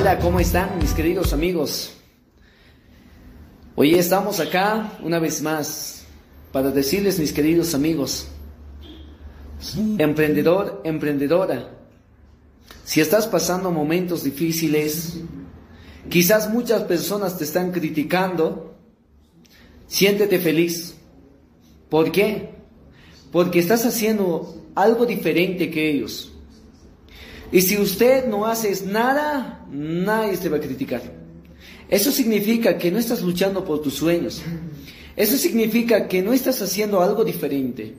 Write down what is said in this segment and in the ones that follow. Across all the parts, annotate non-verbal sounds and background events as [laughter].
Hola, ¿cómo están mis queridos amigos? Hoy estamos acá una vez más para decirles, mis queridos amigos, emprendedor, emprendedora, Si estás pasando momentos difíciles, quizás muchas personas te están criticando, siéntete feliz. ¿Por qué? Porque estás haciendo algo diferente que ellos. Y si usted no hace nada, nadie te va a criticar. Eso significa que no estás luchando por tus sueños. Eso significa que no estás haciendo algo diferente.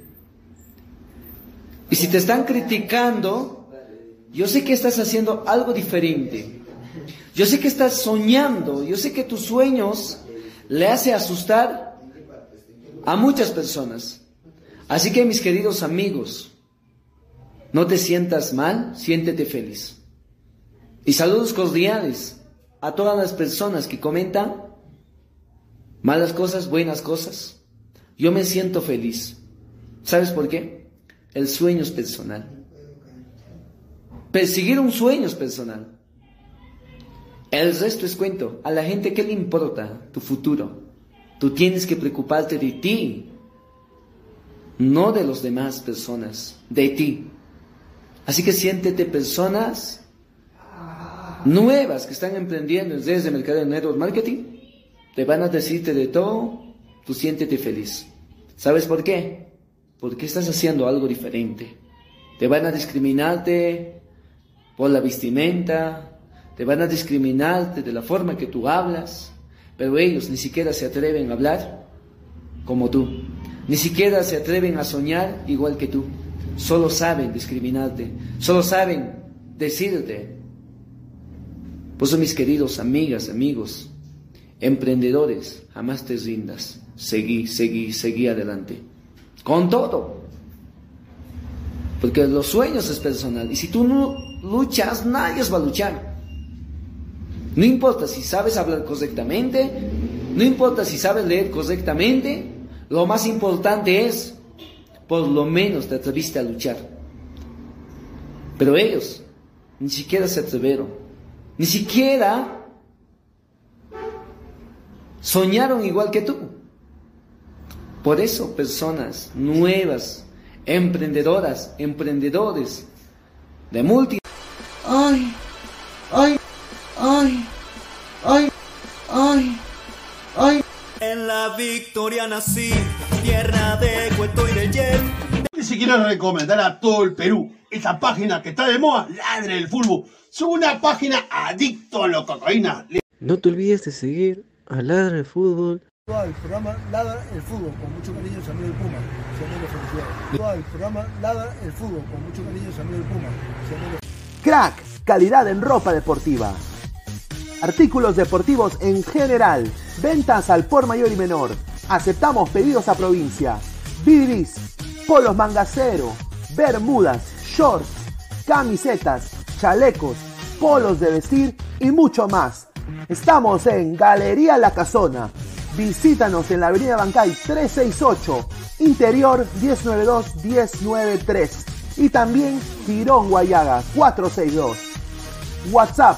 Y si te están criticando, yo sé que estás haciendo algo diferente. Yo sé que estás soñando. Yo sé que tus sueños le hace asustar a muchas personas. Así que mis queridos amigos, no te sientas mal, siéntete feliz. Y saludos cordiales a todas las personas que comentan malas cosas, buenas cosas. Yo me siento feliz. ¿Sabes por qué? El sueño es personal. Perseguir un sueño es personal. El resto es cuento. A la gente, ¿qué le importa tu futuro? Tú tienes que preocuparte de ti, no de los demás personas, de ti. Así que siéntete personas nuevas que están emprendiendo desde Mercado de Network Marketing. Te van a decirte de todo, tú siéntete feliz. ¿Sabes por qué? Porque estás haciendo algo diferente. Te van a discriminarte por la vestimenta, te van a discriminarte de la forma que tú hablas, pero ellos ni siquiera se atreven a hablar como tú. Ni siquiera se atreven a soñar igual que tú. Solo saben discriminarte. Solo saben decirte. Por eso, mis queridos amigas, amigos, emprendedores, jamás te rindas. Seguí, seguí, seguí adelante. Con todo. Porque los sueños es personal. Y si tú no luchas, nadie os va a luchar. No importa si sabes hablar correctamente, no importa si sabes leer correctamente, lo más importante es, por lo menos te atreviste a luchar. Pero ellos ni siquiera se atrevieron, ni siquiera soñaron igual que tú. Por eso personas nuevas, emprendedoras, emprendedores de multi... Ay, ay, ay, ay, victoria nací, tierra de cuento y de Jeff. Si quiero recomendar a todo el Perú esa página que está de moda, Ladre el Fútbol. Es una página adicto a la cocaína. No te olvides de seguir a Ladra el Fútbol. El programa Ladra el Fútbol, con mucho cariño, Samuel Puma. Samuel. El programa Ladra el Fútbol, con mucho cariño, Samuel Puma. Samuel Crack, calidad en ropa deportiva. Artículos deportivos en general. Ventas al por mayor y menor. Aceptamos pedidos a provincia. Bidris, polos mangacero, bermudas, shorts, camisetas, chalecos, polos de vestir y mucho más. Estamos en Galería La Casona. Visítanos en la Avenida Bancay 368, Interior 192-193 y también Tirón Guayaga 462. WhatsApp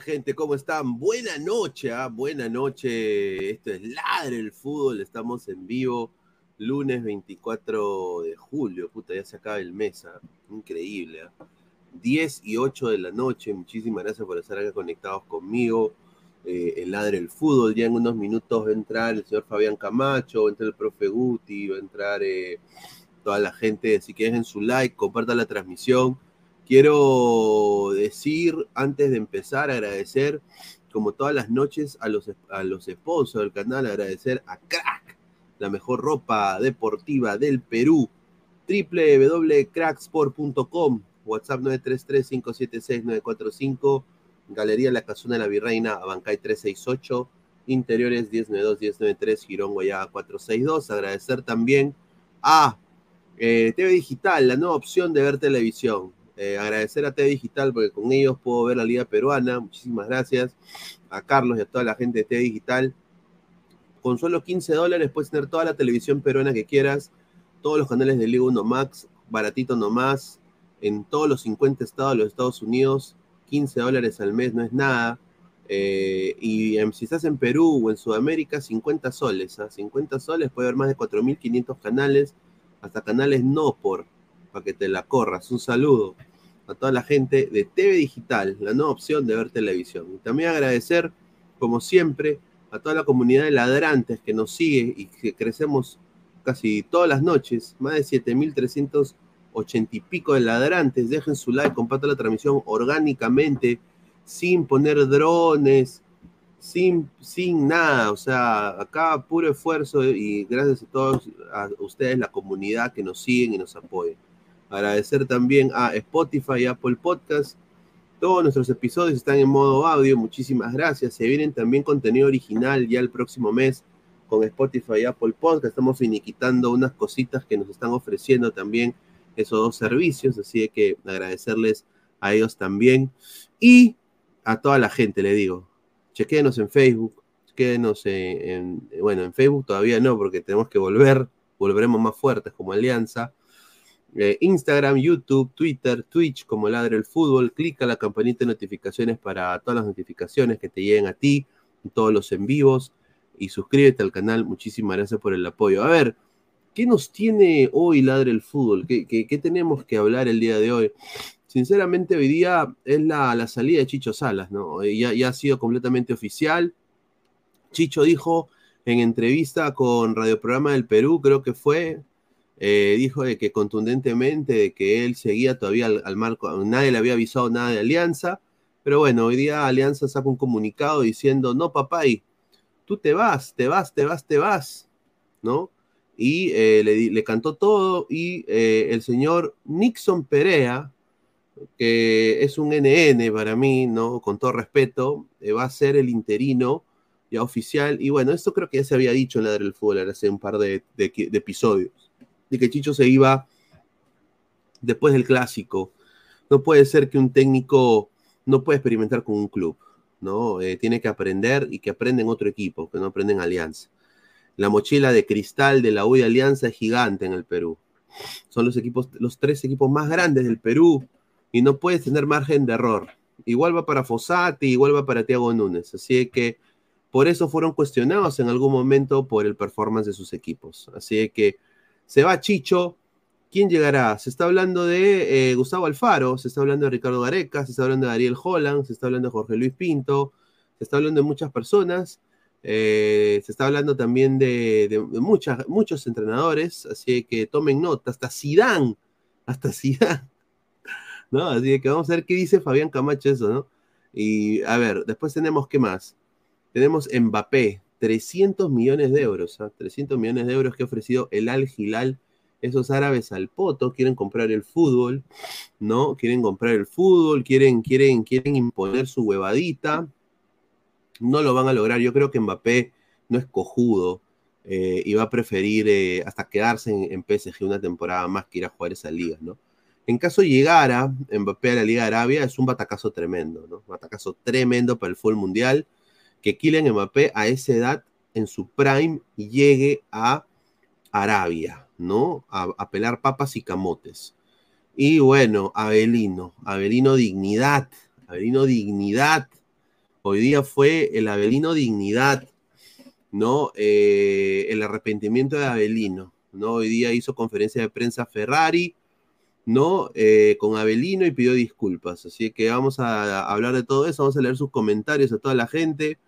Gente? ¿Cómo están? Buena noche, ¿ah? buena noche. Esto es Ladre el Fútbol. Estamos en vivo lunes 24 de julio. Puta, ya se acaba el mes. ¿ah? Increíble. ¿ah? 10 y 8 de la noche. Muchísimas gracias por estar conectados conmigo. Eh, el Ladre el Fútbol. Ya en unos minutos va a entrar el señor Fabián Camacho, va a entrar el profe Guti, va a entrar eh, toda la gente. Si quieren su like, compartan la transmisión. Quiero decir, antes de empezar, agradecer, como todas las noches, a los, a los sponsors del canal, agradecer a Crack, la mejor ropa deportiva del Perú, www.cracksport.com, WhatsApp 933-576-945, Galería La Casona de la Virreina, Abancay 368, Interiores 1092-1093, Girón Guayaba 462. Agradecer también a eh, TV Digital, la nueva opción de ver televisión. Eh, agradecer a TV Digital porque con ellos puedo ver la Liga Peruana. Muchísimas gracias a Carlos y a toda la gente de TV Digital. Con solo 15 dólares puedes tener toda la televisión peruana que quieras, todos los canales de Liga 1 Max, baratito nomás, en todos los 50 estados de los Estados Unidos. 15 dólares al mes no es nada. Eh, y si estás en Perú o en Sudamérica, 50 soles. 50 ¿ah? soles puede haber más de 4.500 canales, hasta canales no por, para que te la corras. Un saludo a toda la gente de TV Digital, la nueva opción de ver televisión. Y también agradecer, como siempre, a toda la comunidad de ladrantes que nos sigue y que crecemos casi todas las noches, más de 7.300 ochenta y pico de ladrantes. Dejen su like, compartan la transmisión orgánicamente, sin poner drones, sin, sin nada. O sea, acá puro esfuerzo y gracias a todos a ustedes, la comunidad que nos siguen y nos apoyen. Agradecer también a Spotify y Apple Podcast. Todos nuestros episodios están en modo audio. Muchísimas gracias. Se vienen también contenido original ya el próximo mes con Spotify y Apple Podcast. Estamos finiquitando unas cositas que nos están ofreciendo también esos dos servicios, así que agradecerles a ellos también. Y a toda la gente, le digo, chequenos en Facebook, chequenos en, bueno, en Facebook todavía no, porque tenemos que volver, volveremos más fuertes como alianza. Eh, Instagram, YouTube, Twitter, Twitch como Ladre el Fútbol. Clica la campanita de notificaciones para todas las notificaciones que te lleguen a ti, todos los en vivos. Y suscríbete al canal. Muchísimas gracias por el apoyo. A ver, ¿Qué nos tiene hoy Ladre el Fútbol? ¿Qué, tenemos que hablar el día de hoy? Sinceramente, hoy día es la, salida de Chicho Salas, ¿no? Ya, ya, ha sido completamente oficial. Chicho dijo en entrevista con Radio Programa del Perú, creo que fue, eh, dijo de que contundentemente de que él seguía todavía al, marco, nadie le había avisado nada de Alianza, pero bueno, hoy día Alianza saca un comunicado diciendo, no, papá, tú te vas, te vas, te vas, te vas, ¿no? y eh, le, cantó todo y eh, el señor Nixon Perea, que es un NN para mí, ¿no? Con todo respeto, va a ser el interino ya oficial. Y bueno, esto creo que ya se había dicho en la del fútbol hace un par de, episodios, de que Chicho se iba después del clásico. No puede ser que un técnico no pueda experimentar con un club, ¿no? tiene que aprender y que aprenda en otro equipo, que no aprenda en alianza. La mochila de cristal de la U Alianza es gigante en el Perú. Son los equipos, los tres equipos más grandes del Perú y no puedes tener margen de error. Igual va para Fossati, igual va para Thiago Núñez. Así que por eso fueron cuestionados en algún momento por el performance de sus equipos. Así que se va Chicho. ¿Quién llegará? Se está hablando de eh, Gustavo Alfaro, se está hablando de Ricardo Gareca, se está hablando de Ariel Holland, se está hablando de Jorge Luis Pinto, se está hablando de muchas personas. Eh, se está hablando también de, muchos entrenadores, así que tomen nota, hasta Sidán, hasta Sidán. [laughs] ¿No? Así que vamos a ver qué dice Fabián Camacho eso, ¿no? Y a ver, después tenemos qué más. Tenemos Mbappé, 300 millones de euros, 300 ¿ah? millones de euros que ha ofrecido el Al Hilal, esos árabes al poto, quieren comprar el fútbol, ¿no? Quieren comprar el fútbol, quieren, quieren, quieren imponer su huevadita, no lo van a lograr. Yo creo que Mbappé no es cojudo eh, y va a preferir eh, hasta quedarse en, PSG una temporada más que ir a jugar esa liga, ¿no? En caso llegara Mbappé a la Liga Arabia, es un batacazo tremendo, ¿no? Batacazo tremendo para el fútbol mundial. Que Kylian Mbappé a esa edad, en su prime, llegue a Arabia, ¿no? A, a pelar papas y camotes. Y bueno, Abelino, Abelino Dignidad, Abelino Dignidad. Hoy día fue el Abelino Dignidad, ¿no? Eh, el arrepentimiento de Abelino, ¿no? Hoy día hizo conferencia de prensa Ferrari, ¿no? Eh, con Abelino y pidió disculpas. Así que vamos a hablar de todo eso, vamos a leer sus comentarios a toda la gente.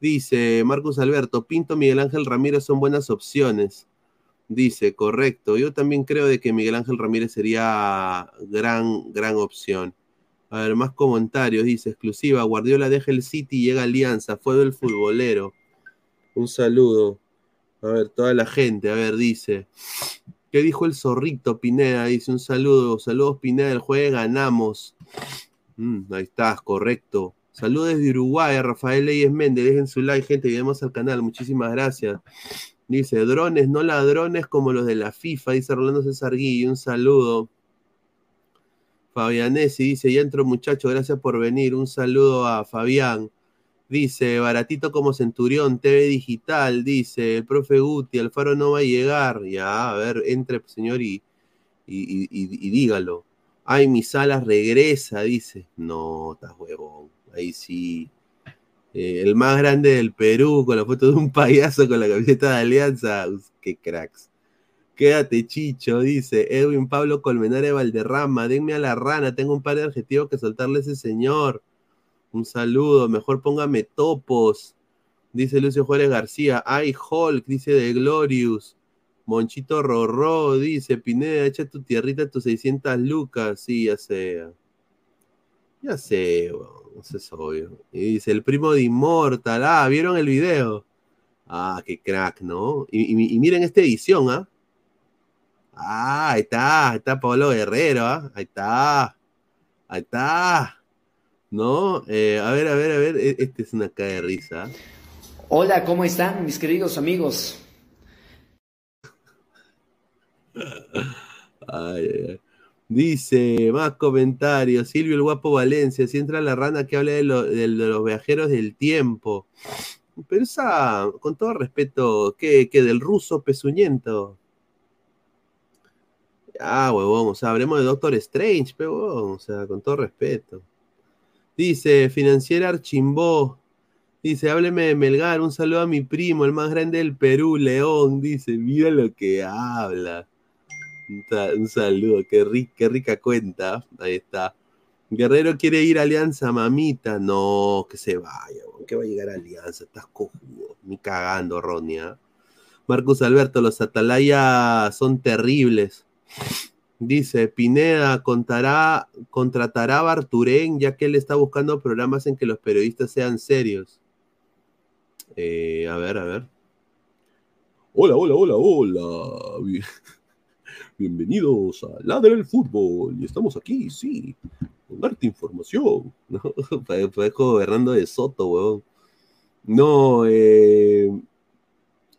Dice Marcos Alberto, Pinto, Miguel Ángel Ramírez son buenas opciones. Dice, correcto. Yo también creo de que Miguel Ángel Ramírez sería gran, gran opción. A ver, más comentarios. Dice, exclusiva, Guardiola deja el City y llega Alianza. Fue del futbolero. Un saludo. A ver, toda la gente. A ver, dice. ¿Qué dijo el zorrito Pineda? Dice, un saludo. Saludos Pineda, el jueves ganamos. Mm, ahí estás, correcto. Saludos desde Uruguay, Rafael Leyes Méndez. Dejen su like, gente, y vemos al canal. Muchísimas gracias. Dice, drones, no ladrones como los de la FIFA, dice Rolando César Guille, un saludo. Fabianesi dice, ya entro muchacho, gracias por venir, un saludo a Fabián. Dice, baratito como Centurión, TV Digital, dice, el profe Guti, Alfaro no va a llegar. Ya, a ver, entre, señor, y, y, dígalo. Ay, mis alas regresa, dice. No, estás huevón. Ahí sí. Eh, el más grande del Perú, con la foto de un payaso con la camiseta de Alianza. qué cracks. Quédate, Chicho, dice Edwin Pablo Colmenares Valderrama. Denme a la rana, tengo un par de adjetivos que soltarle a ese señor. Un saludo, mejor póngame topos. Dice Lucio Juárez García. Ay, Hulk, dice de Glorious. Monchito Rorró, dice Pineda, echa tu tierrita tus 600 lucas. Sí, ya sé. Ya sé, eso es obvio. Y dice, el primo de Immortal. Ah, ¿vieron el video? Ah, qué crack, ¿no? Y, miren esta edición, ¿ah? Ah, ahí está, ahí está Pablo Guerrero, ¿ah? Ahí está. Ahí está. ¿No? Eh, a ver, a ver, a ver. E, este es una cara de risa. Hola, ¿cómo están mis queridos amigos? [laughs] ay, ay, ay. Dice, más comentarios, Silvio el Guapo Valencia, si entra la rana que habla de, los viajeros del tiempo. Pero esa, con todo respeto, ¿qué, del ruso pezuñento? Ah, huevón, o sea, hablemos de Doctor Strange, pero, o sea, con todo respeto. Dice, financiera Archimbó, dice, hábleme de Melgar, un saludo a mi primo, el más grande del Perú, León, dice, mira lo que habla. Un, saludo, qué, rica cuenta. Ahí está. Guerrero quiere ir a Alianza, mamita. No, que se vaya, que va a llegar a Alianza. Estás cojudo. Ni cagando, Ronia. Marcus Alberto, los Atalaya son terribles. Dice, Pineda contará, contratará a Barturén ya que él está buscando programas en que los periodistas sean serios. Eh, a ver, a ver. Hola, hola, hola, hola. Bienvenidos a Ladre el Fútbol. Y estamos aquí, sí, con darte información. [laughs] ¿no? Fue gobernando de Soto, weón. No, eh.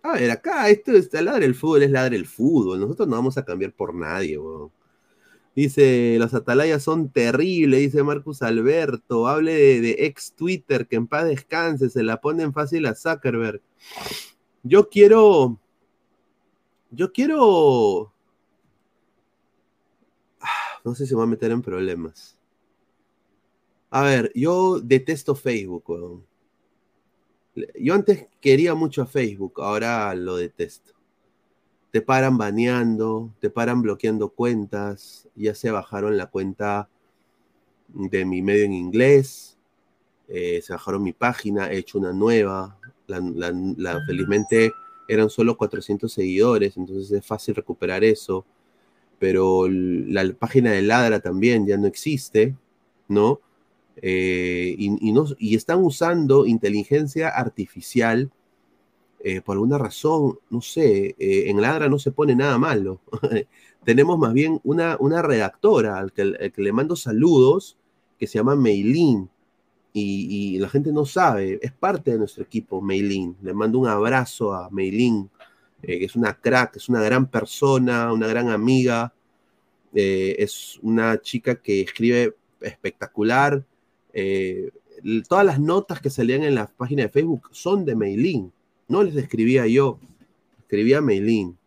A ver, acá esto es Ladre el Fútbol, es Ladre el Fútbol. Nosotros no vamos a cambiar por nadie, weón. Dice, los atalayas son terribles, dice Marcus Alberto. Hable de, ex Twitter, que en paz descanse, se la ponen fácil a Zuckerberg. Yo quiero. Yo quiero no sé si me va a meter en problemas. A ver, yo detesto Facebook. Yo antes quería mucho a Facebook, ahora lo detesto. Te paran baneando, te paran bloqueando cuentas. Ya se bajaron la cuenta de mi medio en inglés. Eh, se bajaron mi página, he hecho una nueva. felizmente eran solo 400 seguidores, entonces es fácil recuperar eso pero la página de Ladra también ya no existe, ¿no? Eh, y, están usando inteligencia artificial eh, por alguna razón, no sé, eh, en Ladra no se pone nada malo. [laughs] Tenemos más bien una, redactora al que, le mando saludos que se llama Meilin. Y, y, la gente no sabe, es parte de nuestro equipo, Meilin. Le mando un abrazo a Meilin que es una crack, es una gran persona, una gran amiga, eh, es una chica que escribe espectacular. Eh, todas las notas que salían en la página de Facebook son de Meilin. No les escribía yo, escribía Meilin.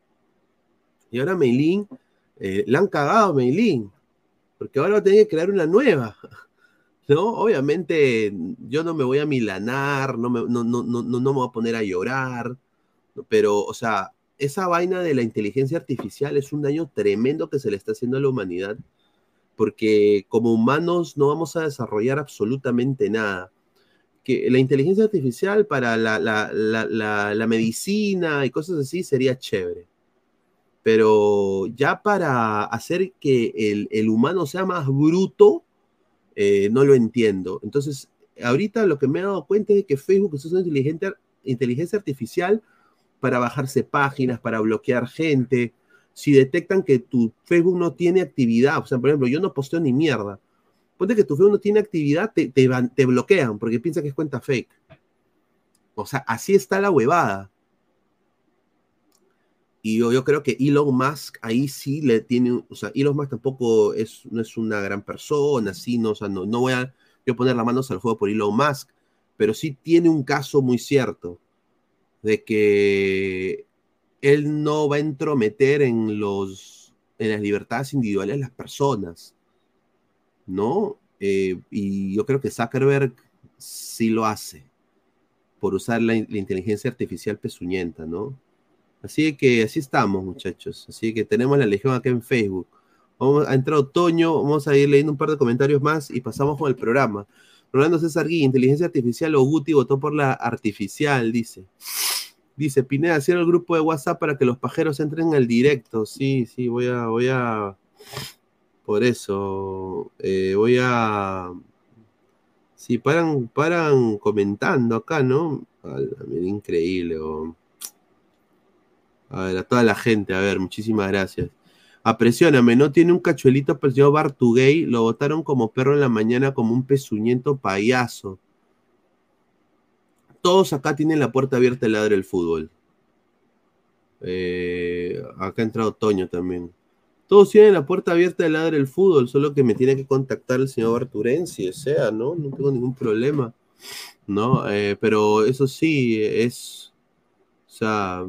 Y ahora Meilin, eh, la han cagado Meilin, porque ahora va a tener que crear una nueva. [laughs] ¿no? Obviamente yo no me voy a milanar, no me, no, no, no, no me voy a poner a llorar, pero, o sea, esa vaina de la inteligencia artificial es un daño tremendo que se le está haciendo a la humanidad, porque como humanos no vamos a desarrollar absolutamente nada. Que la inteligencia artificial para la, la, la, la medicina y cosas así sería chévere pero ya para hacer que el, el humano sea más bruto, eh, no lo entiendo. Entonces, ahorita lo que me he dado cuenta es que Facebook es una inteligencia, inteligencia artificial para bajarse páginas, para bloquear gente. Si detectan que tu Facebook no tiene actividad, o sea, por ejemplo, yo no posteo ni mierda. Ponte que tu Facebook no tiene actividad, te, bloquean porque piensan que es cuenta fake. O sea, así está la huevada. Y yo, creo que Elon Musk ahí sí le tiene, o sea, Elon Musk tampoco es, no es una gran persona, sí, no, o sea, no, voy a yo poner las manos al fuego por Elon Musk, pero sí tiene un caso muy cierto de que él no va a entrometer en los en las libertades individuales de las personas, ¿no? Eh, y yo creo que Zuckerberg sí lo hace por usar la, inteligencia artificial pezuñenta, ¿no? Así que así estamos, muchachos. Así que tenemos la legión acá en Facebook. Vamos a entrar otoño, vamos a ir leyendo un par de comentarios más y pasamos con el programa. Rolando César Gui, inteligencia artificial o Guti votó por la artificial, dice. Dice, Pineda, cierra el grupo de WhatsApp para que los pajeros entren al directo. Sí, sí, voy a, voy a, por eso, eh, voy a, sí, paran, paran comentando acá, ¿no? increíble. A ver, a toda la gente, a ver, muchísimas gracias. Apresióname, no tiene un cachuelito pero yo Bartugay, lo votaron como perro en la mañana como un pezuñento payaso. Todos acá tienen la puerta abierta al ladre el fútbol. Eh, acá ha entrado Toño también. Todos tienen la puerta abierta del ladre el fútbol, solo que me tiene que contactar el señor Barturen, si sea, ¿no? No tengo ningún problema, ¿no? Eh, pero eso sí, es, o sea,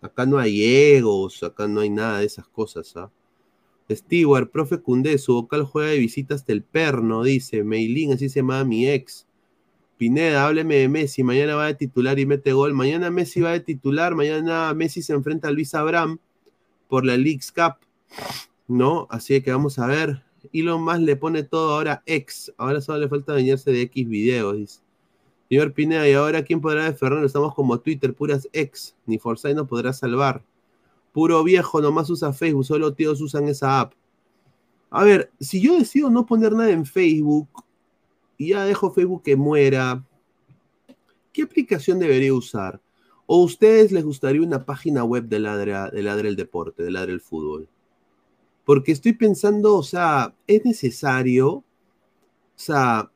Acá no hay egos, acá no hay nada de esas cosas. ¿ah? Stewart, profe Cundé, su vocal juega de visita hasta el perno, dice. Meilín, así se llamaba mi ex. Pineda, hábleme de Messi. Mañana va de titular y mete gol. Mañana Messi va de titular. Mañana Messi se enfrenta a Luis Abraham por la League's Cup. ¿No? Así que vamos a ver. Elon más le pone todo ahora ex. Ahora solo le falta bañarse de X videos, dice. Señor Pineda, ¿y ahora quién podrá defendernos? Estamos como Twitter, puras ex. Ni Forsyth nos podrá salvar. Puro viejo, nomás usa Facebook, solo tíos usan esa app. A ver, si yo decido no poner nada en Facebook y ya dejo Facebook que muera, ¿qué aplicación debería usar? ¿O a ustedes les gustaría una página web de Ladra, de el Deporte, de Ladra el Fútbol? Porque estoy pensando, o sea, es necesario, o sea,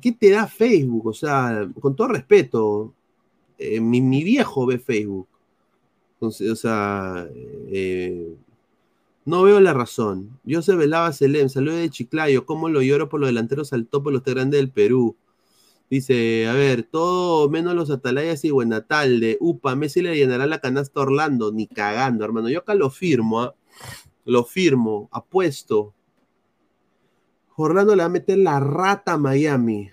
¿qué te da Facebook? O sea, con todo respeto, eh, mi, viejo ve Facebook. Entonces, o sea, eh, no veo la razón. Yo se velaba Selem, saludo de Chiclayo, ¿cómo lo lloro por los delanteros al topo los grandes del Perú? Dice, a ver, todo menos los atalayas y de Upa, Messi le llenará la canasta Orlando, ni cagando, hermano. Yo acá lo firmo, ¿ah? lo firmo, apuesto. Orlando le va a meter la rata a Miami,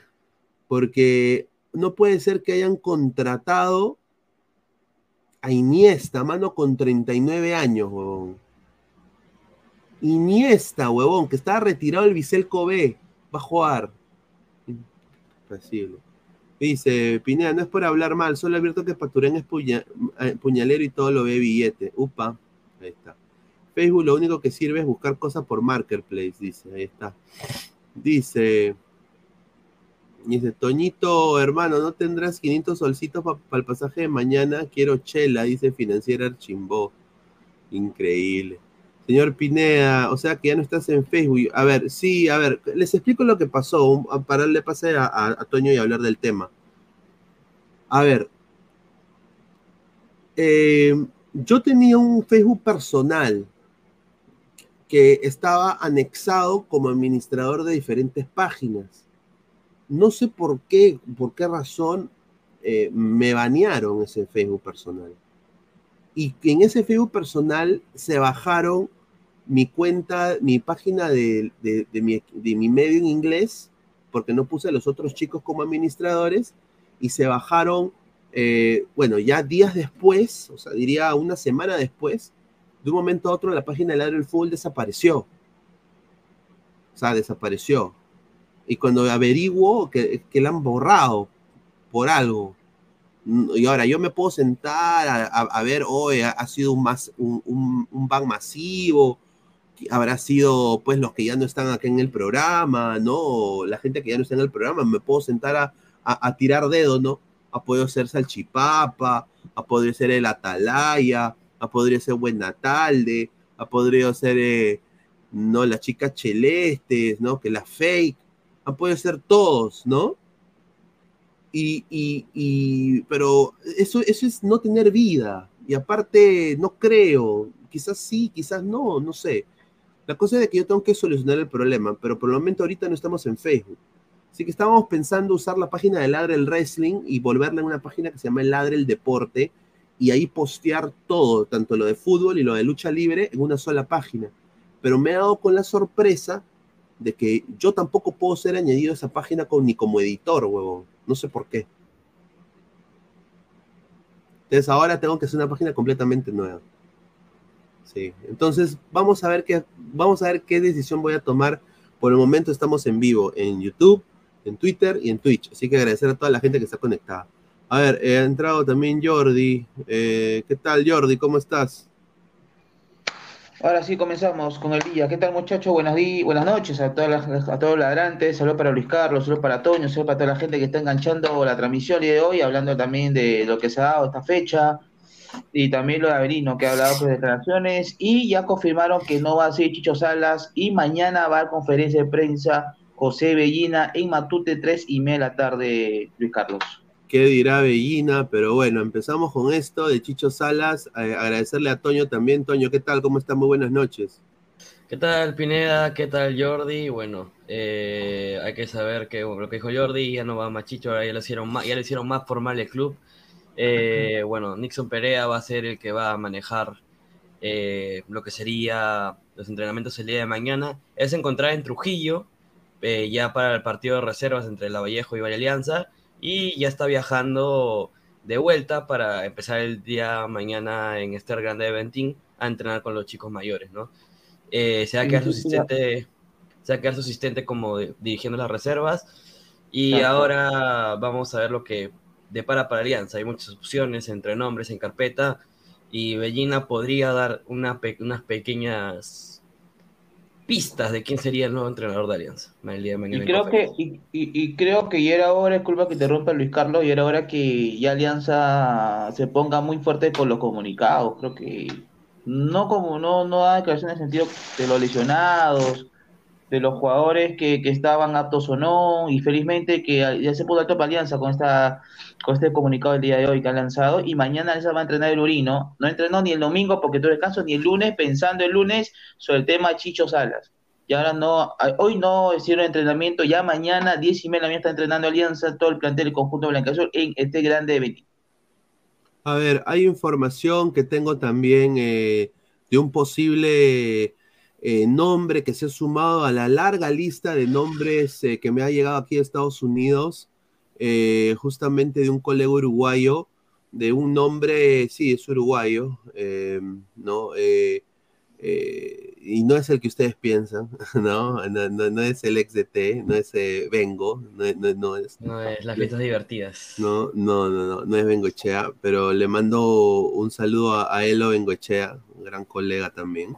porque no puede ser que hayan contratado a Iniesta, mano, con 39 años, huevón. Iniesta, huevón, que estaba retirado el Bicelco B, va a jugar. Dice, Pineda, no es por hablar mal, solo abierto que Paturén es eh, puñalero y todo lo ve billete. Upa, ahí está. Facebook lo único que sirve es buscar cosas por Marketplace, dice, ahí está. Dice, dice, Toñito, hermano, ¿no tendrás 500 solcitos para el pasaje de mañana? Quiero chela, dice Financiera Archimbó. Increíble. Señor Pineda, o sea que ya no estás en Facebook. A ver, sí, a ver, les explico lo que pasó, para darle pase a, a, Toño y hablar del tema. A ver, eh, yo tenía un Facebook personal que estaba anexado como administrador de diferentes páginas. No sé por qué, por qué razón eh, me banearon ese Facebook personal. Y en ese Facebook personal se bajaron mi cuenta, mi página de, de, mi, de mi medio en inglés, porque no puse a los otros chicos como administradores, y se bajaron, eh, bueno, ya días después, o sea, diría una semana después, de un momento a otro la página de Ladre del Fútbol desapareció. O sea, desapareció. Y cuando averiguo que, que la han borrado por algo, y ahora yo me puedo sentar a, a- a ver, hoy ha, sido un, un, un, un ban masivo, habrá sido pues los que ya no están acá en el programa, ¿no? La gente que ya no está en el programa, me puedo sentar a, a, a tirar dedos, ¿no? Ha podido ser Salchipapa, ha podido ser el Atalaya, ha podido ser Buen Natalde, ha podido ser, eh, ¿no? Las chicas celestes, ¿no? Que la fake, han podido ser todos, ¿no? Y, y, y- pero eso, eso es no tener vida. Y aparte, no creo. Quizás sí, quizás no, no sé. La cosa es de que yo tengo que solucionar el problema, pero por el momento ahorita no estamos en Facebook. Así que estábamos pensando usar la página de Ladre el Wrestling y volverla en una página que se llama Ladre el Deporte y ahí postear todo, tanto lo de fútbol y lo de lucha libre, en una sola página. Pero me he dado con la sorpresa de que yo tampoco puedo ser añadido a esa página con, ni como editor, huevón. No sé por qué. Entonces ahora tengo que hacer una página completamente nueva. Sí. Entonces vamos a ver qué, vamos a ver qué decisión voy a tomar. Por el momento estamos en vivo en YouTube, en Twitter y en Twitch. Así que agradecer a toda la gente que está conectada. A ver, eh, ha entrado también Jordi. Eh, ¿Qué tal, Jordi? ¿Cómo estás? Ahora sí comenzamos con el día. ¿Qué tal muchachos? Buenas, buenas noches a, todas las- a todos los ladrantes. Saludos para Luis Carlos, saludos para Toño, saludos para toda la gente que está enganchando la transmisión de hoy, hablando también de lo que se ha dado esta fecha. Y también lo de Averino, que ha hablado por declaraciones. Y ya confirmaron que no va a ser Chicho Salas. Y mañana va a conferencia de prensa José Bellina en Matute, 3 y media de la tarde, Luis Carlos. ¿Qué dirá Bellina? Pero bueno, empezamos con esto de Chicho Salas. Eh, agradecerle a Toño también. Toño, ¿qué tal? ¿Cómo está? Muy buenas noches. ¿Qué tal Pineda? ¿Qué tal Jordi? Bueno, eh, hay que saber que bueno, lo que dijo Jordi ya no va más chicho, ahora ya lo hicieron más, ya lo hicieron más formal el club. Eh, bueno, Nixon Perea va a ser el que va a manejar eh, lo que sería los entrenamientos el día de mañana. Él se encontraba en Trujillo, eh, ya para el partido de reservas entre La Vallejo y Valle Alianza, y ya está viajando de vuelta para empezar el día mañana en Ester Grande de Ventín a entrenar con los chicos mayores, ¿no? Se va a quedar su asistente, se va a quedar su asistente como de- dirigiendo las reservas. Y Exacto. ahora vamos a ver lo que depara para Alianza. Hay muchas opciones entre nombres en carpeta. Y Bellina podría dar una pe- unas pequeñas pistas de quién sería el nuevo entrenador de Alianza. el día de mañana Y creo que, y, y- y creo que ya era hora, disculpa que te rompa Luis Carlos, ya era hora que ya Alianza se ponga muy fuerte con los comunicados. Creo que no como no, no da declaraciones en el sentido de los lesionados, de los jugadores que, que estaban aptos o no, y felizmente que ya se pudo alto para Alianza con esta, con este comunicado del día de hoy que han lanzado, y mañana Alianza va a entrenar el Urino, no entrenó ni el domingo porque tuvo descanso, ni el lunes, pensando el lunes sobre el tema Chicho Salas. Y ahora no, hoy no hicieron entrenamiento, ya mañana, 10 y media mañana está entrenando Alianza, todo el plantel del conjunto Blanca Azul en este grande evento. A ver, hay información que tengo también eh, de un posible eh, nombre que se ha sumado a la larga lista de nombres eh, que me ha llegado aquí de Estados Unidos, eh, justamente de un colega uruguayo, de un nombre, sí, es uruguayo, eh, ¿no? Eh, y no es el que ustedes piensan, [laughs] ¿no? No, no- no es el ex DT, no es Vengo, no, no- no es... No es las fiestas divertidas. No, no, no, no, no es Bengochea, pero le mando un saludo a, a Elo Bengochea, un gran colega también.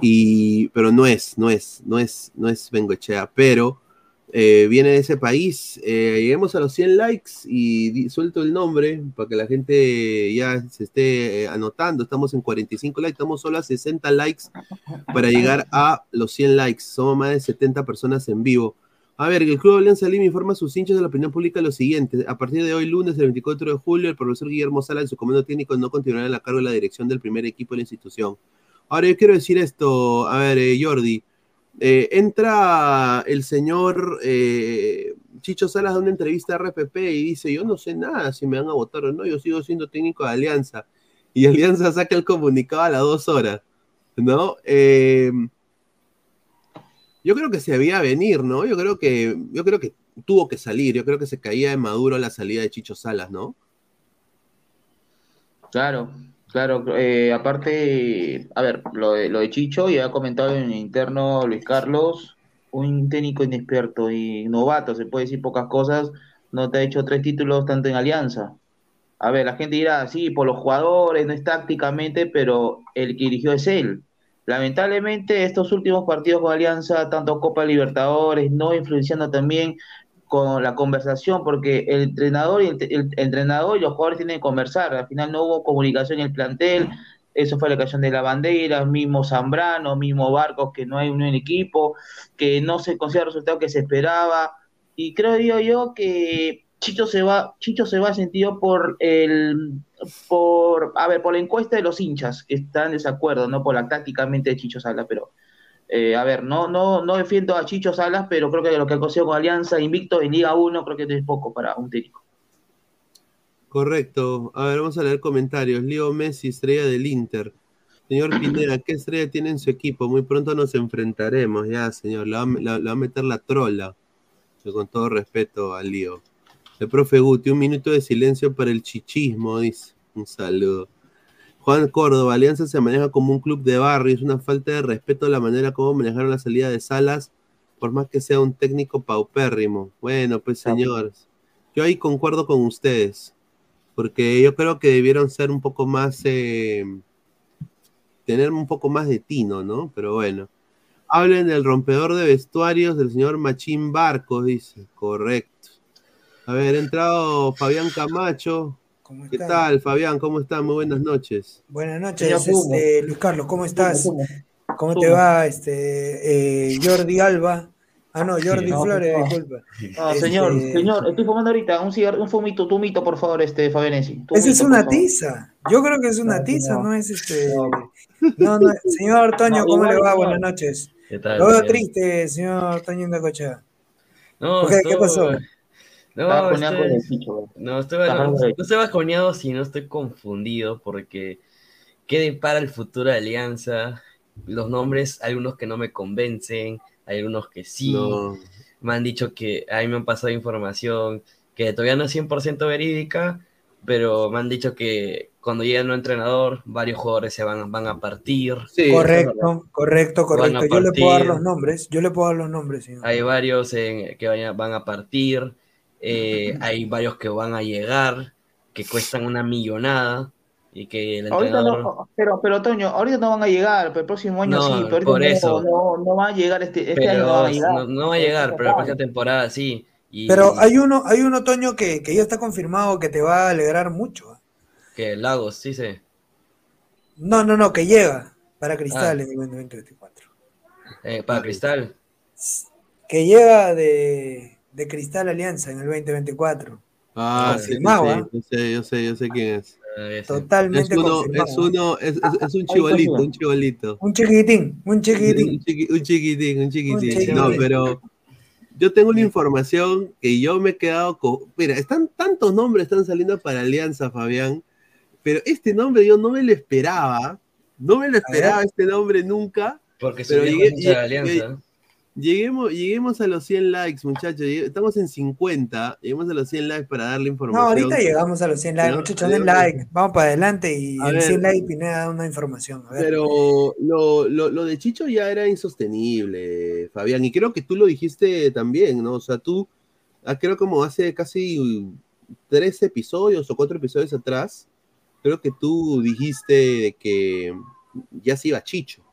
Y, pero no es, no es, no es, no es Bengochea, pero eh, viene de ese país. Eh, lleguemos a los 100 likes y suelto el nombre para que la gente ya se esté eh, anotando. Estamos en 45 likes, estamos solo a 60 likes para llegar a los 100 likes. Somos más de 70 personas en vivo. A ver, el Club Alianza Lima informa a sus hinchas de la opinión pública lo siguiente. A partir de hoy, lunes, el 24 de julio, el profesor Guillermo Sala, en su comando técnico, no continuará en la cargo de la dirección del primer equipo de la institución. Ahora, yo quiero decir esto, a ver, eh, Jordi. eh, entra el señor eh, Chicho Salas a una entrevista a RPP y dice, yo no sé nada si me van a votar o no, yo sigo siendo técnico de Alianza. Y Alianza [laughs] saca el comunicado a las dos horas. ¿No? Yo creo que se había venir, ¿no? Yo creo que, yo creo que tuvo que salir. Yo creo que se caía de Maduro la salida de Chicho Salas, ¿no? Claro, claro. eh, aparte, a ver, lo de, lo de Chicho, ya ha comentado en interno Luis Carlos, un técnico inexperto y novato, se puede decir pocas cosas, no te ha hecho tres títulos tanto en Alianza. A ver, la gente dirá, sí, por los jugadores, no es tácticamente, pero el que dirigió es él. Lamentablemente, estos últimos partidos con Alianza, tanto Copa Libertadores, no influenciando también con la conversación, porque el entrenador y el, entrenador y los jugadores tienen que conversar. Al final no hubo comunicación en el plantel, eso fue la ocasión de la bandera, mismo Zambrano, mismo Barcos, que no hay un equipo, que no se consigue el resultado que se esperaba. Y creo yo, yo que Chicho se va, Chicho se va sentido por el por a ver, por la encuesta de los hinchas que están en desacuerdo, no por la tácticamente de Chicho Sala, pero eh, a ver, no, no, no defiendo a Chicho Salas, pero creo que lo que ha conseguido con Alianza Invicto en Liga 1 creo que es poco para un técnico. Correcto. A ver, vamos a leer comentarios. Leo Messi, estrella del Inter. Señor Pineda, ¿qué estrella tiene en su equipo? Muy pronto nos enfrentaremos, ya, señor. Le va, va a meter la trola. Con todo respeto al lío. El profe Guti, un minuto de silencio para el chichismo, dice. Un saludo. Juan Córdoba, Alianza se maneja como un club de barrio. Es una falta de respeto a la manera como manejaron la salida de Salas, por más que sea un técnico paupérrimo. Bueno, pues señores, yo ahí concuerdo con ustedes, porque yo creo que debieron ser un poco más, eh, tener un poco más de tino, ¿no? Pero bueno. Hablen del rompedor de vestuarios del señor Machín Barcos, dice. Correcto. A ver, ha entrado Fabián Camacho. ¿Qué tal, Fabián? ¿Cómo están? Muy buenas noches. Buenas noches, Señor este, Luis Carlos, ¿cómo estás? ¿Cómo te va, este, eh, Jordi Alba? Ah, no, Jordi No, Flores, no. disculpa. No, Este, señor, señor, estoy fumando ahorita un cigarro, un fumito, tu mito, por favor, este Fabianesi. Esa es una tiza. Yo creo que es una No, tiza, no. no es este. No, no, señor Toño, [laughs] No, ¿cómo le va? no. Buenas noches. ¿Qué tal? Lo veo señor? triste, señor Toño Indacocha. No, ¿Por qué? ¿Qué estoy- pasó? No, estoy- con el. No, estoy, no, no estoy bajoneado, sino estoy confundido porque ¿qué para el futuro de Alianza? Los nombres, algunos que no me convencen, hay algunos que sí. No. Me han dicho que, a mí me han pasado información que todavía no es 100% verídica, pero me han dicho que cuando llegue el nuevo entrenador, varios jugadores se van, van a partir. Sí, Correcto, correcto, Van a correcto. Yo le puedo dar los nombres. Yo le puedo dar los nombres, señor. Hay varios en- que vayan- van a partir, eh, [laughs] hay varios que van a llegar, que cuestan una millonada y que el Ahorita entrenador... no, pero, pero Toño, ahorita no van a llegar, pero el próximo año No, sí, pero ahorita por no, eso. no, no van a llegar este, este año no van pero a llegar. no, no va a llegar, pero la próxima temporada sí. Y Pero hay uno, hay uno, Toño, que, que ya está confirmado que te va a alegrar mucho. que Lagos, sí sé. No, no, no, que llega para Cristal Ah. en el 2024. Eh, para Cristal. Que llega de, de Cristal Alianza en el 2024. Ah, sí, sí, ¿ah? yo sé, yo sé, yo sé quién es. Eh. Totalmente Es uno, confirmado. es uno, es, es, es un ahí chibolito, un chibolito. Un chiquitín, un Un, chiquitín. chiqui- un chiquitín, un chiquitín. chiquitín. No, pero yo tengo una información que yo me he quedado con. Mira, están tantos nombres están saliendo para Alianza, Fabián, pero este nombre yo no me lo esperaba. No me lo esperaba este nombre nunca. Porque se Pero llegué- llegué- alianza. Lleguemos, lleguemos a los 100 likes, muchachos. Estamos en 50. Lleguemos a los 100 likes para darle No, información. ahorita llegamos a los 100 likes, No, muchachos, den like. Vamos para adelante y A en ver. 100 likes Pineda da una información. A ver. Pero lo, lo, lo de Chicho ya era insostenible, Fabián, y creo que tú lo dijiste también, ¿no? O sea, tú, ah, creo como hace casi tres episodios o cuatro episodios atrás, creo que tú dijiste que ya se iba Chicho.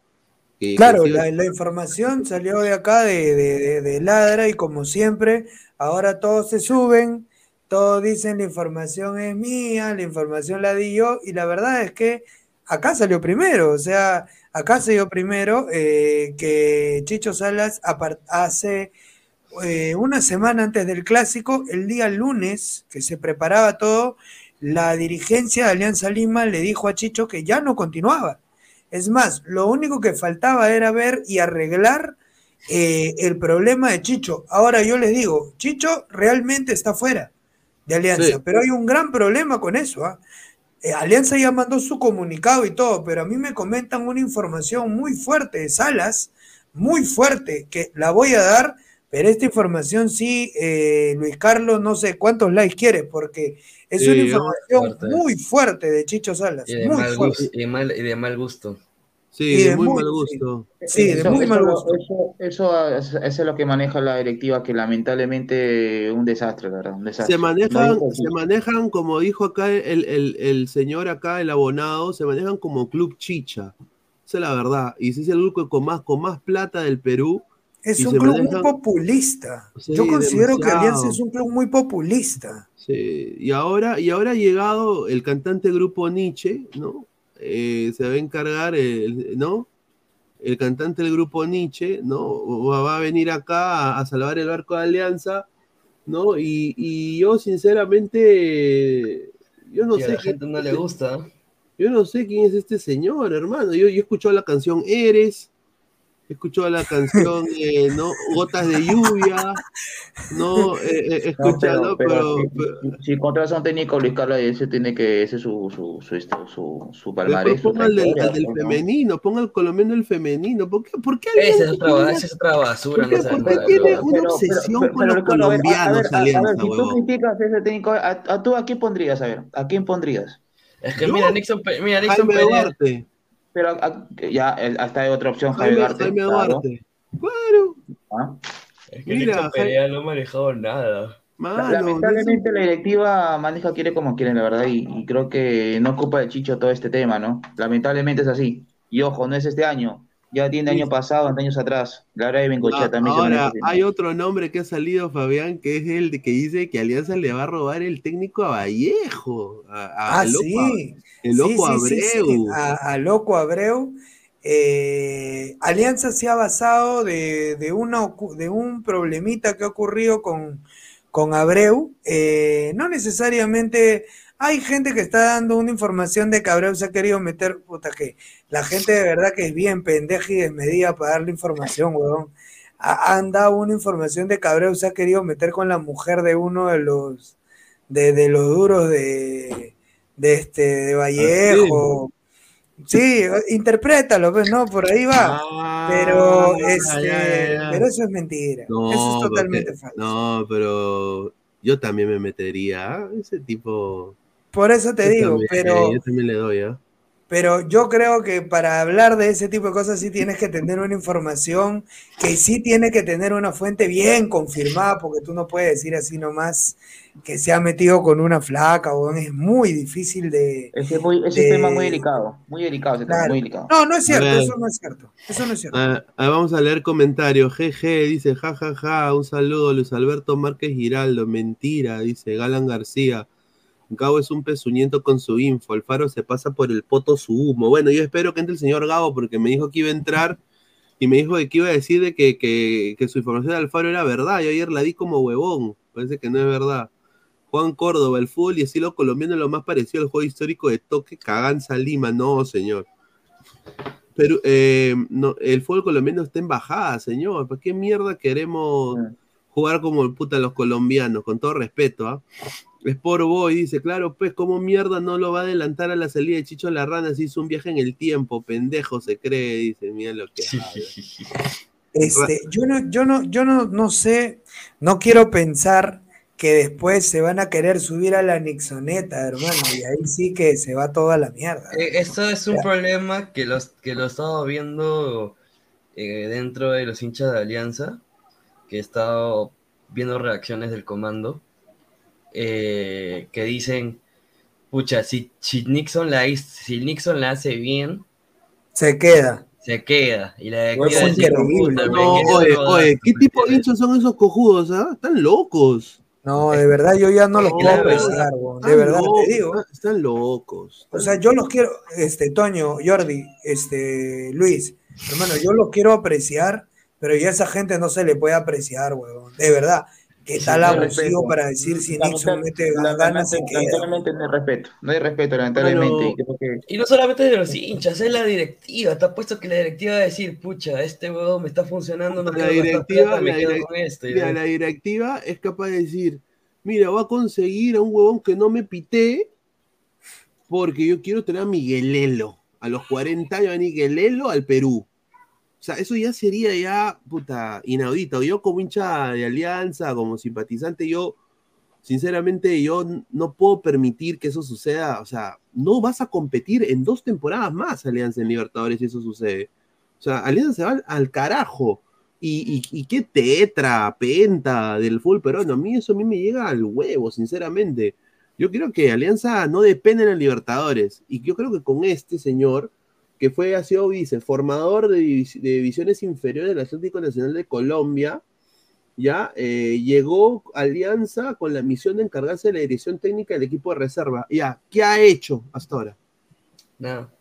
Que- Claro, la, la información salió de acá de, de- de- Ladra y como siempre, ahora todos se suben, todos dicen la información es mía, la información la di yo y la verdad es que acá salió primero, o sea, acá salió primero eh, que Chicho Salas hace eh, una semana antes del clásico, el día lunes que se preparaba todo, la dirigencia de Alianza Lima le dijo a Chicho que ya no continuaba. Es más, lo único que faltaba era ver y arreglar eh, el problema de Chicho. Ahora yo les digo, Chicho realmente está fuera de Alianza, Sí. pero hay un gran problema con eso. ¿ah? eh, Alianza ya mandó su comunicado y todo, pero a mí me comentan una información muy fuerte de Salas, muy fuerte, que la voy a dar, pero esta información sí, eh, Luis Carlos, no sé cuántos likes quiere, porque es Sí, una información fuerte. muy fuerte de Chicho Salas, Y de, muy mal fuerte. gusto, y, mal, y de mal gusto. Sí, de muy muy- mal gusto. Sí, de Eso- muy eso mal gusto. Eso, eso, es- eso es lo que maneja la directiva, que lamentablemente un desastre, la ¿verdad? Un desastre. Se manejan, se manejan, como dijo acá el, el- el señor acá, el abonado, se manejan como club chicha. Esa es la verdad. Y si es el grupo con más, con más plata del Perú. Es un club manejan- muy populista. Sí, Yo considero que. Alianza es un club muy populista. Sí, y ahora, y ahora ha llegado el cantante grupo Nietzsche, ¿no? Eh, se va a encargar, el, ¿no? El cantante del grupo Nietzsche, ¿no? Va va a venir acá a, a salvar el barco de Alianza, ¿no? Y, y yo sinceramente, yo no Y a sé quién- no le gusta. yo no sé quién es este señor, hermano. Yo, yo he escuchado la canción Eres, he escuchado la canción, eh, ¿no? Gotas de lluvia, ¿no? Eh, eh, No, pero, si, si- si contratas a un técnico, Luis Carlos, ese tiene que, ese es su, su, su, esto, su, su Pero palmarés. ponga al del, del pues, ¿no? femenino, ponga al colombiano del femenino. ¿Por qué, por qué Esa es otra, tiene- esa es otra basura. ¿Por qué- no saben por qué nada, tiene pero- una obsesión con los Ricardo, a ver, a- a colombianos, ver, si tú criticas a ese técnico, a, a tú a quién pondrías? A ver, ¿a quién pondrías? Es que ¿Yo? mira, Nixon, mira, Nixon Jaime. Duarte. Pero a- ya, hasta hay otra opción, Jaime Jaime, Duarte. Jaime claro. Duarte. Claro. ¿Ah? Es que Mira, Pereira no ha manejado nada. Mano, Lamentablemente la directiva maneja quiere como quiere, la verdad, y, y creo que no ocupa de Chicho todo este tema, ¿no? Lamentablemente es así. Y ojo, no es este año, ya tiene año pasado, años atrás. La verdad de Bengochea Ah, también Ahora, hay otro nombre que ha salido, Fabián, que es el de que dice que Alianza le va a robar el técnico a Vallejo. A, a- Ah, loco, sí. El loco sí, sí, sí, Abreu. A, a Loco Abreu. Eh, Alianza se ha basado de, de, una de un problemita que ha ocurrido con, con Abreu. Eh, no necesariamente hay gente que está dando una información de que Abreu se ha querido meter, puta que la gente de verdad que es bien pendeja y desmedida para darle información, huevón. Ha- Han dado una información de que Abreu se ha querido meter con la mujer de uno de los de, de los duros de, de este de Vallejo. Sí, interprétalo, pues no, por ahí va. pero Ah, este, ya, ya, ya. pero eso es mentira. No, eso es porque- totalmente falso. No, pero yo también me metería. ¿ah? Ese tipo. Por eso te yo digo, también, pero Yo también le doy, ¿ah? Pero yo creo que para hablar de ese tipo de cosas sí tienes que tener una información, que sí tiene que tener una fuente bien confirmada, porque tú no puedes decir así nomás que se ha metido con una flaca, o es muy difícil de... Ese, es muy- ese de- tema muy delicado, muy delicado ese tema, Claro. muy delicado. No, no es cierto, A eso no es cierto. Eso no es cierto. Ah, vamos a leer comentarios. GG dice, jajaja, ja, ja, un saludo, Luis Alberto Márquez Giraldo. Mentira, dice Galan García. Gabo es un pezuñento con su info. Alfaro se pasa por el poto su humo. Bueno, yo espero que entre el señor Gabo porque me dijo que iba a entrar y me dijo que iba a decir de que, que, que su información de Alfaro era verdad. Yo ayer la di como huevón. Parece que no es verdad. Juan Córdoba, el fútbol y estilo colombiano es lo más parecido al juego histórico de toque Caganza Lima. No, señor. Pero eh, no, el fútbol colombiano está en bajada, señor. ¿Para qué mierda queremos jugar como puta los colombianos? Con todo respeto, ¿ah? Sport Boy dice, claro, pues, ¿cómo mierda no lo va a adelantar a la salida de Chicho La Rana si hizo un viaje en el tiempo? Pendejo se cree, dice, mira lo que. Este, yo no, yo no, yo no, no sé, no quiero pensar que después se van a querer subir a la Nixoneta, hermano, y ahí sí que se va toda la mierda. Eh, Esto es un problema que, los, que lo he estado viendo eh, dentro de los hinchas de Alianza, que he estado viendo reacciones del comando, eh, que dicen, pucha, si, si, Nixon la, si Nixon la hace bien, Se queda. se queda. Y la Fue directiva dice, increíble. "Puta, No, oye, rodar". oye, ¿qué tipo de hinchas son esos cojudos, ah? Están locos. No, de verdad yo ya no los No, quiero de weón, de verdad locos, te digo. Están, están locos. O sea, yo los quiero, este, Toño, Jordi, este, Luis, hermano, yo los quiero apreciar, pero ya a esa gente no se le puede apreciar, weón, de verdad. ¿Qué tal no hay abusivo respeto. para decir si Nixon mete ganas lamentablemente, se queda? lamentablemente no hay respeto, no hay respeto, lamentablemente. y creo que- Y no solamente de los hinchas, es la directiva. Está puesto que la directiva va a decir, pucha, este huevo me está funcionando, no La directiva, plata, me la, mira, la directiva es capaz de decir, mira, va a conseguir a un huevón que no me pité porque yo quiero tener a Miguelelo. A los 40 años a Miguelelo al Perú. O sea, eso ya sería ya, puta, inaudito. Yo como hincha de Alianza, como simpatizante, yo, sinceramente, yo no puedo permitir que eso suceda. O sea, no vas a competir en dos temporadas más, Alianza en Libertadores, si eso sucede. O sea, Alianza se va al, carajo. Y, y, qué tetra, penta del fútbol peruano. A mí eso a mí me llega al huevo, sinceramente. Yo creo que Alianza no depende en los Libertadores. Y yo creo que con este señor, que fue, ha sido vice, formador de, divis- de divisiones inferiores del Atlético Nacional de Colombia, ya eh, llegó a Alianza con la misión de encargarse de la dirección técnica del equipo de reserva. Ya, ¿qué ha hecho hasta ahora? Nada.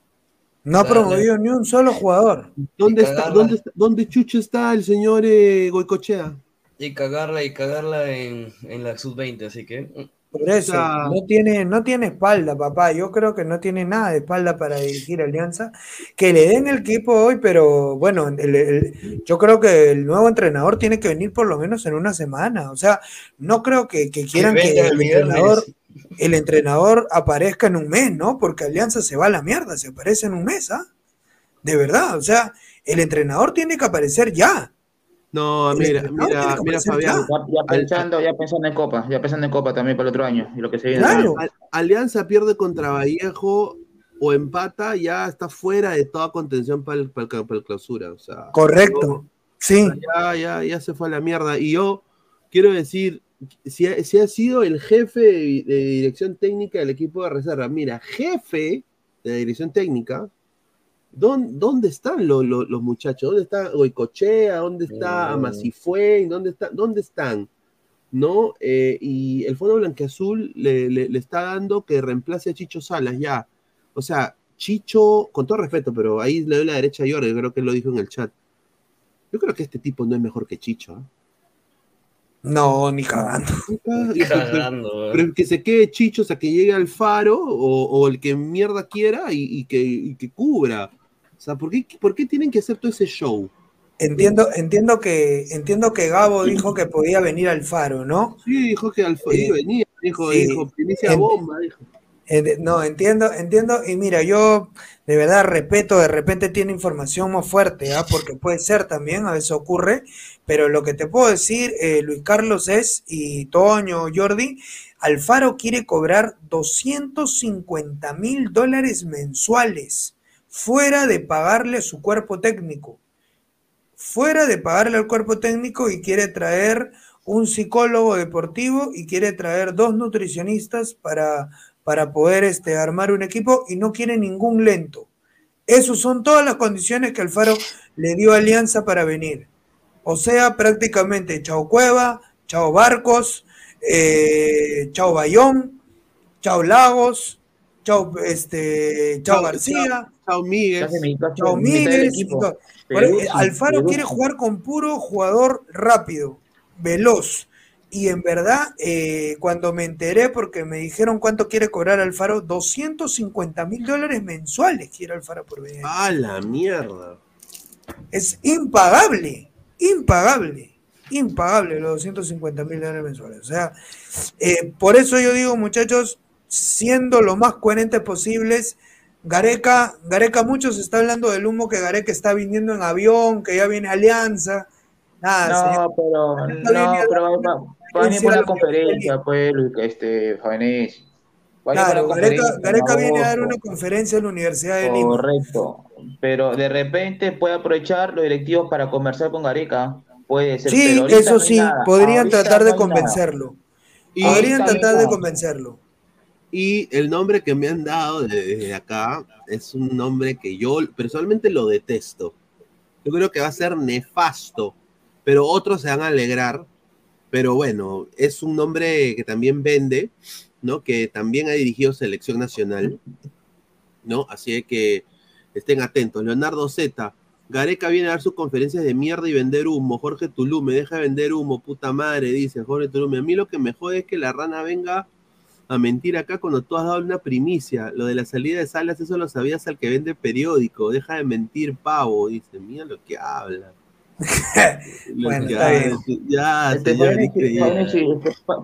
No ha promovido ni un solo jugador. ¿Dónde Y está, cagarla. dónde, está- dónde chucho está el señor eh, Goicochea? Y cagarla y cagarla en, en la sub-20, así que. Por eso, no tiene, no tiene espalda, papá. Yo creo que no tiene nada de espalda para dirigir Alianza. Que le den el equipo hoy, pero bueno, el- el- yo creo que el nuevo entrenador tiene que venir por lo menos en una semana. O sea, no creo que, que quieran que, el entrenador, el entrenador aparezca en un mes, ¿no? Porque Alianza se va a la mierda, se aparece en un mes, ¿ah? De verdad, o sea, el entrenador tiene que aparecer ya. No, mira, mira, mira, Fabián. Ya, pensando, ya pensando en Copa, ya pensando en Copa también para el otro año y lo que se viene. Claro. Al- Alianza pierde contra Vallejo o empata, ya está fuera de toda contención para el, para el- para el clausura. O sea, Correcto. Sí. ya, ya, ya se fue a la mierda. Y yo quiero decir, si ha, si ha sido el jefe de, de dirección técnica del equipo de reserva, mira, jefe de la dirección técnica, ¿dónde, dónde están lo- lo- los muchachos? ¿Dónde está Goicochea? ¿Dónde está Mm. Amacifue? ¿Dónde, está, ¿Dónde están? ¿No? Eh, y el Fondo Blanqueazul le, le, le está dando que reemplace a Chicho Salas ya. O sea, Chicho, con todo respeto, pero ahí le doy la derecha a Jorge, creo que él lo dijo en el chat. Yo creo que este tipo no es mejor que Chicho. ¿ah? No, ni cagando. [laughs] Cagando, [laughs] Pero que se quede Chicho, o sea, que llegue al faro o, o el que mierda quiera y, y que, y que cubra. O sea, ¿por qué, ¿por qué tienen que hacer todo ese show? Entiendo, entiendo que, entiendo que Gabo dijo que podía venir al faro, ¿no? Sí, dijo que al faro Eh, venía, dijo, sí. dijo, primicia bomba, dijo. No, entiendo, entiendo. Y mira, yo de verdad respeto, de repente tiene información más fuerte, ¿ah? Porque puede ser también, a veces ocurre. Pero lo que te puedo decir, eh, Luis Carlos es, y Toño, Jordi, Alfaro quiere cobrar 250 mil dólares mensuales, fuera de pagarle a su cuerpo técnico. Fuera de pagarle al cuerpo técnico y quiere traer un psicólogo deportivo y quiere traer dos nutricionistas para, para poder este, armar un equipo y no quiere ningún lento. Esas son todas las condiciones que Alfaro le dio a Alianza para venir. O sea, prácticamente Chao Cueva, Chao Barcos, eh, Chao Bayón, Chao Lagos, Chao, este, Chao García, Alfaro Perú, quiere jugar con puro jugador rápido, veloz. Y en verdad, eh, cuando me enteré, porque me dijeron cuánto quiere cobrar Alfaro, 250 mil dólares mensuales quiere Alfaro por venir. A la mierda. Es impagable, impagable, impagable los 250 mil dólares mensuales. O sea, eh, por eso yo digo, muchachos, siendo lo más coherentes posibles, Gareca, Gareca, muchos está hablando del humo que Gareca está viniendo en avión, que ya viene Alianza. Nada. No, pero, no, pero va, va- a venir por la conferencia, pues, este, por Claro, Gareca, Gareca viene a dar una conferencia en la Universidad de Lima. Correcto. Pero de repente puede aprovechar los directivos para conversar con Gareca. Puede ser. Sí, eso sí, nada. podrían Ahorita tratar de nada. convencerlo. Podrían tratar de convencerlo. Y el nombre que me han dado de- desde acá es un nombre que yo personalmente lo detesto. Yo creo que va a ser nefasto, pero otros se van a alegrar. Pero bueno, es un nombre que también vende, ¿no? Que también ha dirigido selección nacional, ¿no? Así que estén atentos. Leonardo Z. Gareca viene a dar sus conferencias de mierda y vender humo. Jorge Tulum, me deja de vender humo, puta madre, dice Jorge Tulum. A mí lo que me es que la rana venga a mentir acá cuando tú has dado una primicia. Lo de la salida de salas, eso lo sabías al que vende periódico. Deja de mentir, pavo. Dice, mira lo que habla. [laughs] Lo Bueno, que está habla. bien. Ya, Este, señor, increíble. Este,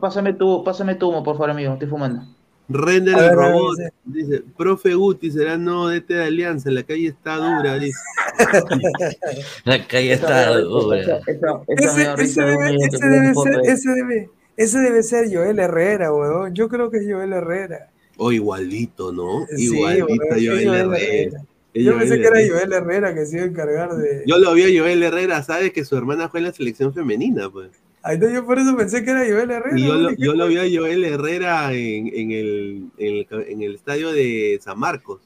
pásame tu, pásame tu humo, por favor, amigo. Estoy fumando. Render el robot. Dice, profe Guti será no de de Alianza, la calle está dura, dice. [laughs] La calle está dura. Ese debe ser, ese debe, ese debe ser Joel Herrera, weón. Yo creo que es Joel Herrera. O igualito, ¿no? Sí, Igualito a Joel Joel Herrera. Yo Joel pensé que era. Joel Herrera que se iba a encargar de. Yo lo vi a Joel Herrera, ¿sabes? Que su hermana fue en la selección femenina, pues. Ay, no, yo por eso pensé que era Joel Herrera. Y yo lo, dije, yo lo vi a Joel Herrera en, en el, en, el, ca- en el estadio de San Marcos,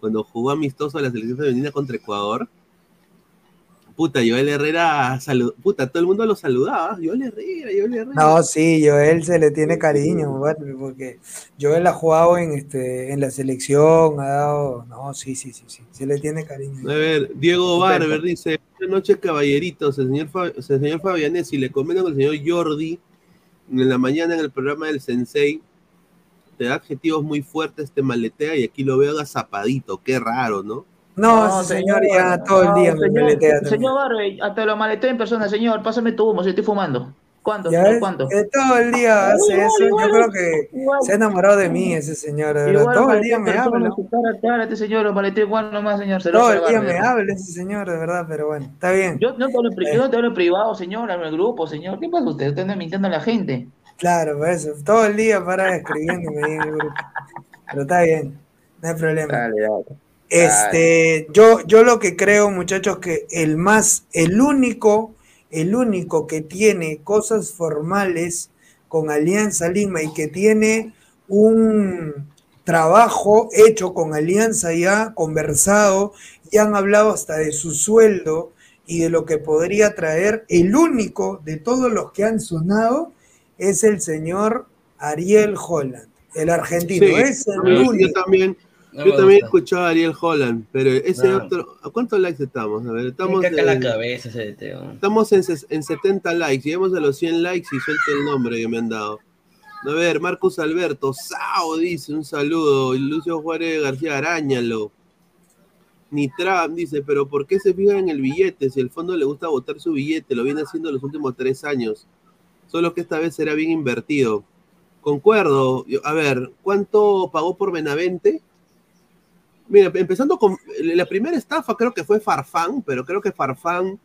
cuando jugó amistoso a la selección femenina contra Ecuador. Puta, Joel Herrera, salud, puta, todo el mundo lo saludaba. Joel Herrera, Joel Herrera. No, sí, Joel se le tiene cariño, porque Joel ha jugado en este, en la selección, ha dado, no, sí, sí, sí, sí, se le tiene cariño. A ver, Diego Barber dice, buenas noches caballeritos, el señor, Fa- el señor Fabianesi, le comento con el señor Jordi en la mañana en el programa del Sensei, te da adjetivos muy fuertes, te maletea y aquí lo veo agazapadito, qué raro, ¿no? No, ese señor ya todo el día me señor, también. Señor Barbe, hasta lo maleteo en persona, señor. Pásame tu humo, si estoy fumando. ¿Cuánto? Ya señor? ves, ¿Cuánto? que todo el día hace Igual, eso, igual, yo creo que igual. se ha enamorado de mí ese señor, Igual todo el día me habla, este señor, lo maleteo igual nomás, señor. Se todo el día Barbe. me habla ese señor, de verdad, pero bueno, está bien. Yo no te hablo yo no te hablo privado, señor, hablo en el grupo, señor. ¿Qué pasa usted? Usted anda mintiendo a la gente. Claro, por eso, todo el día para escribiéndome ahí en el grupo. Pero está bien, no hay problema. Este, yo, yo lo que creo, muchachos, que el más, el único, el único que tiene cosas formales con Alianza Lima y que tiene un trabajo hecho con Alianza ya, conversado, ya han hablado hasta de su sueldo y de lo que podría traer, el único de todos los que han sonado es el señor Ariel Holland, el argentino. Sí, es el yo- yo único. también, No yo también he escuchado a Ariel Holland, pero ese No. otro, ¿a cuántos likes estamos? A ver, estamos caca la en, cabeza ese estamos en, ses- en 70 likes, llegamos a los 100 likes y suelta el nombre que me han dado. A ver, Marcos Alberto, Sao dice, un saludo, Lucio Juárez García Arañalo. Nitram dice, pero ¿por qué se fijan en el billete? Si el fondo le gusta votar su billete, lo viene haciendo los últimos tres años. Solo que esta vez será bien invertido. Concuerdo. A ver, ¿cuánto pagó por Benavente? Mira, empezando con la primera estafa, creo que fue Farfán, pero creo que Farfán,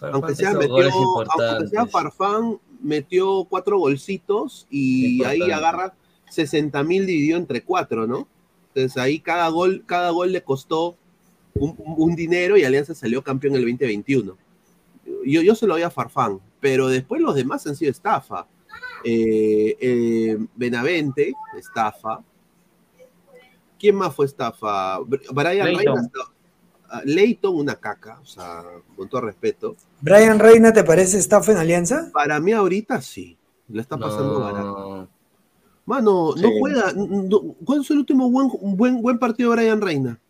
aunque sea, metió, aunque sea. Farfán, metió cuatro golcitos y ahí agarra 60 mil dividido entre cuatro, ¿no? Entonces ahí cada gol, cada gol le costó un, un dinero y Alianza salió campeón en el 2021. Yo, yo se lo doy a Farfán, pero después los demás han sido estafa. Eh, eh, Benavente, estafa. ¿Quién más fue estafa? Br- Brian Leighton. Reina. ah, Leighton, una caca, o sea, con todo respeto. Brian Reina, ¿te parece estafa en Alianza? Para mí ahorita sí, lo está pasando No. barato. Mano, no juega. no- ¿Cuál es el último buen, buen, buen partido de Brian Reina?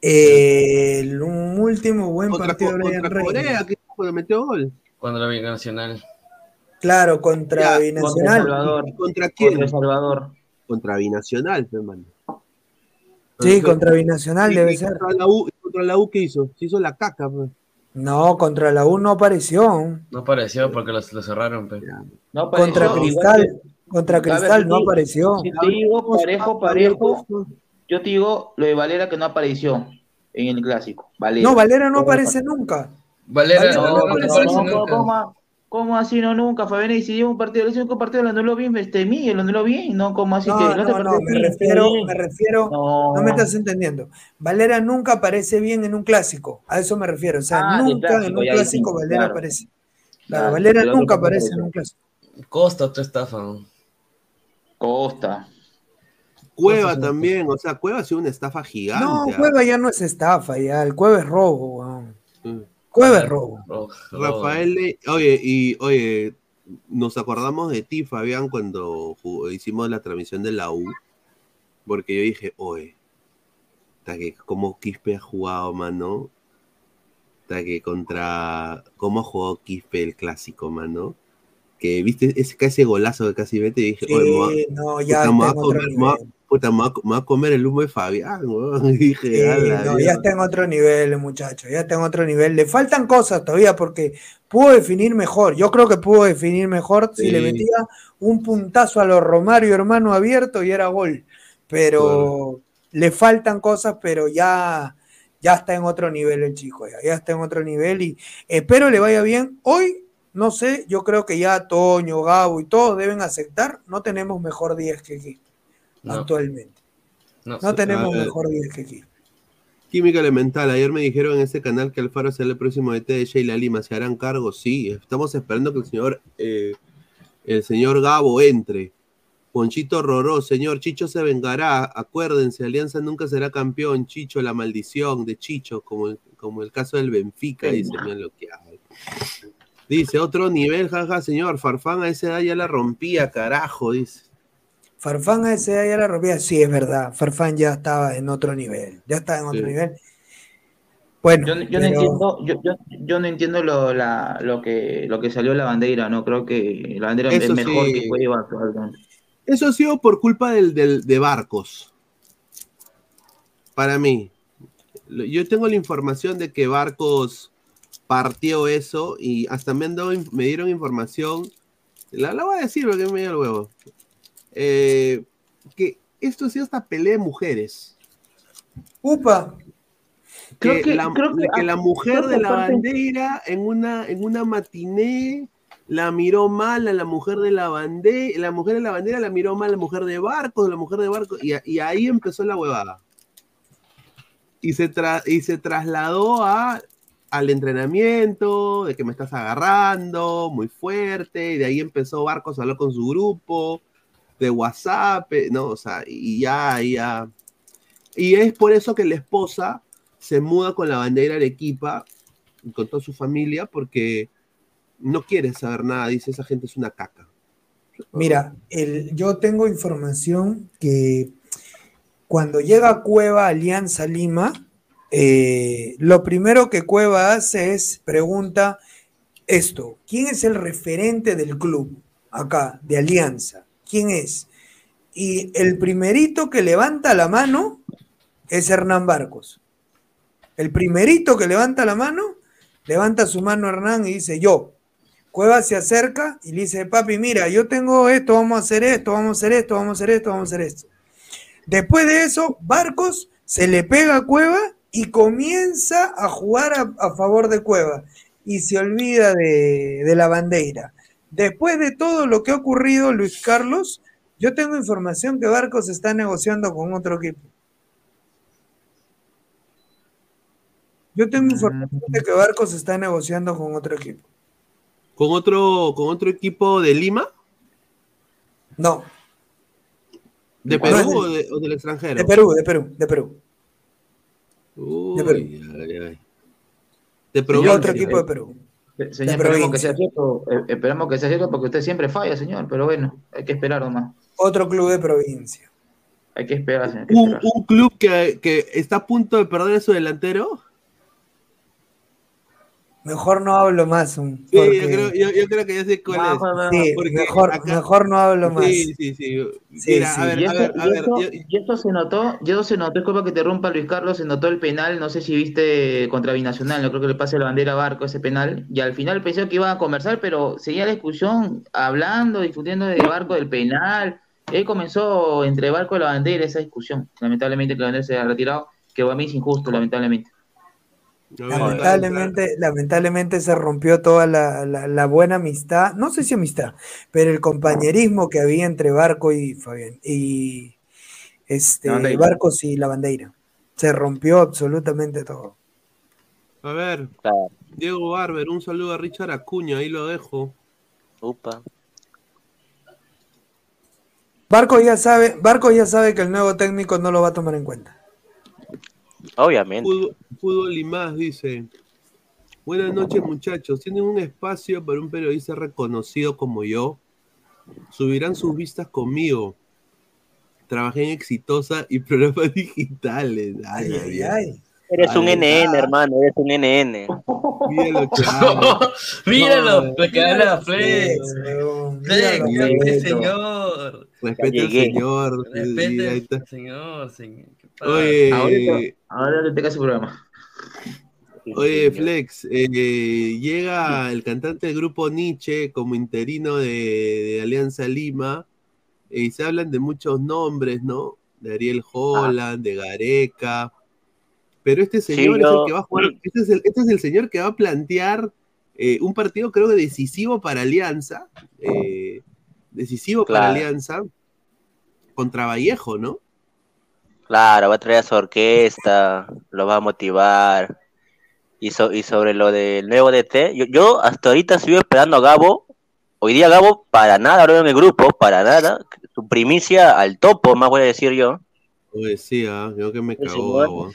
El último buen Contra, partido de Brian contra Reina. Corea, que cuando metió gol. Cuando la Liga Nacional. Claro, contra Ya, Binacional. ¿Y ¿Contra quién? Contra El Salvador. Contra Binacional, hermano. Sí, contra Binacional Y- debe y ser. Contra la, U, contra la U, ¿qué hizo? Se hizo la caca, pues. No, contra la U no apareció. No apareció porque lo, lo cerraron. pe. No Contra Cristal, contra ver, Cristal si no apareció. Si te digo parejo, parejo, yo te digo lo de Valera que no apareció en el clásico. Valera. No, Valera no aparece nunca. Valera, Valera no, no no aparece aparece nunca. ¿Cómo, así no nunca? Fabián, y si lleva un partido, el único partido lo anuló bien, este Miguel, lo anuló bien, ¿no? ¿Cómo así No, que no, te no, me bien? refiero, me refiero, No. no me estás entendiendo. Valera nunca aparece bien en un clásico, a eso me refiero. O sea, Ah, nunca clásico, en un clásico Valera claro. aparece. Claro, Valera nunca aparece en un clásico. Costa, otra estafa. Costa. Cueva también, o sea, Cueva ha sido una estafa gigante. No. Cueva ya no es estafa, ya. El Cueva es robo, weón. Mm. Cueva robo. Rafael, oye, y oye, nos acordamos de ti, Fabián, cuando jugó- hicimos la transmisión de la U, porque yo dije, oye, hasta que cómo Quispe ha jugado, mano, hasta que contra, cómo ha jugado Quispe el clásico, mano, que viste ese, ese golazo que casi vete y dije, Sí, oye, no, ya a comer- puta, me va, a- me va a comer el humo de Fabián, weón. [laughs] Dije, ya está en otro nivel, el muchacho, ya está en otro nivel. Le faltan cosas todavía porque pudo definir mejor. Yo creo que pudo definir mejor si le metía un puntazo a los Romario, hermano abierto, y era gol. Pero le faltan cosas, pero ya, ya está en otro nivel el chico, ya, ya está en otro nivel y espero le vaya bien. Hoy, no sé, yo creo que ya Toño, Gabo y todos deben aceptar, no tenemos mejor 10 que aquí, No. actualmente. No, No tenemos A ver. mejor 10 que aquí. Química elemental, ayer me dijeron en este canal que Alfaro será el próximo DT de Sheila Lima, ¿se harán cargo? Sí, estamos esperando que el señor, eh, el señor Gabo entre. Ponchito Roró, señor Chicho se vengará, acuérdense, Alianza nunca será campeón, Chicho, la maldición de Chicho, como el, como el caso del Benfica, dice, lo que hay. Dice, otro nivel, jaja, señor, Farfán a esa edad ya la rompía, carajo, dice. Farfán a edad ya la rompía, sí, es verdad. Farfán ya estaba en otro nivel, ya estaba en otro Sí. nivel. Bueno, Yo, yo no entiendo, yo, yo, yo no entiendo lo, la, lo que lo que salió la bandera, no creo que la bandera es Eso mejor sí. que fue actualmente. Eso ha sido por culpa del, del- de Barcos. Para mí. Yo tengo la información de que Barcos partió eso y hasta me, han dado in- me dieron información. La, la voy a decir porque me dio el huevo. Eh, que esto ha sido hasta pelea de mujeres. Upa. Creo que, que- la, creo que- que la mujer de la bandera en una, en una matiné la miró mal a la mujer de la bandera, la mujer de la bandera la miró mal a la mujer de Barcos, la mujer de Barcos, y, ahí empezó la huevada. Y se, tra- y se trasladó a, al entrenamiento, de que me estás agarrando muy fuerte, y de ahí empezó Barcos a hablar con su grupo, de WhatsApp, eh, ¿no? O sea, y ya, ya. Y es por eso que la esposa se muda con la bandera Arequipa y con toda su familia porque no quiere saber nada, dice esa gente es una caca. Mira, el, yo tengo información que cuando llega Cueva Alianza Lima, eh, lo primero que Cueva hace es pregunta esto, ¿quién es el referente del club acá, de Alianza? ¿Quién es? Y el primerito que levanta la mano es Hernán Barcos. El primerito que levanta la mano, levanta su mano Hernán y dice yo. Cueva se acerca y le dice, papi, mira, yo tengo esto, vamos a hacer esto, vamos a hacer esto, vamos a hacer esto, vamos a hacer esto. Después de eso, Barcos se le pega a Cueva y comienza a jugar a, favor de Cueva y se olvida de, de la bandera. Después de todo lo que ha ocurrido, Luis Carlos, yo tengo información que Barcos está negociando con otro equipo. Yo tengo información de que Barcos está negociando con otro equipo. ¿Con otro, con otro equipo de Lima? No, ¿De Perú o, de- o del extranjero? de Perú, de Perú, de Perú. Uy, de Perú. ay, ay. De otro equipo de Perú. Se- Señor, De esperemos que sea cierto, eh, esperemos que sea cierto porque usted siempre falla, señor, pero bueno, hay que esperar nomás. Otro club de provincia. Hay que esperar, señor. hay que un, esperar. un club que, que está a punto de perder a su delantero. Mejor no hablo más. Sí, porque- yo, creo, yo, yo creo que ya sé cuál No, es. no, no, sí, porque mejor, acá- mejor no hablo más. Sí, sí, sí. Sí, Mira, sí. a ver, Y a ver, a y ver. eso- yo- y eso se notó, y eso se notó, disculpa que te rompa Luis Carlos, se notó el penal, no sé si viste contra Binacional, no creo que le pase la bandera a Barco ese penal, y al final pensé que iban a conversar, pero seguía la discusión, hablando, discutiendo de Barco del penal, él comenzó entre Barco y la bandera esa discusión, lamentablemente que la bandera se ha retirado, que a mí es injusto, lamentablemente. Lamentablemente, lamentablemente se rompió toda la, la- la buena amistad, no sé si amistad, pero el compañerismo que había entre Barco y Fabián y este Bandeira. Barcos y la bandera. Se rompió absolutamente todo. A ver. Diego Barber, un saludo a Richard Acuña, ahí lo dejo. Upa. Barco ya sabe, Barco ya sabe que el nuevo técnico no lo va a tomar en cuenta. Obviamente. Fútbol, fútbol y más, dice. Buenas noches, muchachos. ¿Tienen un espacio para un periodista reconocido como yo? Subirán sus vistas conmigo. Trabajé en Exitosa y programas [laughs] digitales. Ay, Ay, ay, ay, ay. ay. Eres un Ay, NN, hermano, eres un NN. Míralo, [laughs] claro. Míralo, No, lo que habla Flex. Flex, señor. Respete al señor. está. al señor, señor. Oye, ahora te su programa. Oye, Flex, eh, llega el cantante del grupo Nietzsche como interino de, de Alianza Lima y se hablan de muchos nombres, ¿no? De Ariel Holland, de Gareca. Pero este señor es el que va a jugar, este es el, este es el señor que va a plantear eh, un partido creo que decisivo para Alianza, eh, decisivo para. Alianza contra Vallejo, ¿no? Claro, va a traer a su orquesta, lo va a motivar. Y, so- y sobre lo del nuevo DT, yo, yo hasta ahorita sigo esperando a Gabo. Hoy día Gabo para nada habló en el grupo, para nada. Su primicia al topo, más voy a decir yo. Oye, sí, ah, creo que me señor. Gabo.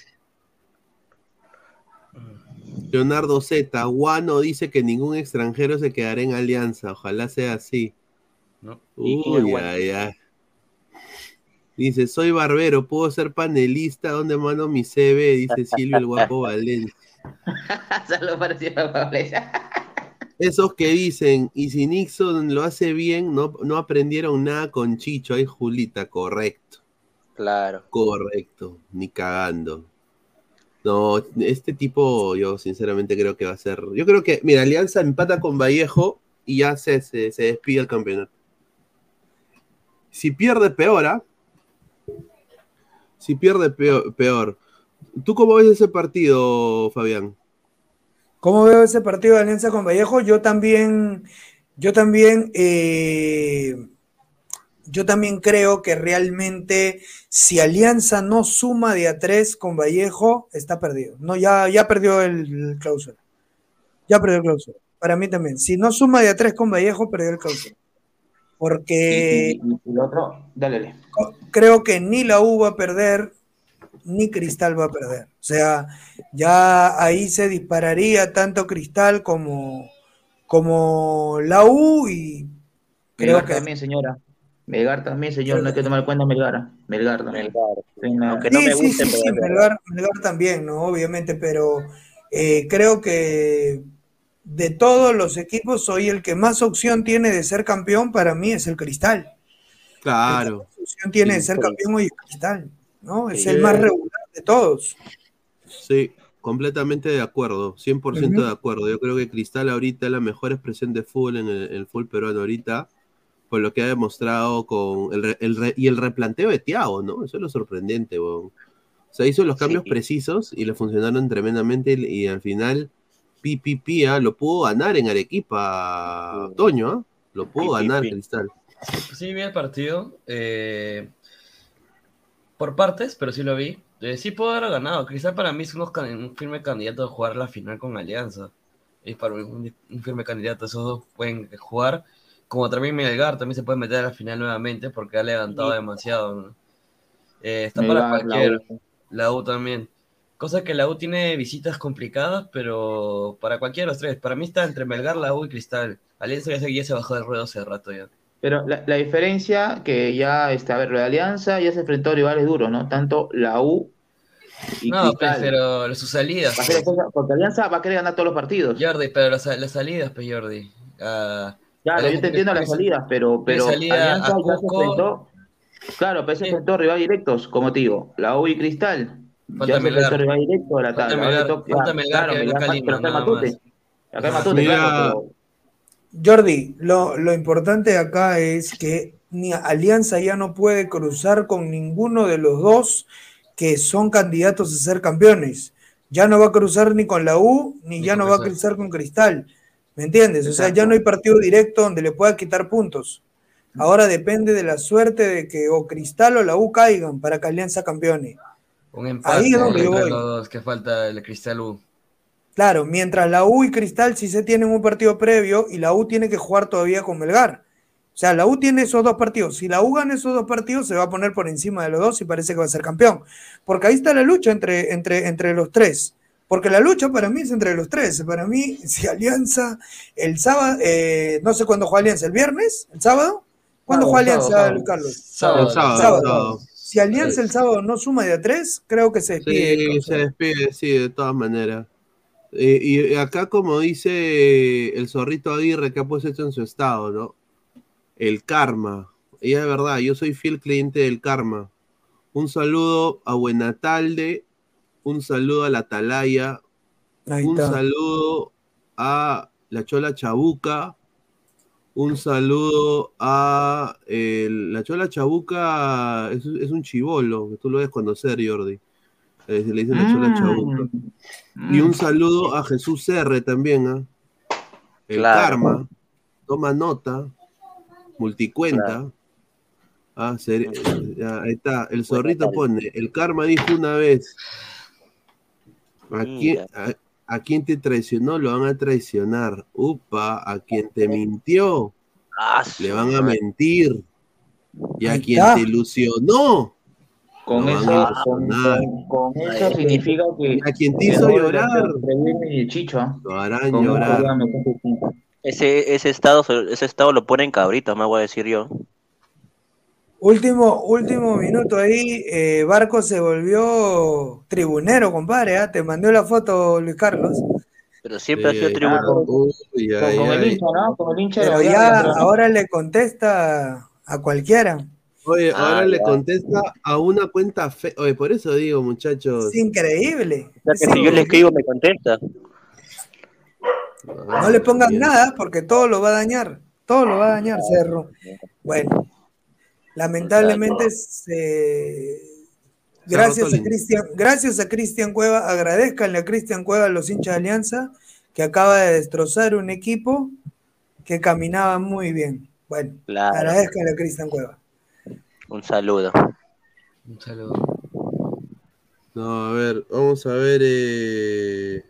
Leonardo Z, Guano dice que ningún extranjero se quedará en Alianza. Ojalá sea así. No. ¿Y quién es Uy, ay, ay. Dice, soy barbero, puedo ser panelista, ¿dónde mando mi CV? Dice Silvio el guapo [laughs] Valencia. Saludos para Silvio Valencia. Esos que dicen, y si Nixon lo hace bien, no, no aprendieron nada con Chicho. Ay, Julita, correcto. Claro. Correcto, ni cagando. No, este tipo yo sinceramente creo que va a ser... Yo creo que, mira, Alianza empata con Vallejo y ya se, se, se despide el campeonato. Si pierde, peor, ¿ah? Si pierde, peor. ¿Tú cómo ves ese partido, Fabián? ¿Cómo veo ese partido de Alianza con Vallejo? Yo también, yo también, eh, yo también creo que realmente si Alianza no suma de a tres con Vallejo, está perdido. No, ya, ya perdió el, el clausura. Ya perdió el clausura. Para mí también. Si no suma de a tres con Vallejo, perdió el clausura. Porque Y, y- y el otro, dale, dale. creo que ni la U va a perder, ni Cristal va a perder. O sea, ya ahí se dispararía tanto Cristal como, como la U y creo Melgar que también, señora. Melgar también, señor. No hay que tomar en cuenta Melgar. Melgar también. Sí, no. Aunque no sí, me sí, guste, sí, pero. Melgar, Melgar también, ¿no? Obviamente, pero eh, creo que de todos los equipos, hoy el que más opción tiene de ser campeón para mí es el Cristal. Claro. opción tiene de ser campeón hoy es Cristal, ¿no? Es el más regular de todos. Sí, completamente de acuerdo, 100% Ujú. de acuerdo. Yo creo que Cristal ahorita es la mejor expresión de fútbol en el, el fútbol peruano ahorita, por lo que ha demostrado con el, el y el replanteo de Thiago, ¿no? Eso es lo sorprendente, weón. O sea, hizo los cambios Sí. precisos y le funcionaron tremendamente y, y al final Pi, Pi, Pi, ah, lo pudo ganar en Arequipa, Toño, ¿ah? Lo pudo ganar. Cristal. Sí, vi el partido. eh, por partes, pero sí lo vi. Eh, sí pudo haber ganado. Cristal para mí es unos un firme candidato a jugar la final con Alianza. Es para mí un, un firme candidato. Esos dos pueden jugar. Como también Melgar también se puede meter a la final nuevamente porque ha levantado Sí. demasiado. ¿no? Eh, está para la cualquiera. U. La U también. Cosa que la U tiene visitas complicadas, pero para cualquiera de los tres. Para mí está entre Melgar, la U y Cristal. Alianza ya se, ya se bajó del ruedo hace rato ya. Pero la, la diferencia que ya, este, a ver, la Alianza ya se enfrentó a rivales duros, ¿no? Tanto la U y No, pues, Cristal. pero sus salidas. Pues. porque Alianza va a querer ganar todos los partidos. Jordi, pero las, las salidas, pues Jordi. Ah, Claro, yo te entiendo las salidas, pero, pero salida Alianza ya se enfrentó. Claro, pero se enfrentó a rivales directos, como te digo, la U y Cristal. Falta ya se Melgar. enfrentó a rivales directos a la Falta tabla. Ahora Melgar- toca- falta Melgar claro, que venga Melgar, acá a Lima, pero acá hay nada Matute. más. Acá hay Matute, Mira, claro, pero- Jordi, lo, lo importante acá es que ni Alianza ya no puede cruzar con ninguno de los dos que son candidatos a ser campeones. Ya no va a cruzar ni con la U, ni, Ni ya no va a cruzar con Cristal. ¿Me entiendes? O sea, ya no hay partido directo donde le pueda quitar puntos. Ahora depende de la suerte de que o Cristal o la U caigan para que Alianza campeone. Un empate Ahí es donde yo entre voy. los dos, que falta el Cristal U. Claro, mientras la U y Cristal sí se tienen un partido previo y la U tiene que jugar todavía con Melgar. O sea, la U tiene esos dos partidos. Si la U gana esos dos partidos, se va a poner por encima de los dos y parece que va a ser campeón. Porque ahí está la lucha entre, entre, entre los tres. Porque la lucha para mí es entre los tres. Para mí, [laughs] si Alianza el sábado, eh, no sé cuándo juega Alianza, ¿el viernes? ¿El sábado? ¿Cuándo Sábado, juega Alianza, sábado, Luis Carlos? Sábado, sábado, sábado. Si Alianza el sábado no suma de a tres, creo que se despide. Sí, se despide, sí, de todas maneras. Eh, y acá, como dice el zorrito Aguirre, que ha puesto esto en su estado, ¿no? El karma. Y es verdad, yo soy fiel cliente del karma. Un saludo a Buenatalde, un saludo a la Atalaya, un saludo a la Chola Chabuca, un saludo a eh, la Chola Chabuca, es, es un chivolo, que tú lo debes conocer, Jordi. Eh, se le dicen la Chola Chabuca. Y un saludo a Jesús R también, ¿ah? El Claro. karma, toma nota, multicuenta. Ah, ser- ya, ahí está, el zorrito pone, el karma dijo una vez, ¿a quién, a, a quién te traicionó? Lo van a traicionar. Upa, a quien te mintió, le van a mentir. Y a quien te ilusionó, Con eso, con, ilusionar. con- con eso significa que. A quien te hizo llorar. chicho, ¿ah? Lo harán llorar. Ese, ese estado, ese estado lo pone en cabritos, me voy a decir yo. Último, último minuto ahí, eh, Barco se volvió tribunero, compadre, ¿ah? Te mandó la foto, Luis Carlos. Pero siempre ha sido tribunero. uy, ay, Con el ay. hincha, ¿no? Con el hincha de Pero la ya ahora le contesta a cualquiera. Oye, Ah, ahora le contesta a una cuenta fe. Oye, por eso digo, muchachos. Es increíble. O sea, que si yo le escribo, me contesta. No le pongas nada porque todo lo va a dañar. Todo lo va a dañar, Cerro. Bueno, lamentablemente se... Gracias a Tolín. Cristian, gracias a Cristian Cueva, agradezcanle a Cristian Cueva, a los hinchas de Alianza, que acaba de destrozar un equipo que caminaba muy bien. Bueno, Claro. agradezcanle a Cristian Cueva. Un saludo. Un saludo. No, a ver, vamos a ver. eh,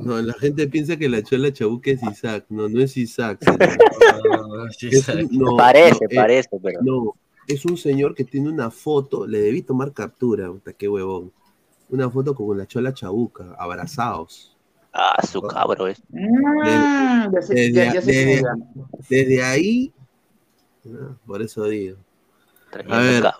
No, la gente piensa que la chola chabuca es Isaac. No, no es Isaac. [laughs] señor. Es un- no, Parece, no, eh, parece, pero. No, es un señor que tiene una foto. Le debí tomar captura. Puta, qué huevón. Una foto con la chola chabuca, abrazados. Ah, su cabro es. Mm, Desde, sé desde- era. desde ahí, no, por eso digo. A ver, cabro.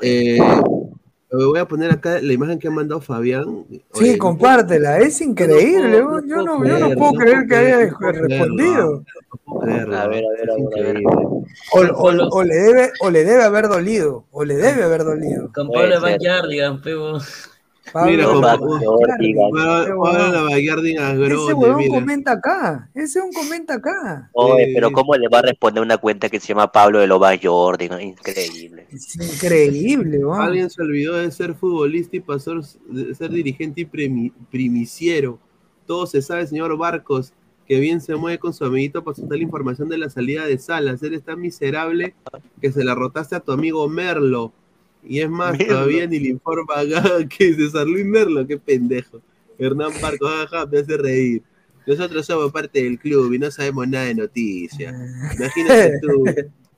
Eh, voy a poner acá la imagen que ha mandado Fabián. Sí, Oye, compártela, es increíble. no yo, no, puedo yo no creer, puedo no creer que haya creer, no puedo creerlo, respondido. puedo creerlo, A ver, a ver. O, o- o le debe, o le debe haber dolido, o le debe haber dolido. Con Pablo ser. Backyardigan, pebo. Pablo Mira, con- Pablo- Pablo huevón. Ese huevón mira. comenta acá, ese un comenta acá. Oye, pero ¿cómo le va a responder una cuenta que se llama Pablo de Loba Jordi? ¿no? Increíble. Es increíble, weón. Alguien se olvidó de ser futbolista y pasó de ser dirigente y primi- primiciero. Todo se sabe, señor Barcos, que bien se mueve con su amiguito para soltar la información de la salida de Salas. Eres tan miserable que se la rotaste a tu amigo Merlo. Y es más, Merlo. todavía ni le informa acá [laughs] que César Luis Merlo, qué pendejo. Hernán Barcos, jaja, me hace reír. Nosotros somos parte del club y no sabemos nada de noticias. Imagínate [laughs] tú,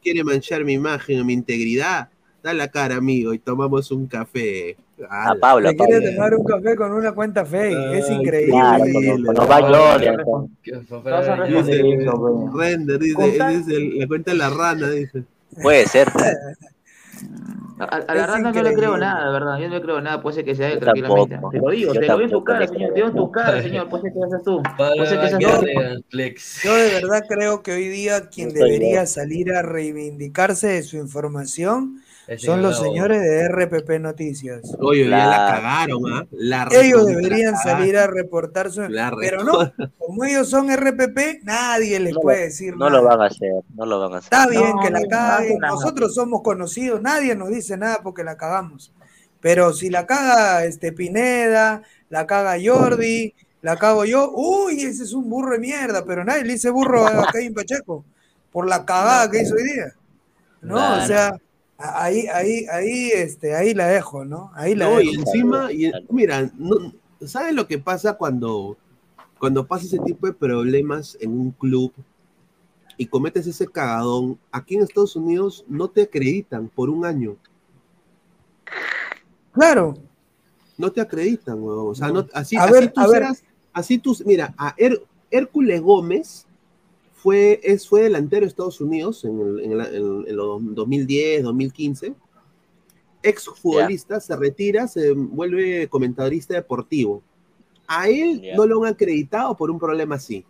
quiere manchar mi imagen o mi integridad, da la cara, amigo, y tomamos un café. A Pablo, a Se quiere Pablo. tomar un café con una cuenta fake, es increíble. Claro, con, con eso, güey. Render, dice, el- la cuenta de la rana, dice. Puede ser. [laughs] A, a la rata no le creo nada, de verdad. Yo no le creo nada. Puede ser que sea él tranquilamente. tampoco. Te lo digo, Yo te lo digo en tu cara, señor. Te digo en tu cara, señor. Puede ser que seas tú. Puede ser que seas tú. Yo de verdad creo que hoy día quien debería salir a reivindicarse de su información son los señores de RPP Noticias. Oye, ya la cagaron, ¿ah? La Ellos deberían salir a reportar su... La Pero no, [laughs] como ellos son RPP, nadie les No, puede decir No nada. lo van a hacer, no lo van a hacer. Está bien No, que la no, no caguen, nosotros somos conocidos, nadie nos dice nada porque la cagamos. Pero si la caga este Pineda, la caga Jordi, la cago yo, uy, ese es un burro de mierda, pero nadie le dice burro a Kevin Pacheco por la cagada que hizo hoy día. ¿No? O sea, ahí, ahí, ahí, este, ahí la dejo, ¿no? Ahí la No, dejo. y encima, y, mira, no, ¿sabes lo que pasa cuando, cuando pasa ese tipo de problemas en un club y cometes ese cagadón? Aquí en Estados Unidos no te acreditan por un año. Claro, No te acreditan, huevón. O sea, no, así, A así ver, tú a ver. así tú, mira, a Her- Hércules Gómez fue, es, fue delantero de Estados Unidos en, el, en, en los 2010, 2015. Ex futbolista, se retira, se vuelve comentarista deportivo. A él no lo han acreditado por un problema así.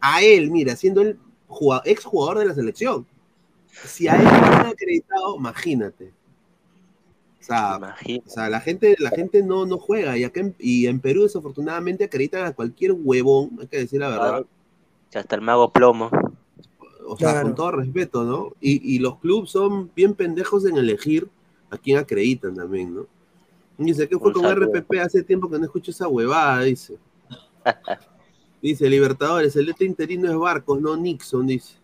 A él, mira, siendo el ex jugador de la selección. Si a él no lo han acreditado, imagínate. O sea, o sea, la gente, la gente no, no juega. Y, acá en, y en Perú, desafortunadamente, acreditan a cualquier huevón, hay que decir la verdad. Ya hasta el mago plomo. O sea, con todo respeto, ¿no? Y, y los clubes son bien pendejos en elegir a quién acreditan también, ¿no? Dice que fue Un con saludo. RPP hace tiempo que no escucho esa huevada, dice. [laughs] Dice, Libertadores, el este interino es Barcos, no Nixon, dice.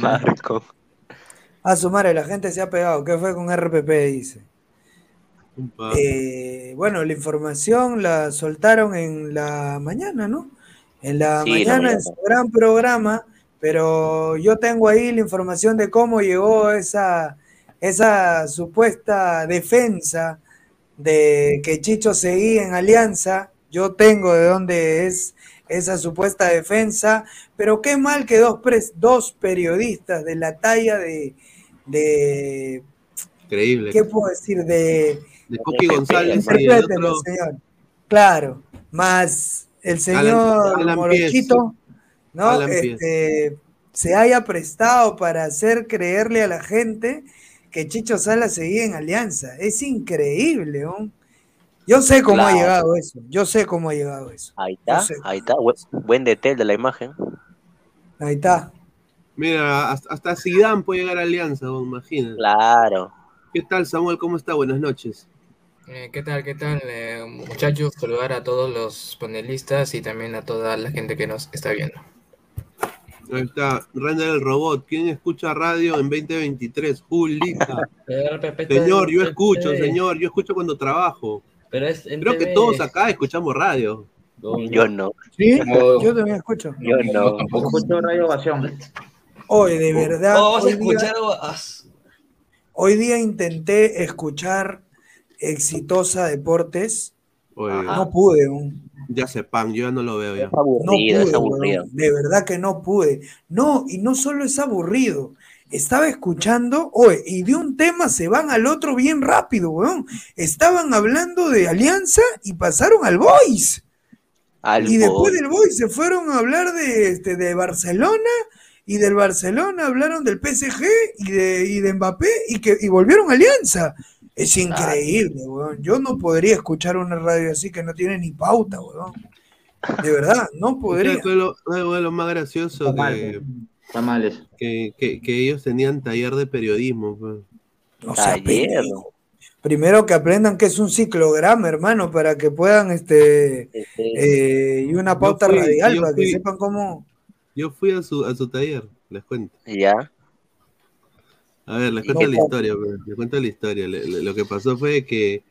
Marco. [laughs] A su madre, la gente se ha pegado. ¿Qué fue con RPP? Dice. Eh, bueno, la información la soltaron en la mañana, ¿no? En la Sí, mañana en su gran programa, pero yo tengo ahí la información de cómo llegó esa, esa supuesta defensa de que Chicho seguía en Alianza. Yo tengo de dónde es esa supuesta defensa, pero qué mal que dos, pres- dos periodistas de la talla de, de Increíble. ¿qué puedo decir? De, De Coqui González y el Interprételo, otro. señor. Claro, más el señor Alan- Alan Morochito, ¿no? Alan. Este, se haya prestado para hacer creerle a la gente que Chicho Sala seguía en Alianza. Es increíble, ¿no? Yo sé cómo ha llegado eso. Yo sé cómo ha llegado eso. Ahí está, sé. ahí está. Buen, detalle de la imagen. Ahí está. Mira, hasta, hasta Zidane puede llegar a Alianza, imagínate. Claro. ¿Qué tal, Samuel? ¿Cómo está? Buenas noches. Eh, ¿Qué tal? ¿Qué tal? Eh, muchachos, saludar a todos los panelistas y también a toda la gente que nos está viendo. Ahí está, Render el robot. ¿Quién escucha radio en 2023? Julita. Señor, yo escucho, señor, yo escucho cuando trabajo. Pero es en Creo que todos acá escuchamos radio. Yo no. ¿Sí? Yo también escucho. Yo no. Escucho Radio Ovación. Hoy, de verdad. Oh, vas a hoy día- escuchar. a- Hoy día intenté escuchar Exitosa Deportes. Oye, No pude, ya sepan, yo ya no lo veo ya. Es aburrido, no pude, es aburrido. weón. de verdad que no pude. No, y no solo es aburrido. Estaba escuchando, oye, y de un tema se van al otro bien rápido, weón. Estaban hablando de Alianza y pasaron al Boys. Al Y después del Boys se fueron a hablar de, este, de Barcelona y del Barcelona hablaron del PSG y de, y de Mbappé y, que, y volvieron a Alianza. Es increíble, weón. Yo no podría escuchar una radio así que no tiene ni pauta, weón. De verdad, no podría. ¿Sabes qué es lo, más gracioso? Que, Tamales. que, que, que ellos tenían taller de periodismo. pues. No sea Taller. Primero que aprendan que es un ciclograma, hermano, para que puedan, este, eh, y una pauta fui- radial, yo para que fui- sepan cómo. Yo fui a su, a su taller, les cuento. Ya. A ver, les No, cuento la historia, pues, les cuento la historia. Le- le- Lo que pasó fue que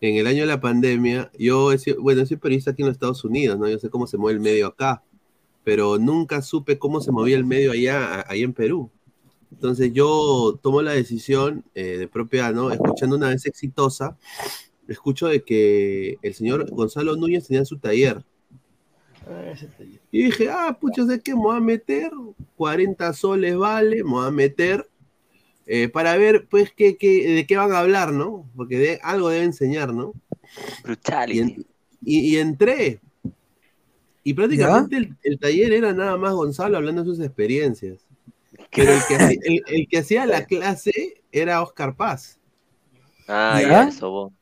en el año de la pandemia, yo, he sido- bueno, soy periodista aquí en los Estados Unidos, ¿no? Yo sé cómo se mueve el medio acá, pero nunca supe cómo se movía el medio allá, a- allá en Perú. Entonces yo tomo la decisión eh, de propia, ¿no? Escuchando una vez exitosa, escucho de que el señor Gonzalo Núñez tenía su taller. Y dije, ah, pucha, sé que me voy a meter, 40 soles vale, me voy a meter, eh, para ver, pues, qué, qué- de qué van a hablar, ¿no? Porque de, algo debe enseñar, ¿no? Y, en- y- y entré. Y prácticamente el, el taller era nada más Gonzalo hablando de sus experiencias. [laughs] Pero el que, hacía- el- el que hacía la clase era Oscar Paz. Ah, ¿Ya? ya, eso, vos.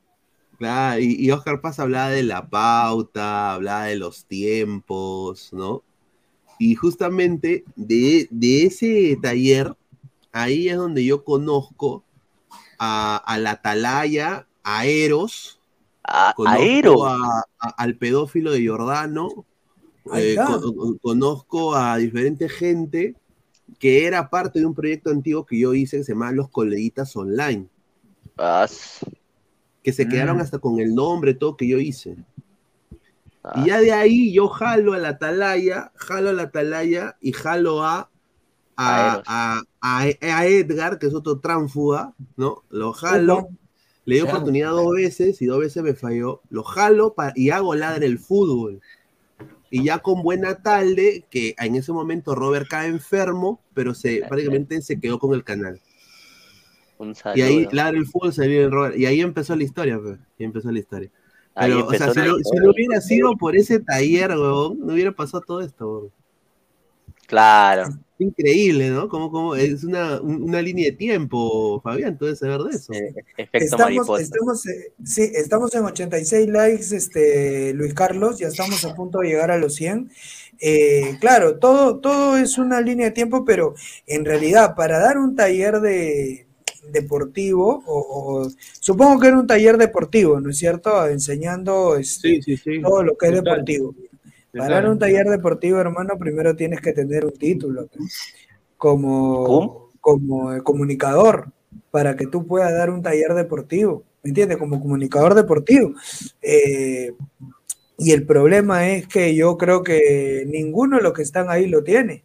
Claro, y, y Oscar Paz hablaba de la pauta, hablaba de los tiempos, ¿no? Y justamente de, de ese taller, ahí es donde yo conozco a, a la Atalaya, a Eros, conozco Eros. a- a- al pedófilo de Giordano, eh, con- conozco a diferente gente que era parte de un proyecto antiguo que yo hice que se llamaba Los Coleguitas Online que se quedaron Mm. hasta con el nombre, todo que yo hice. Y ya de ahí yo jalo a la atalaya, jalo a la atalaya y jalo a, a, a, a- a Edgar, que es otro tránfuga, ¿no? Lo jalo, le di Claro. oportunidad dos veces y dos veces me falló. Lo jalo pa- y hago ladre el fútbol. Y ya con buena tarde, que en ese momento Robert cae enfermo, pero se prácticamente se quedó con el canal. Un Y ahí, ladra el fútbol, salió el Robert. Y ahí empezó la historia, pues. Y empezó la historia. Pero, o sea, si no, si historia. no hubiera sido por ese taller, weón, no hubiera pasado todo esto. weón. Claro. Increíble, ¿no? Como, como es una, un- una línea de tiempo, Fabián, tú debes saber de eso. Efecto Estamos, estamos, eh, sí, estamos en 86 likes, este, Luis Carlos, ya estamos a punto de llegar a los 100. Eh, claro, todo, todo es una línea de tiempo, pero en realidad para dar un taller de deportivo, o, o- supongo que era un taller deportivo, ¿no es cierto? Enseñando este, todo lo que es deportivo. Para un taller deportivo, hermano, primero tienes que tener un título como, como comunicador para que tú puedas dar un taller deportivo, ¿me entiendes? Como comunicador deportivo. Eh, y el problema es que yo creo que ninguno de los que están ahí lo tiene.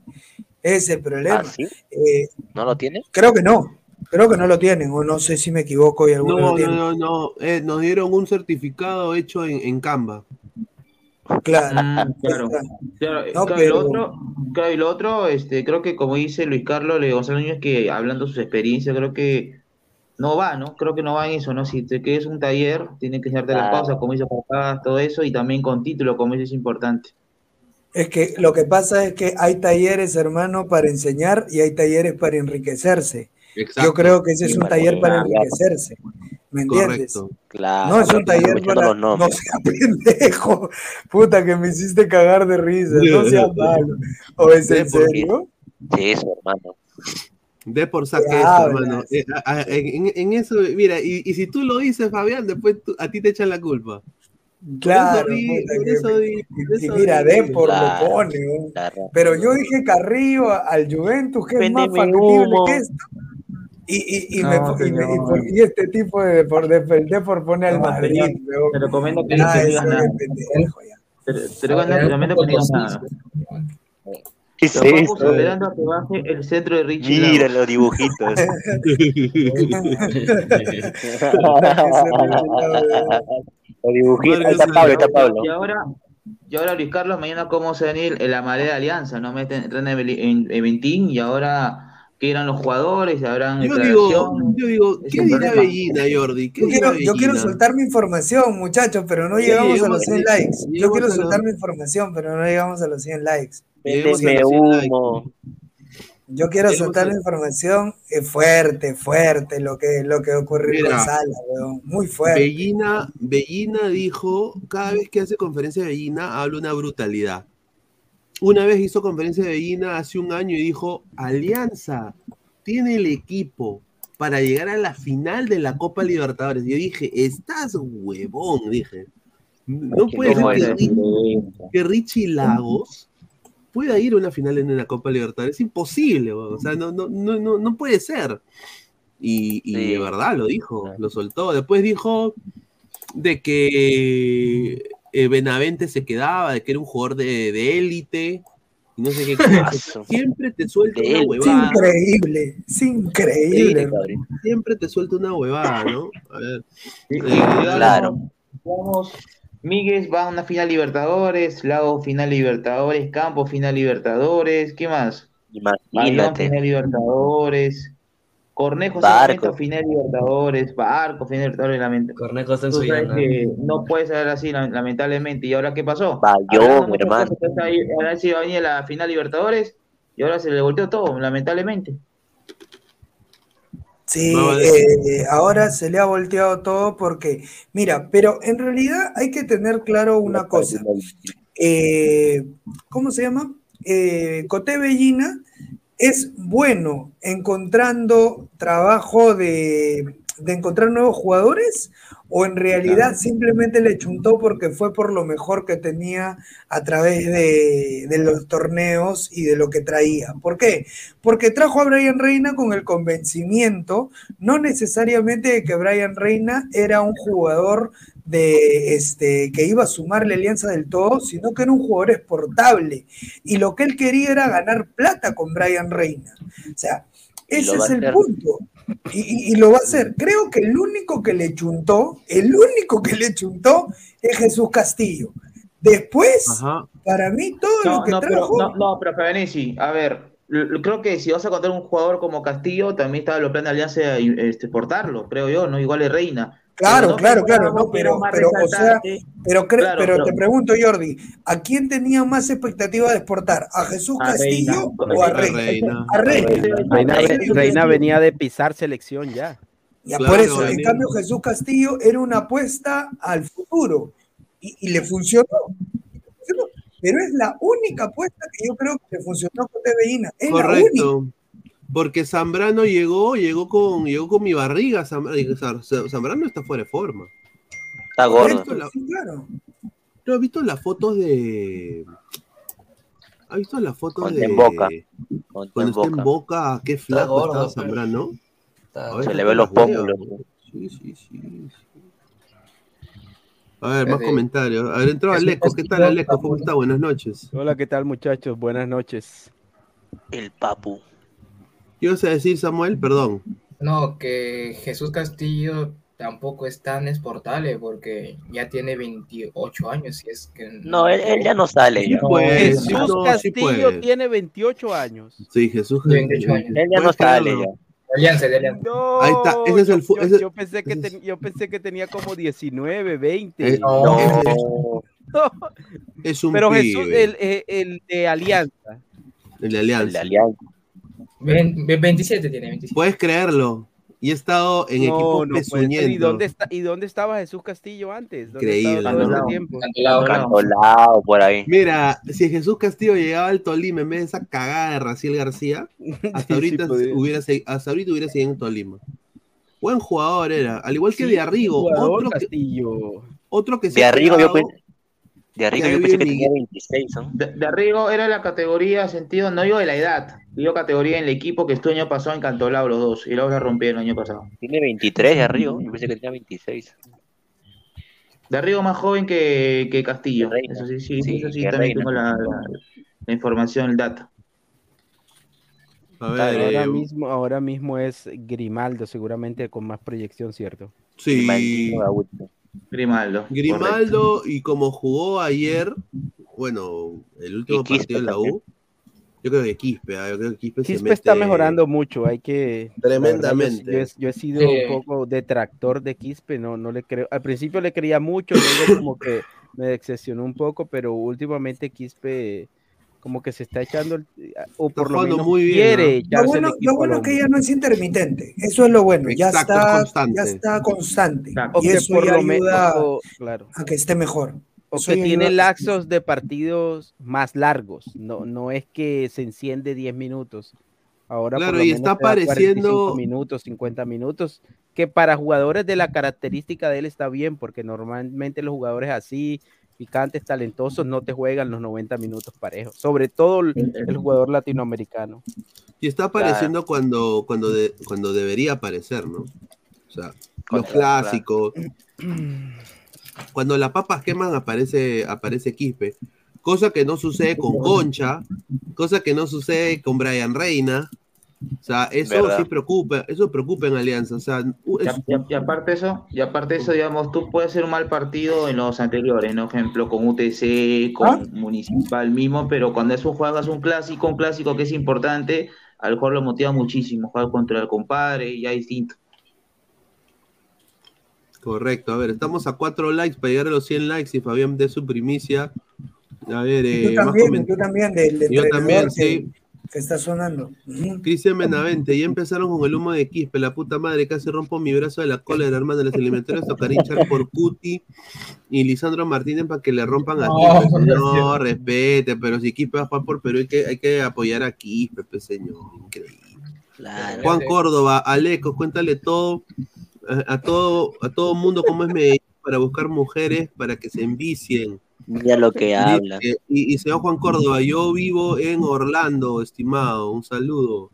Ese es el problema. ¿Ah, sí? Eh, ¿No lo tiene? creo que no. Creo que no lo tienen, o no sé si me equivoco y alguno No, lo no, tiene. no, no. eh, nos dieron un certificado hecho en, en Canva. Claro. Mm, claro. Claro, No, claro, y lo pero- otro, claro, y lo otro, este, creo que como dice Luis Carlos Le Gonzalo Núñez, que hablando de sus experiencias, creo que no va, ¿no? Creo que no va en eso, ¿no? Si te quieres un taller, tienes que enseñarte las cosas, como dice papá, todo eso, y también con título, como dice, es importante. Es que lo que pasa es que hay talleres, hermano, para enseñar y hay talleres para enriquecerse. Yo creo que ese es un taller para enriquecerse. ¿Me entiendes? Correcto. Claro. No es un taller para. los No sea [laughs] pendejo. Puta, que me hiciste cagar de risa. No sea malo. ¿O es en serio? Sí, eso, hermano. De por saque ¿Qué esto, hablas? hermano. Eh, en, en eso, mira, y, y si tú lo dices, Fabián, después tú- a ti te echan la culpa. Claro. Eso eso eso mira, Depor Claro, lo pone. Pero yo dije Carrillo al Juventus, que es más factible que esto. Y, y, y, No, me, y, me- por- y este tipo de Depor, Depor, Depor pone al No, Madrid. señor, weón. te recomiendo que Ah, no digas nada. Te, recomiendo, que no digas nada. ¿Qué es esto? esperando a que baje el centro de Richie Mira los dibujitos. [laughs] los dibujitos. Ahí está Pablo, está Pablo. Y ahora, y ahora Luis Carlos, mañana cómo se va a venir en la marea de alianza, ¿no? Meten René Eventín y ahora qué irán los jugadores, habrán Yo digo, yo digo, ¿qué dirá. Bellina, Jordi? ¿Qué Yo quiero, yo quiero Bellina? soltar mi información, muchachos, pero no Sí, llegamos a los 100 sí, likes. Yo quiero soltar mi información, pero no llegamos a los 100 likes. Lleguemos a Véndeme los 100 likes. humo. Yo quiero soltar la información eh, fuerte, fuerte, lo que, lo que ocurrió Mira, con Sala, weón. Muy fuerte. Bellina, Bellina dijo, cada vez que hace conferencia de Bellina habla una brutalidad. Una vez hizo conferencia de Bellina hace un año y dijo, Alianza tiene el equipo para llegar a la final de la Copa Libertadores. Y yo dije, estás huevón, dije. No ¿Qué- puede ser que, Richie Lagos pueda ir a una final en la Copa Libertadores. Es imposible, o sea, no, no, no, no, no puede ser. Y, y Sí. de verdad lo dijo, lo soltó. Después dijo de que eh, Benavente se quedaba, de que era un jugador de de élite. y no sé qué cosa. Siempre te suelta una élite. Es huevada. increíble, es increíble. Sí, Siempre te suelta una huevada, ¿no? A ver. Sí, eh, Claro. Vamos, Míguez va a una final Libertadores, Lago final Libertadores, Campo final Libertadores, ¿qué más? Imagínate. final Libertadores, Cornejo Barco. Sarmiento, final Libertadores, Barco final Libertadores, lamentablemente. Cornejo está en su sabes que no puede ser así, la- lamentablemente. ¿Y ahora qué pasó? Bayón, hermano. Ahora sí va a venir la final Libertadores y ahora se le volteó todo, lamentablemente. Sí, eh, ahora se le ha volteado todo porque, mira, pero en realidad hay que tener claro una cosa. Eh, ¿cómo se llama? Eh, Coté Bellina es bueno encontrando trabajo de, de encontrar nuevos jugadores o en realidad simplemente le chuntó porque fue por lo mejor que tenía a través de, de los torneos y de lo que traía. ¿Por qué? Porque trajo a Brian Reina con el convencimiento, no necesariamente de que Brian Reina era un jugador de este que iba a sumarle alianza del todo, sino que era un jugador exportable. Y lo que él quería era ganar plata con Brian Reina. O sea, ese es el punto. Y, y- y lo va a hacer. Creo que el único que le chuntó, el único que le chuntó es Jesús Castillo. Después, Ajá. para mí, todo No, lo que no, pero, trajo. no, no, pero Fabianesi, a ver, creo que si vas a contar un jugador como Castillo, también estaba los planes de Alianza este, portarlo, creo yo, ¿no? Igual es Reina. Claro, claro, claro, no, pero, pero, o sea, pero, Claro, pero pero- te pregunto, Jordi, ¿a quién tenía más expectativa de exportar? ¿A Jesús A Reina. Castillo o a A Reina? Reina. A Reina. Reina, Reina. Reina venía de pisar selección ya. Ya Claro, por eso, en cambio, Jesús Castillo era una apuesta al futuro y, y le funcionó. Pero es la única apuesta que yo creo que le funcionó con TVINA. Es la única. Porque Zambrano llegó, llegó con, llegó con mi barriga. Zam- Zam- Zambrano está fuera de forma. Está ¿Has gordo. visto, la- Sí, claro. ¿tú has visto las fotos de. ¿Has visto las fotos Cuando de. en Boca. Cuando Cuando en está en Boca. boca, qué flaco estaba Zambrano. Está- A ver, Se le ven los pómulos. Sí, sí, sí. sí. A ver, más comentarios. A ver, entró Aleco. ¿Qué tal, Aleco? ¿Cómo está? Buenas noches. Hola, ¿qué tal, muchachos? Buenas noches. El papu. ¿Qué ibas a decir, Samuel? Perdón. No, que Jesús Castillo tampoco es tan exportable porque ya tiene 28 años y es que No, él, él ya no sale. Sí puede, sí, Jesús no, sí Castillo puede. tiene 28 años. Sí, Jesús. 28 años. Él ya no sale ya. Alianza de Alianza. No, Ahí está, ese es el yo, yo- ese- yo pensé que ese es- ten- yo pensé que tenía como 19, 20. Eh, No. No, [laughs] Es un pero pibe. Jesús, el, el, el de Alianza. El de El de Alianza. Alianza. Ven- ve- 27 tiene, 27. Puedes creerlo. Y he estado en No, equipos no. ¿Y dónde, está, ¿Y dónde estaba Jesús Castillo antes? ¿Dónde Increíble, ¿no? este tiempo? Cantolao, Cantolao por ahí. Mira, si Jesús Castillo llegaba al Tolima en vez de esa cagada de Raciel García, [laughs] hasta Sí, ahorita, sí hubiera, hasta ahorita hubiera seguido en Tolima. Buen jugador era, al igual que Sí, de Arrigo, otro que, otro que se De ha Arrigo yo, quedado- pe- de Arrigo que yo pensé que tenía 26, ¿no? De, de Arrigo era la categoría, sentido, no digo de la edad, digo categoría en el equipo que este año pasó en Cantolao los dos, y luego la rompieron el año pasado. Tiene 23 de Arrigo. Yo pensé que tenía 26. De Arrigo más joven que, que Castillo. Eso sí, sí, Sí, eso sí, también Reina. tengo la, la- la información, el dato. A ver, Ahora eh, mismo, ahora mismo es Grimaldo, seguramente con más proyección, ¿cierto? sí, Maldito Augusto. Grimaldo. correcto. Grimaldo, y como jugó ayer, bueno, el último Quispe partido en la también. U, yo creo que Quispe, ah, yo creo que Quispe, se Quispe está mete- mejorando mucho, hay que... la verdad, yo- Tremendamente. Yo, he- yo he sido Sí. un poco detractor de Quispe, no, no le creo. Al principio le creía mucho, luego como que me decepcionó un poco, pero últimamente Quispe como que se está echando, el- o Está por lo menos muy bien, quiere ¿no? Lo bueno, el lo bueno es que ya no es intermitente. Eso es lo bueno. Ya Exacto, está, constante. ya está constante. Exacto. O Y que eso por ya lo menos, ayuda o- claro. a que esté mejor. O Eso que tiene ayuda. laxos de partidos más largos, no, no es que se enciende 10 minutos. Ahora por Claro, lo y menos está te da 45 apareciendo- minutos, 50 minutos, que para jugadores de la característica de él está bien, porque normalmente los jugadores así, picantes, talentosos, no te juegan los 90 minutos parejos, sobre todo el, el jugador latinoamericano. Y está apareciendo cuando, cuando, de- cuando debería aparecer, ¿no? O sea, los clásicos. Cuando las papas queman aparece, aparece Quispe. Cosa que no sucede con Concha, cosa que no sucede con Brian Reina. O sea, eso Verdad. sí preocupa, eso preocupa en Alianza. O sea, Y, aparte eso, y aparte eso, digamos, tú puedes hacer un mal partido en los anteriores, ¿no? ejemplo, con UTC, con ¿Ah? Municipal mismo, pero cuando es un juegas un clásico, un clásico que es importante, al jugador lo motiva muchísimo, jugar contra el compadre, ya distinto. correcto. A ver, estamos a cuatro likes para llegar a los 100 likes y Fabián dé su primicia. A ver, eh, tú más también, comen- y tú también, del, del Yo también, que, sí. Que está sonando. Cristian Benavente, ya empezaron con el humo de Quispe, la puta madre, casi rompo mi brazo de la cólera, hermano, de las eliminatorias tocar hinchar por Cuti y Lisandro Martínez para que le rompan a No, Quispe. no No, respete, pero si Quispe va a jugar por Perú hay que, hay que apoyar a Quispe, pues, señor, increíble. Claro. Juan Córdoba, Aleco, cuéntale todo, a, a todo, a todo mundo cómo es Medellín para buscar mujeres para que se envicien. Mira lo que habla. Dice, y, y señor Juan Córdoba, yo vivo en Orlando, estimado, un saludo.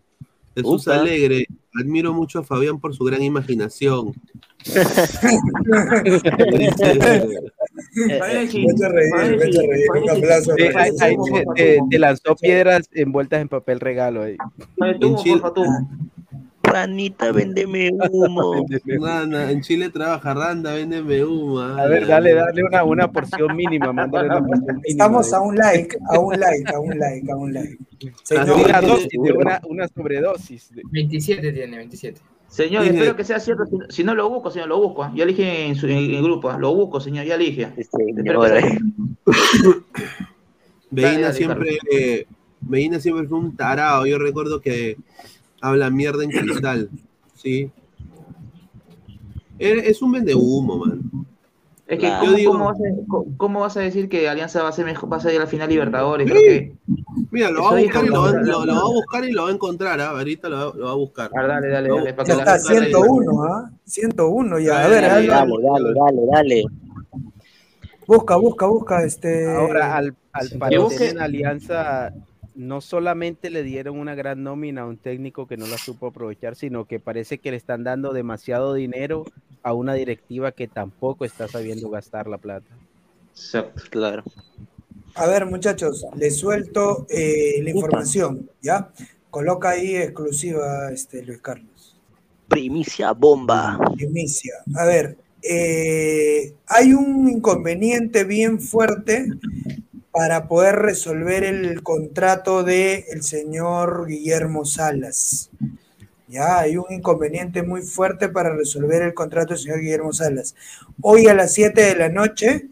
Jesús Upa. Alegre, admiro mucho a Fabián por su gran imaginación. [laughs] Te lanzó piedras envueltas en papel regalo. ahí. en, Chile, Ranita, véndeme humo. [laughs] Rana, en Chile trabaja Randa, véndeme huma. A ver, dale, dale una, una porción mínima, mándale una porción mínima. Estamos ahí. a un like, a un like, a un like, a un like. Señor, una dosis, de una, una sobredosis. de- 27 tiene, 27. Señor, espero que sea cierto. Si, no lo busco, señor, lo busco. ¿ah? Ya le dije en, su, en el grupo. ¿ah? Lo busco, señor, ya le dije. Dale, siempre, eh, Medina siempre fue un tarado. Yo recuerdo que habla mierda en cristal. Sí. Es un vende humo, man. Es que, Yo ¿cómo, digo- cómo vas a, cómo vas a decir que Alianza va a ser mejor, va a ir a la final Libertadores? Creo que. Mira, lo va, a buscar y lo, va, lo- lo va a buscar y lo va a encontrar. ¿ah? Ahorita lo, va- lo va a buscar. Ah, dale, dale, Lo- dale, para Ya que la está, busque. 101, ¿ah? 101 ya. A ver, Dale, dale, dale, dale, dale. busca, busca, busca. Este... Ahora, al, al Que parecer en Alianza no solamente le dieron una gran nómina a un técnico que no la supo aprovechar, sino que parece que le están dando demasiado dinero a una directiva que tampoco está sabiendo gastar la plata. Exacto. Claro. A ver, muchachos, les suelto eh, la información, ¿ya? Coloca ahí exclusiva, este, Luis Carlos. Primicia bomba. Primicia. A ver, eh, hay un inconveniente bien fuerte para poder resolver el contrato del el señor Guillermo Salas. Ya, hay un inconveniente muy fuerte para resolver el contrato del señor Guillermo Salas. Hoy a las 7 de la noche,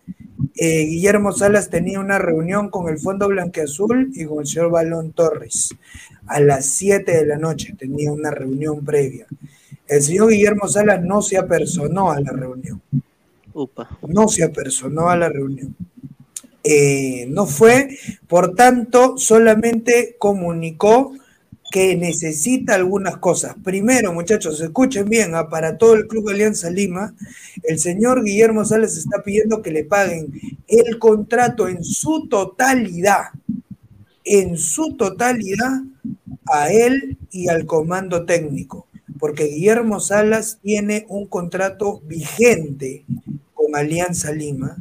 eh, Guillermo Salas tenía una reunión con el Fondo Blanqueazul y con el señor Balón Torres. A las 7 de la noche tenía una reunión previa. El señor Guillermo Salas no se apersonó a la reunión. Upa. No se apersonó a la reunión. Eh, no fue, por tanto, solamente comunicó que necesita algunas cosas. Primero, muchachos, escuchen bien, ah, para todo el Club Alianza Lima, el señor Guillermo Salas está pidiendo que le paguen el contrato en su totalidad, en su totalidad a él y al comando técnico, porque Guillermo Salas tiene un contrato vigente con Alianza Lima,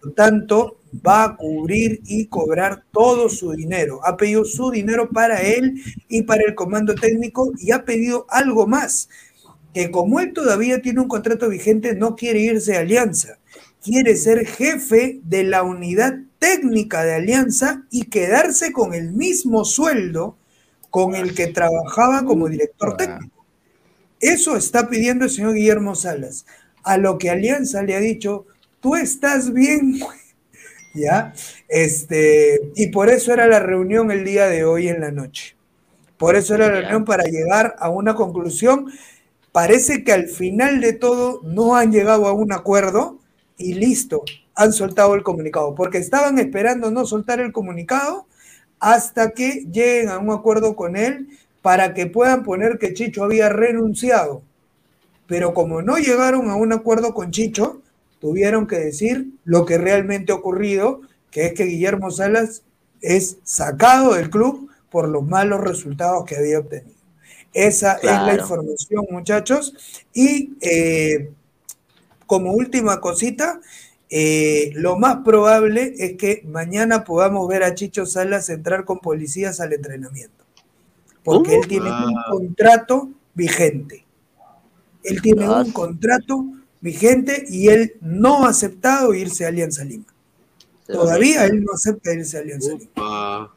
por tanto va a cubrir y cobrar todo su dinero. Ha pedido su dinero para él y para el comando técnico y ha pedido algo más, que como él todavía tiene un contrato vigente, no quiere irse a Alianza, quiere ser jefe de la unidad técnica de Alianza y quedarse con el mismo sueldo con el que trabajaba como director técnico. Eso está pidiendo el señor Guillermo Salas. A lo que Alianza le ha dicho, tú estás bien, ¿ya? Este, y por eso era la reunión el día de hoy en la noche. Por eso era la reunión para llegar a una conclusión. Parece que al final de todo no han llegado a un acuerdo y listo, han soltado el comunicado, porque estaban esperando no soltar el comunicado hasta que lleguen a un acuerdo con él para que puedan poner que Chicho había renunciado. Pero como no llegaron a un acuerdo con Chicho, tuvieron que decir lo que realmente ha ocurrido, que es que Guillermo Salas es sacado del club por los malos resultados que había obtenido. Esa es la información, muchachos. Y eh, como última cosita, eh, lo más probable es que mañana podamos ver a Chicho Salas entrar con policías al entrenamiento. Porque él tiene un Ah. contrato vigente. Él tiene un contrato vigente y él no ha aceptado irse a Alianza Lima. Todavía él no acepta irse a Alianza Lima.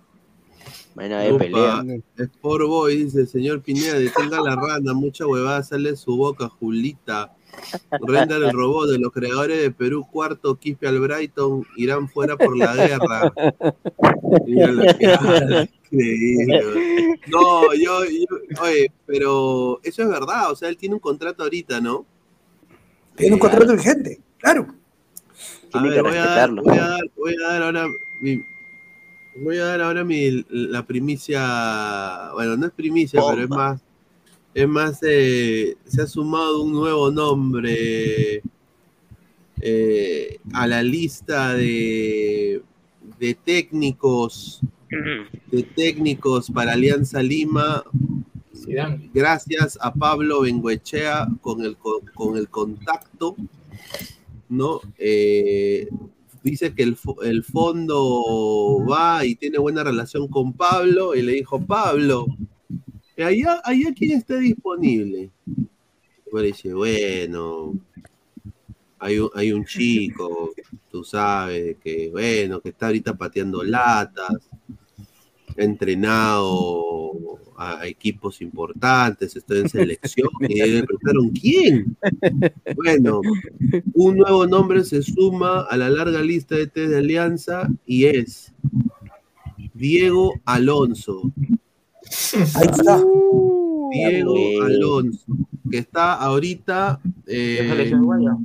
Bueno, Upa. pelea. Sport Boy dice, señor Pineda, detenga la rana, mucha huevada sale de su boca, Julita. Render el robot de los creadores de Perú, cuarto, Quispe al Brighton, irán fuera por la guerra. Mira lo que [laughs] increíble. No, yo, yo- oye, pero eso es verdad, o sea, él tiene un contrato ahorita, ¿no? Tiene un contrato vigente, claro. A Tiene ver, que voy a, dar, respetarlo. voy, a dar, voy a dar ahora mi, voy a dar ahora mi, la primicia, bueno, no es primicia, pero es más, es más, eh, se ha sumado un nuevo nombre eh, a la lista de, de técnicos, de técnicos para Alianza Lima, Gracias a Pablo Benguechea con el, con, el contacto, ¿no? Eh, dice que el, el fondo va y tiene buena relación con Pablo y le dijo, Pablo, allá, allá quién está disponible. Le dice, bueno, hay un, hay un chico, tú sabes, que bueno, que está ahorita pateando latas, entrenado a, equipos importantes, estoy en selección. y me preguntaron, ¿quién? Bueno, un nuevo nombre se suma a la larga lista de test de alianza y es Diego Alonso. Ahí está. Diego Ya, pues. Alonso, que está ahorita, eh, selección uruguaya?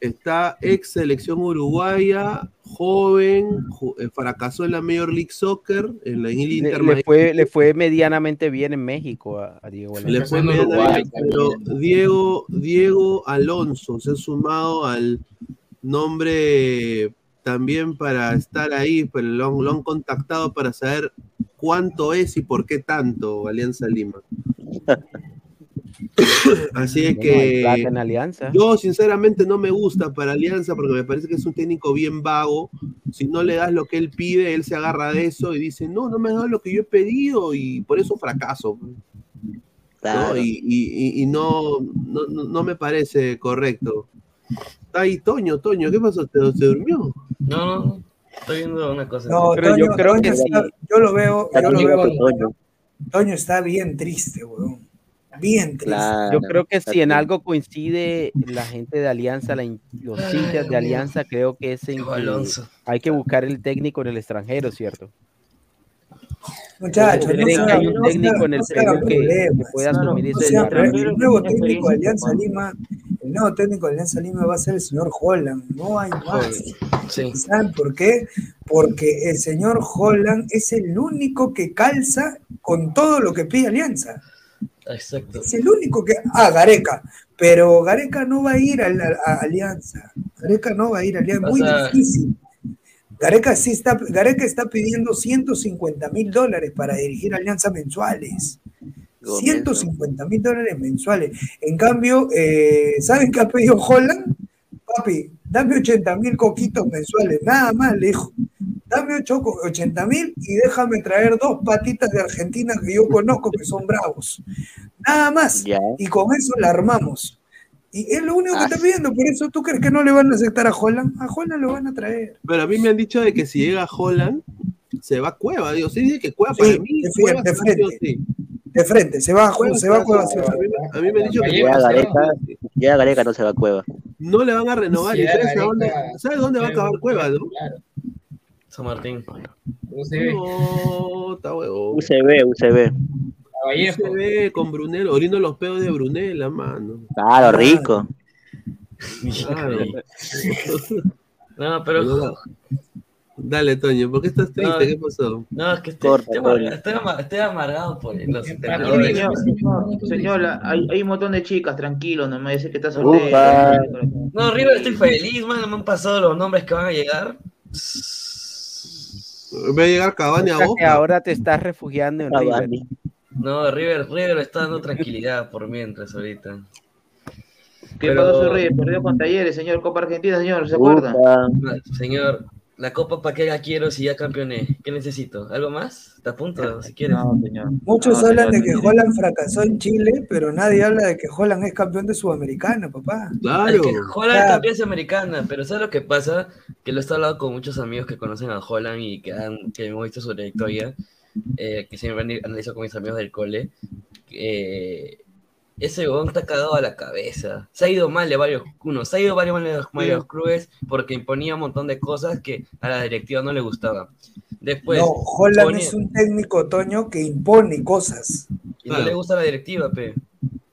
está ex selección uruguaya, joven, fracasó en la Major League Soccer, en la el Le, fue, le fue medianamente bien en México a, a Diego Alonso. Le fue medianamente, pero Diego, Diego Alonso se ha sumado al nombre también para estar ahí, pero lo, han- lo han contactado para saber cuánto es y por qué tanto Alianza Lima. [laughs] Así es que plata en Alianza. yo sinceramente no me gusta para Alianza porque me parece que es un técnico bien vago. Si no le das lo que él pide, él se agarra de eso y dice, no, no me has dado lo que yo he pedido y por eso fracaso. ¿no? Claro. Y, y- y- y no, no, me parece correcto. Está ahí Toño, Toño, ¿qué pasó? ¿Te, se durmió? No, estoy viendo una cosa. No, Pero yo Toño- creo Toño que está- sí. yo lo veo, yo lo veo. Toño. Toño está bien triste, weón. Bien triste. Claro. Yo creo que si en algo coincide la gente de Alianza, la los hinchas de Alianza, creo que es en Alonso. hay que buscar el técnico en el extranjero, ¿cierto? Muchachos, no sea- hay un no sea- técnico en el no que, pueda asumir No ese sea, desafío. pero el nuevo técnico de Alianza. Lima, el nuevo técnico de Alianza Lima va a ser el señor Holland, no hay más. Sí. ¿Saben por qué? Porque el señor Holland es el único que calza con todo lo que pide Alianza. Exacto. Es el único que. Ah, Gareca. Pero Gareca no va a ir a, la- a Alianza. Gareca no va a ir a Alianza. O Muy sea- difícil. Gareca sí está, Gareca está pidiendo 150 mil dólares para dirigir Alianza mensuales. Comienzo. 150 mil dólares mensuales. En cambio, eh, ¿saben qué ha pedido Holland? Papi, dame 80 mil coquitos mensuales, nada más, le dijo. Dame 80 mil y déjame traer dos patitas de Argentina que yo conozco que son bravos. Nada más. Y con eso la armamos. Y es lo único que Ah, está pidiendo. Por eso tú crees que no le van a aceptar a Holland. A Holland lo van a traer. Pero a mí me han dicho de que si llega Holland, se va a Cueva. Digo, sí, dice que Cueva Sí, para mí, de Cueva frente, se va sí o de frente, se va a Cueva se va a se Cueva, va- mí me- a mí me han dicho que Llega Gareca, llega Gareca, no se va a Cueva. no le van a renovar. Sí, ¿Y sabes, dónde, ¿Sabes dónde va a acabar Cueva, no? Claro. San Martín. UCB. No, está. UCB, UCB. Ve con Brunel, oriendo los pedos de Brunel, la mano. Claro, rico. Claro. [laughs] No, pero. Dale, Toño, ¿por qué estás triste? No. ¿Qué pasó? No, es que estoy, Corta, estoy, amargado, estoy ama- estoy amargado por los entrenadores. señor, señor, hay, hay un montón de chicas, tranquilo, no me dice que está Ufa. soltero. No, River, estoy feliz, man. Me han pasado los nombres que van a llegar. Va a llegar Cavani a Boca. ahora te estás refugiando en River. No, River, River está dando tranquilidad por mientras ahorita. ¿Qué Pero- pasó, Rey? Perdió con Talleres, señor, Copa Argentina, señor, ¿se acuerda? Señor, la copa para qué la quiero si ya campeoné. ¿Qué necesito? ¿Algo más? Te apunto si quieres. No, señor. Muchos No, hablan de señor, que Holland fracasó en Chile, pero nadie habla de que Holland es campeón de Sudamericana, papá. Es Claro. que Holland Claro. campeón americana, pero ¿sabes lo que pasa? Que lo he estado hablando con muchos amigos que conocen a Holland y que, han, que hemos visto su trayectoria, eh, que siempre han analizado con mis amigos del cole. eh, ese huevón está cagado a la cabeza. Se ha ido mal de varios, uno, se ha ido varios mal de varios clubes porque imponía un montón de cosas que a la directiva no le gustaban. Después, no, Holland ponía- es un técnico, Toño, que impone cosas. y no le gusta la directiva, pe.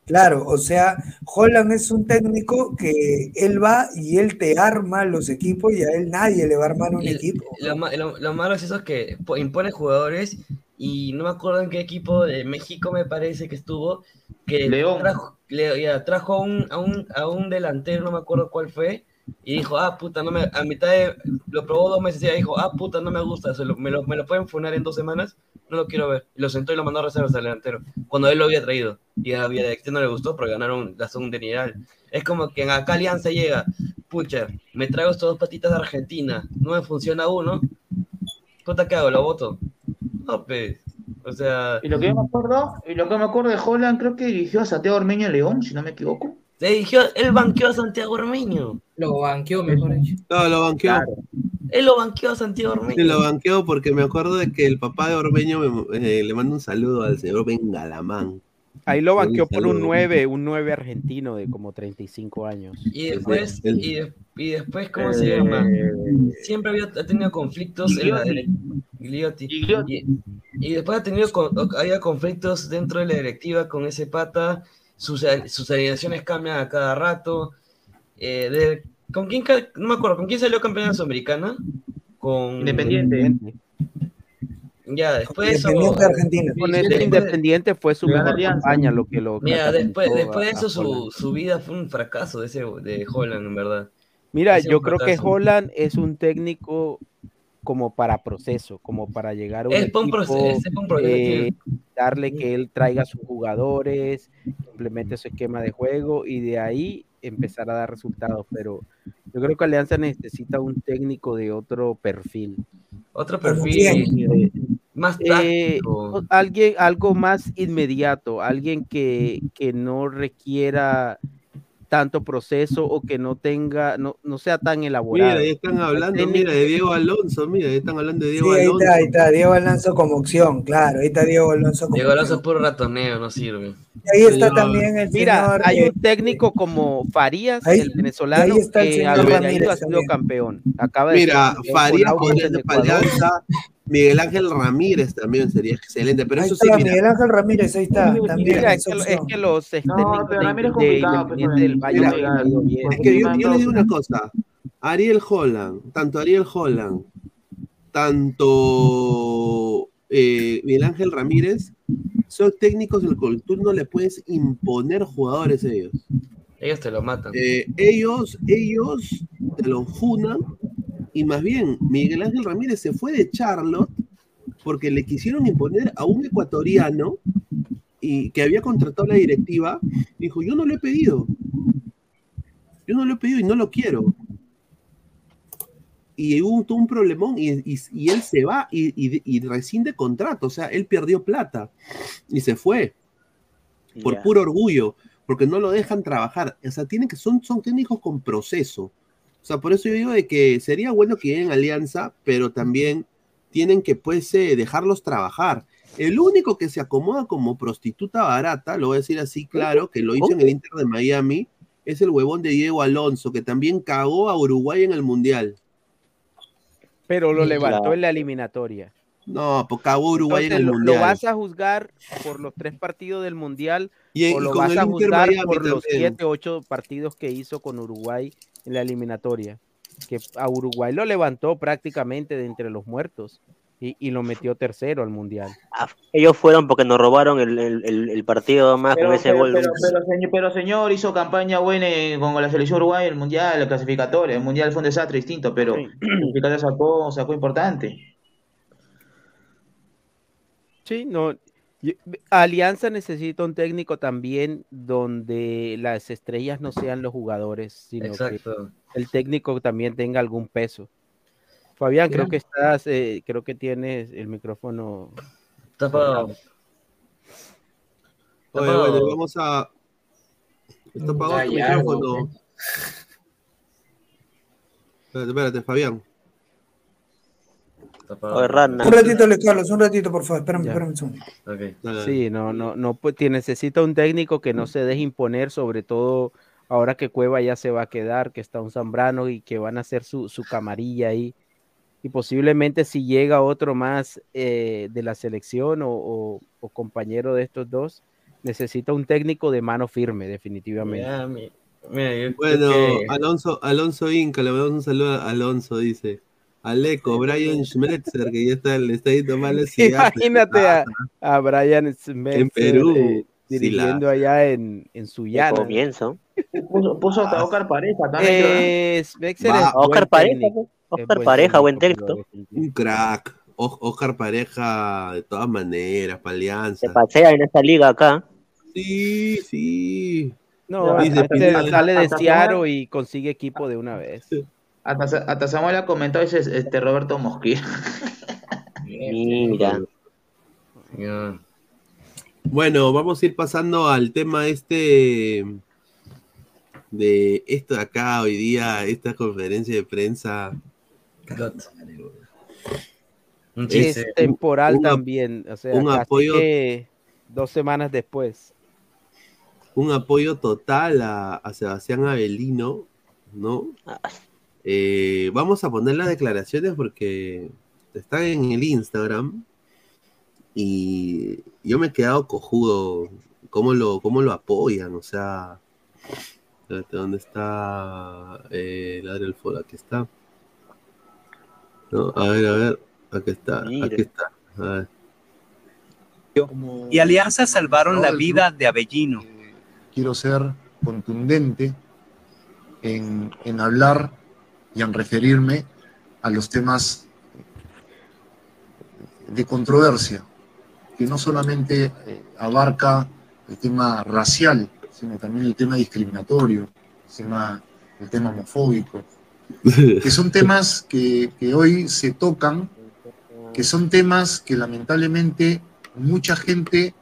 Claro, o sea, Holland es un técnico que él va y él te arma los equipos y a él nadie le va a armar un Y equipo. Lo, lo- lo malo es eso que po- impone jugadores y no me acuerdo en qué equipo de México me parece que estuvo que León. trajo, le- ya, trajo a un, a, un, a un delantero, no me acuerdo cuál fue, y dijo, ah, puta, no me, a mitad de, lo probó dos meses y ya dijo, ah, puta, no me gusta, se lo- me, lo, me lo pueden funar en dos semanas, no lo quiero ver. Y lo sentó y lo mandó a reservas al delantero, cuando él lo había traído. Y a la dirección no le gustó porque ganaron la segunda dineral. Es como que en acá Alianza llega, pucha, me traigo estos dos patitas de Argentina, no me funciona uno, puta, ¿qué hago? ¿Lo voto? No, pues, o sea, Y lo que yo me acuerdo, y lo que me acuerdo de Holland, creo que dirigió a Santiago Ormeño León, si no me equivoco. le dirigió, él banqueó a Santiago Ormeño. Lo banqueó, mejor dicho. No, lo banqueó. Claro. Él lo banqueó a Santiago Ormeño. Se lo banqueo porque me acuerdo de que el papá de Ormeño me- eh, le manda un saludo al señor Bengalamán. Ahí lo banqueó por un saludo. 9, un 9 argentino de como 35 años. Y después, y, de- y después, ¿cómo se llama? Siempre había ha tenido conflictos en la Gigliotti. Y, y después ha tenido había conflictos dentro de la directiva con ese pata. Sus, sus alineaciones cambian a cada rato. Eh, de- ¿Con quién no me acuerdo, ¿con quién salió campeona sudamericana? Con Independiente. Ya, después eso. Independiente Argentina. Después- Independiente fue su mejor campaña, lo que lo Mira, después, después de eso su, su vida fue un fracaso de ese de Holland, en verdad. Mira, yo creo que. Holland es un técnico como para proceso, como para llegar a un Es pa' un equipo, proceso, es un proceso, eh, darle que él traiga a sus jugadores, implemente su esquema de juego y de ahí empezar a dar resultados. Pero yo creo que Alianza necesita un técnico de otro perfil. Otro ¿Como perfil más Eh, alguien, algo más inmediato, alguien que, que no requiera tanto proceso o que no tenga, no, no sea tan elaborado. Mira, ya están hablando, mira, de Diego Alonso, mira, ya están hablando de Sí, Diego ahí Alonso. está, ahí está. Diego Alonso como opción, claro. Ahí está Diego Alonso como Diego Alonso es opción. puro ratoneo, no sirve. Y ahí está Señor. también el Mira, señor. hay eh, un técnico como Farías, ahí- el venezolano, ahí está el que ha Ramírez ido ha sido también. campeón. Acaba de Mira, Farías con Miguel Ángel Ramírez también sería excelente, pero ahí eso sí, mira, Miguel Ángel Ramírez, ahí está. También Mira, es es que, es opción. que los ex No, de, Ramírez de pues, del Valle Mira, le bien. es que yo, yo les digo una cosa, Ariel Holland, tanto Ariel Holland, tanto eh, Miguel Ángel Ramírez, son técnicos en los que tú no le puedes imponer jugadores a ellos. Ellos te lo matan. Eh, ellos, ellos te lo funan y más bien Miguel Ángel Ramírez se fue de Charlotte porque le quisieron imponer a un ecuatoriano y que había contratado la directiva. Dijo, yo no lo he pedido. Yo no lo he pedido y no lo quiero. Y hubo un problemón y, y- y él se va y, y, rescinde contrato. O sea, él perdió plata y se fue por puro orgullo, porque no lo dejan trabajar. O sea, tienen que, son, son técnicos con proceso. O sea, por eso yo digo de que sería bueno que lleguen alianza, pero también tienen que pues eh, dejarlos trabajar. El único que se acomoda como prostituta barata, lo voy a decir así claro, que lo hizo en el Inter de Miami, es el huevón de Diego Alonso, que también cagó a Uruguay en el Mundial. Pero lo levantó claro. en la eliminatoria. No, pues cagó a Uruguay Entonces, en el lo, lo Mundial. vas a juzgar por los tres partidos del Mundial Y- o y lo con vas el a juzgar Miami por los siete, ocho partidos que hizo con Uruguay en la eliminatoria. Que a Uruguay lo levantó prácticamente de entre los muertos y, y lo metió tercero al Mundial. Ellos fueron porque nos robaron el, el- el- el partido más Pero, con ese pero, gol. pero, pero, señor, pero, señor, hizo campaña buena en- con la selección uruguaya, el mundial, el clasificatorio. El mundial fue un desastre distinto, pero el clasificatorio sacó, sacó importante. Sí, no. yo- Alianza necesita un técnico también donde las estrellas no sean los jugadores, sino Exacto. que el técnico también tenga algún peso. Fabián, creo que estás, eh, creo que tienes el micrófono. Está apagado. Oye, bueno, vamos a. Está apagado tu micrófono. Espérate, espérate, Fabián. Está apagado. Oye, Rana. Un ratito, Luis Carlos, un ratito, por favor. Espérame, Ya. espérame un segundo. Ok. Dale, Sí, no, no, no, pues necesita un técnico que no se deje imponer, sobre todo ahora que Cueva ya se va a quedar, que está un Zambrano y que van a hacer su, su camarilla ahí. Y posiblemente si llega otro más eh, de la selección o, o- o compañero de estos dos, necesita un técnico de mano firme, definitivamente. Mira, yo- yo Bueno, que- Alonso, Alonso Inca, le mandamos un saludo a Alonso, dice. Aleco, Brian Schmetzer, que ya está, le está yendo mal el [laughs] Imagínate a, a Brian Smith En Perú, sí, dirigiendo allá en, en De Sullana. comienzo. Puso, puso hasta Ah. Oscar Pareja también. ¿no? Eh, Va, es buen Oscar Pareja, técnico, Oscar buen Pareja, buen técnico, pero Un crack. O- Oscar Pareja, de todas maneras, para Se pasea en esta liga acá. Sí, sí. No, Dice este sale de Ciaro y consigue equipo de una vez. Hasta, Sa- hasta Samuel ha comentado ese este Roberto Mosquera. Mira. Bueno, vamos a ir pasando al tema este de esto de acá hoy día, esta conferencia de prensa Es temporal también, o sea, un apoyo- que dos semanas después. un apoyo total a, a Sebastián Avelino, ¿no? Eh, vamos a poner las declaraciones porque están en el Instagram y yo me he quedado cojudo cómo lo, cómo lo apoyan, o sea, ¿dónde está eh, Ladre el Foro? Aquí está. No, a ver, a ver, aquí está, aquí está. A ver. Y Alianza salvaron la vida de Avellino. quiero ser contundente en, en hablar y en referirme a los temas de controversia, que no solamente eh, abarca el tema racial, sino también el tema discriminatorio, el tema, el tema homofóbico, que son [laughs] temas que, que hoy se tocan, que son temas que lamentablemente mucha gente eh,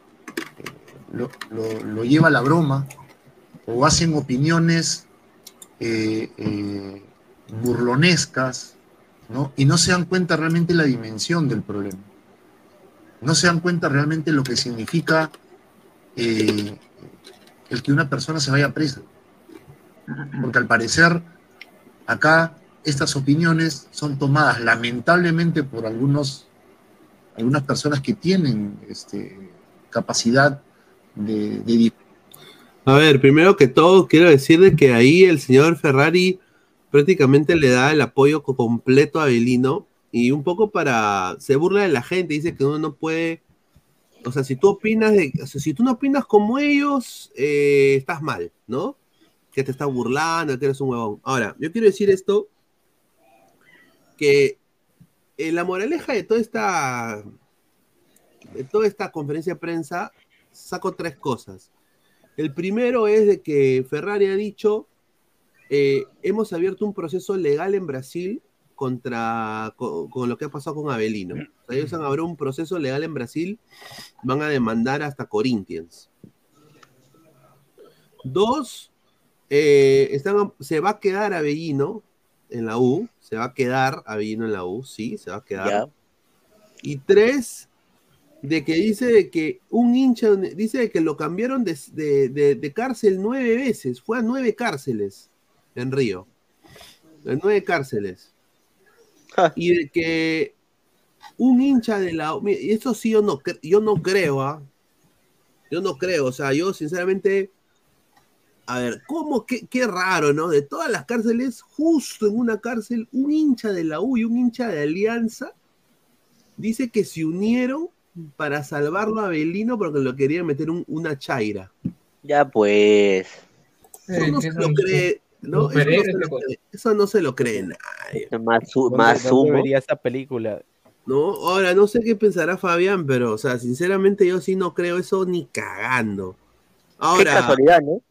lo, lo- lo lleva a la broma o hacen opiniones eh, eh, burlonescas, ¿no? Y no se dan cuenta realmente la dimensión del problema. No se dan cuenta realmente lo que significa eh, el que una persona se vaya presa. Porque al parecer acá estas opiniones son tomadas lamentablemente por algunos, algunas personas que tienen este, capacidad de, de A ver, primero que todo, quiero decir de que ahí el señor Ferrari prácticamente le da el apoyo co- completo a Belino y un poco para. se burla de la gente, dice que uno no puede. O sea, si tú opinas de. o si tú no opinas como ellos, eh, estás mal, ¿no? Que te estás burlando, que eres un huevón. Ahora, yo quiero decir esto: que la moraleja de toda esta. de toda esta conferencia de prensa, saco tres cosas. El primero es de que Ferrari ha dicho, eh, hemos abierto un proceso legal en Brasil contra con, con lo que ha pasado con Avelino. O sea, ellos han abierto un proceso legal en Brasil, van a demandar hasta Corinthians. Dos, eh, están- se va a quedar Avellino en la U, se va a quedar Avellino en la U, sí, se va a quedar. Y tres, de que dice de que un hincha, dice de que lo cambiaron de, de- de- de cárcel nueve veces, fue a nueve cárceles en Río, en nueve cárceles. Y de que un hincha de la... Y esto sí yo no, yo no creo, ¿ah? Yo no creo, o sea, yo sinceramente... A ver, ¿cómo? Qué, qué raro, ¿no? De todas las cárceles, justo en una cárcel, un hincha de la U y un hincha de Alianza dice que se unieron para salvarlo a Belino porque lo querían meter un- una chaira. Ya pues. Eso no se lo cree, ¿no? Eso no se lo cree- eso no se lo cree nadie. Más, su- ¿Dónde- más vería esa película? No, ahora no sé qué pensará Fabián, pero, o sea, sinceramente yo sí no creo eso ni cagando. Qué Ahora, casualidad, ¿no?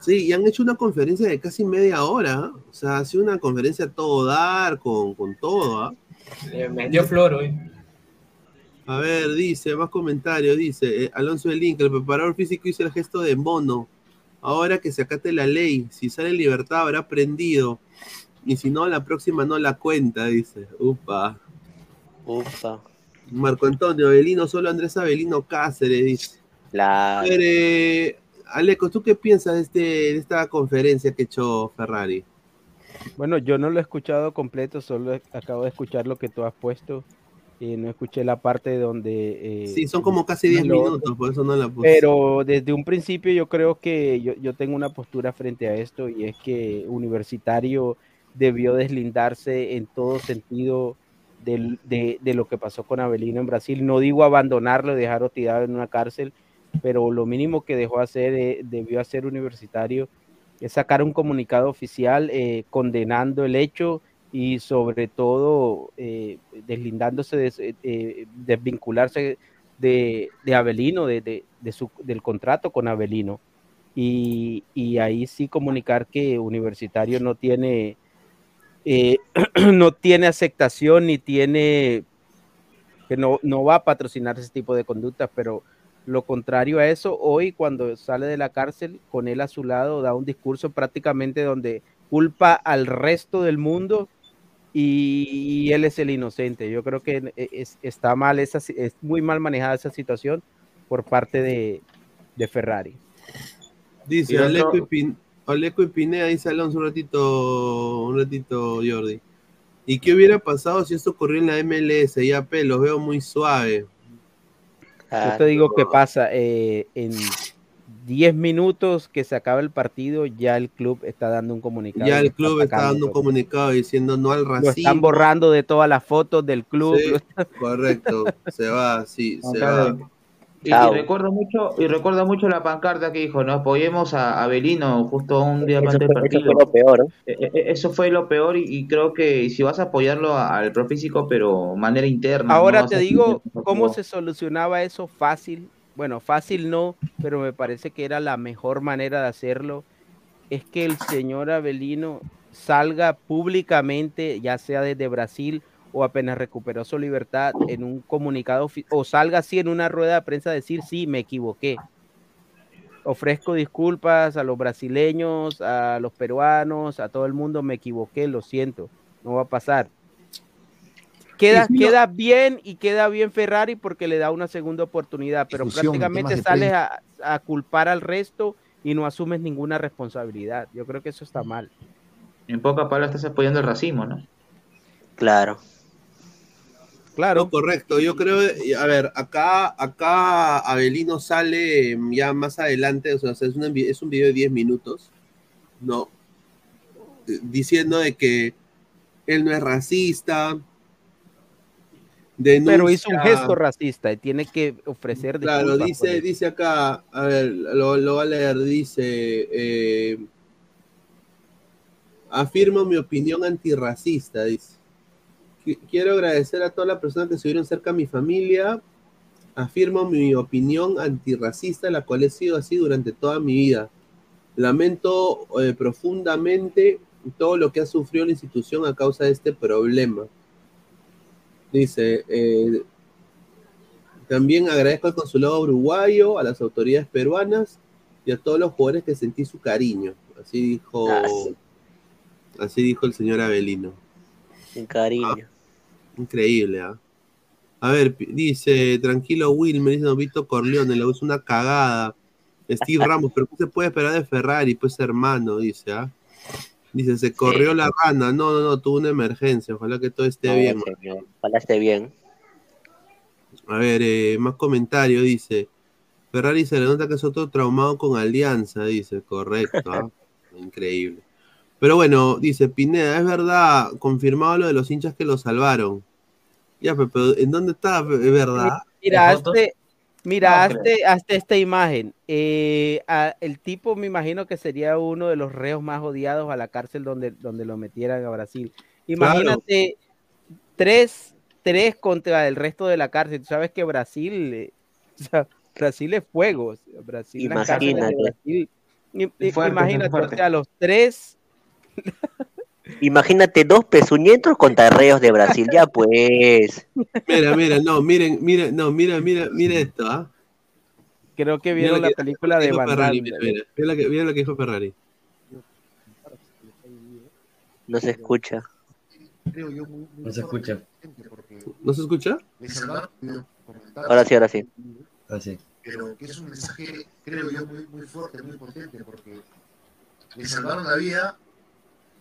sí, y han hecho una conferencia de casi media hora, ¿ah? o sea, ha sido una conferencia a todo dar, con, con todo, ¿ah? Le metió flor hoy. A ver, dice, más comentarios, dice, eh, Alonso del Link, el preparador físico hizo el gesto de mono. Ahora que se acate la ley, si sale en libertad habrá prendido. Y si no, la próxima no la cuenta, dice. Upa. Upa. Marco Antonio, Avelino, solo Andrés Avelino Cáceres, dice. La... Ver, eh, Aleco, ¿tú qué piensas de, este, de esta conferencia que ha hecho Ferrari? Bueno, yo no lo he escuchado completo, solo acabo de escuchar lo que tú has puesto y no escuché la parte donde... eh, Sí, son como casi 10 lo- minutos, por eso no la puse. Pero desde un principio yo creo que yo, yo tengo una postura frente a esto y es que Universitario debió deslindarse en todo sentido del- de, de lo que pasó con Avelino en Brasil. No digo abandonarlo, dejarlo tirado en una cárcel, pero lo mínimo que dejó hacer, eh, debió hacer Universitario es sacar un comunicado oficial eh, condenando el hecho y sobre todo eh, deslindándose, de, eh, desvincularse de, de Avelino, de, su, del contrato con Avelino. Y, y ahí sí comunicar que Universitario no tiene, eh, [clears throat] no tiene aceptación ni tiene, que no, no va a patrocinar ese tipo de conductas, pero lo contrario a eso, hoy cuando sale de la cárcel, con él a su lado, da un discurso prácticamente donde culpa al resto del mundo y, él es el inocente. Yo creo que e, es- está mal, esa, es muy mal manejada esa situación por parte de, de Ferrari. Dice Y Oleco y, Pin- Oleco y Pineda, dice Alonso un ratito, un ratito, Jordi. ¿Y qué hubiera pasado si esto ocurrió en la MLS? Ya, pe, los veo muy suave. Yo te digo qué pasa, eh, en 10 minutos que se acaba el partido, ya el club está dando un comunicado. Ya el club está dando un comunicado diciendo no al Lo racismo. están borrando de todas las fotos del club. Sí, lo correcto, se va, sí, se va. Y, y recuerdo mucho, y recuerdo mucho la pancarta que dijo, no apoyemos a Abelino justo un día Eso antes del fue- eso partido. fue lo peor. Eh, eh, Eso fue lo peor y, y creo que si vas a apoyarlo a- al profísico, pero manera interna. Ahora no te a- digo cómo se solucionaba eso fácil. Bueno, fácil no, pero me parece que era la mejor manera de hacerlo. Es que el señor Avelino salga públicamente, ya sea desde Brasil o apenas recuperó su libertad, en un comunicado o salga así en una rueda de prensa a decir, sí, me equivoqué. Ofrezco disculpas a los brasileños, a los peruanos, a todo el mundo, me equivoqué, lo siento, no va a pasar. Queda, queda bien y queda bien Ferrari porque le da una segunda oportunidad, pero Difusión, prácticamente sales a, a culpar al resto y no asumes ninguna responsabilidad. Yo creo que eso está mal. En pocas palabras estás apoyando el racismo, ¿no? Claro. Claro. correcto. Yo creo, a ver, acá, acá Abelino sale ya más adelante, o sea, es, una es un video de 10 minutos, ¿no? Eh, Diciendo de que él no es racista. Pero hizo un gesto racista y tiene que ofrecer Claro, dice, dice acá, a ver, lo, lo va a leer, dice, eh, afirmo mi opinión antirracista, dice. Qui- Quiero agradecer a todas las personas que estuvieron cerca a mi familia. Afirmo mi opinión antirracista, la cual he sido así durante toda mi vida. Lamento eh, profundamente todo lo que ha sufrido la institución a causa de este problema. Dice, eh, también agradezco al consulado uruguayo, a las autoridades peruanas y a todos los jugadores que sentí su cariño. Así dijo, Ah, sí. así dijo el señor Avelino. Sin cariño. Increíble, ¿ah? A ver, dice, tranquilo Wilmer, dice Don Vito Corleone, la usa una cagada. Steve Ramos, pero ¿qué se puede esperar de Ferrari? Pues hermano, dice, ¿ah? Dice, se corrió la rana. No, no, no, tuvo una emergencia. Ojalá que todo esté No, bien. señor. Ojalá esté bien. A ver, eh, más comentario, dice. Ferrari se le nota que es otro traumado con Alianza, dice, correcto. ¿ah? [laughs] Increíble. Pero bueno, dice Pineda, es verdad, confirmado lo de los hinchas que lo salvaron. Ya, pe- pero ¿en dónde está? ¿Es verdad? Mira, ¿Es foto? hazte, mira, No hazte, hazte esta imagen. Eh, a- el tipo me imagino que sería uno de los reos más odiados a la cárcel donde, donde lo metieran a Brasil. Imagínate tres, tres contra el resto de la cárcel. Tú sabes que Brasil, eh, [laughs] o sea, Brasil es fuego. Brasil, las cárceles de Imagínate. Brasil. Fuerte, o sea, los tres [laughs] Imagínate dos pezuñentos contra reos de Brasil. Ya pues. Mira, mira, no, miren, miren, no, mira, mira, mira esto, ¿ah? creo que Mira vieron la que- película de Van Ferrari, mira, mira, mira lo que, mira lo que dijo Ferrari. No se escucha. creo yo, muy, muy No se escucha. ¿No se escucha? creo, comentar, Ahora sí, ahora sí. Así. Pero que es un mensaje, creo yo, muy, muy fuerte, muy potente, porque le salvaron la vida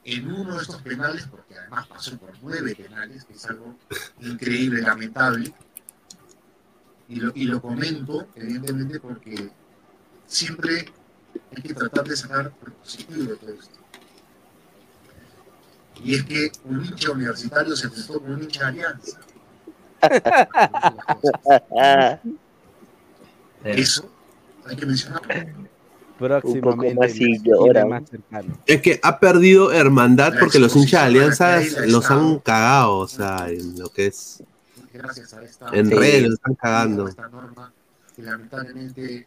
en uno de estos penales, porque además pasó por nueve penales, que es algo increíble, lamentable. Y lo, y lo comento, evidentemente, porque siempre hay que tratar de sacar lo positivo de todo esto. Y es que un hincha universitario se enfrentó con un hincha de alianza. [laughs] Eso hay que mencionarlo. Próximamente. más y llora. Es que ha perdido hermandad La porque los hinchas de exposición a la Alianza caída los han cagado, o sea, en lo que es Gracias a esta en Sí. redes, los están cagando. lamentablemente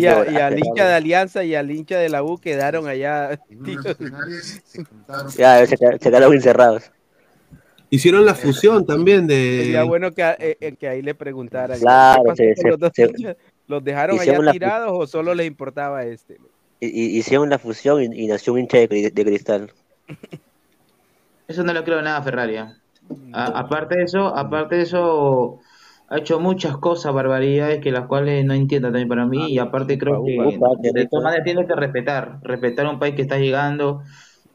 Y, al hincha de Alianza y al hincha de la U quedaron allá. Se Ya, se, qued- se quedaron encerrados. Hicieron la fusión también de. Sería bueno que, eh, eh, que ahí le preguntaran. Claro, ¿qué pasó se- se- se-? ¿Los dejaron allá tirados o solo les importaba este? Hicieron la fusión y, y nació un hincha de, de cristal. Eso no le creo nada a Ferrari. ¿eh? A- aparte de eso, aparte de eso, ha hecho muchas cosas, barbaridades, que las cuales no entiendo también para mí. Y aparte creo que de todas maneras tiene que respetar, respetar a un país que está llegando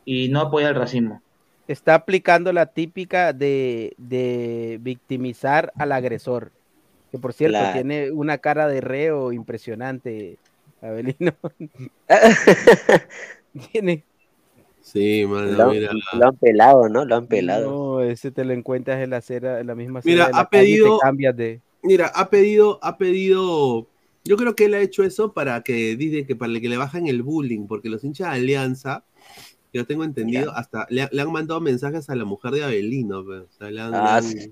y no apoyar el racismo. Está aplicando la típica de, de victimizar al agresor. Que por cierto, tiene una cara de reo impresionante, Abelino. [laughs] [laughs] tiene. Sí, mano, Lo, mira. lo han pelado, ¿no? Lo han pelado. No, ese te lo encuentras en la acera, en la misma acera Mira, de la ha te pedido- cambias de. Mira, ha pedido, ha pedido. Yo creo que él ha hecho eso para que dice que para que le bajen el bullying, porque los hinchas de Alianza, yo tengo entendido, hasta le, le han mandado mensajes a la mujer de Abelino, pues, o sea, le han- le Ah, han- sí.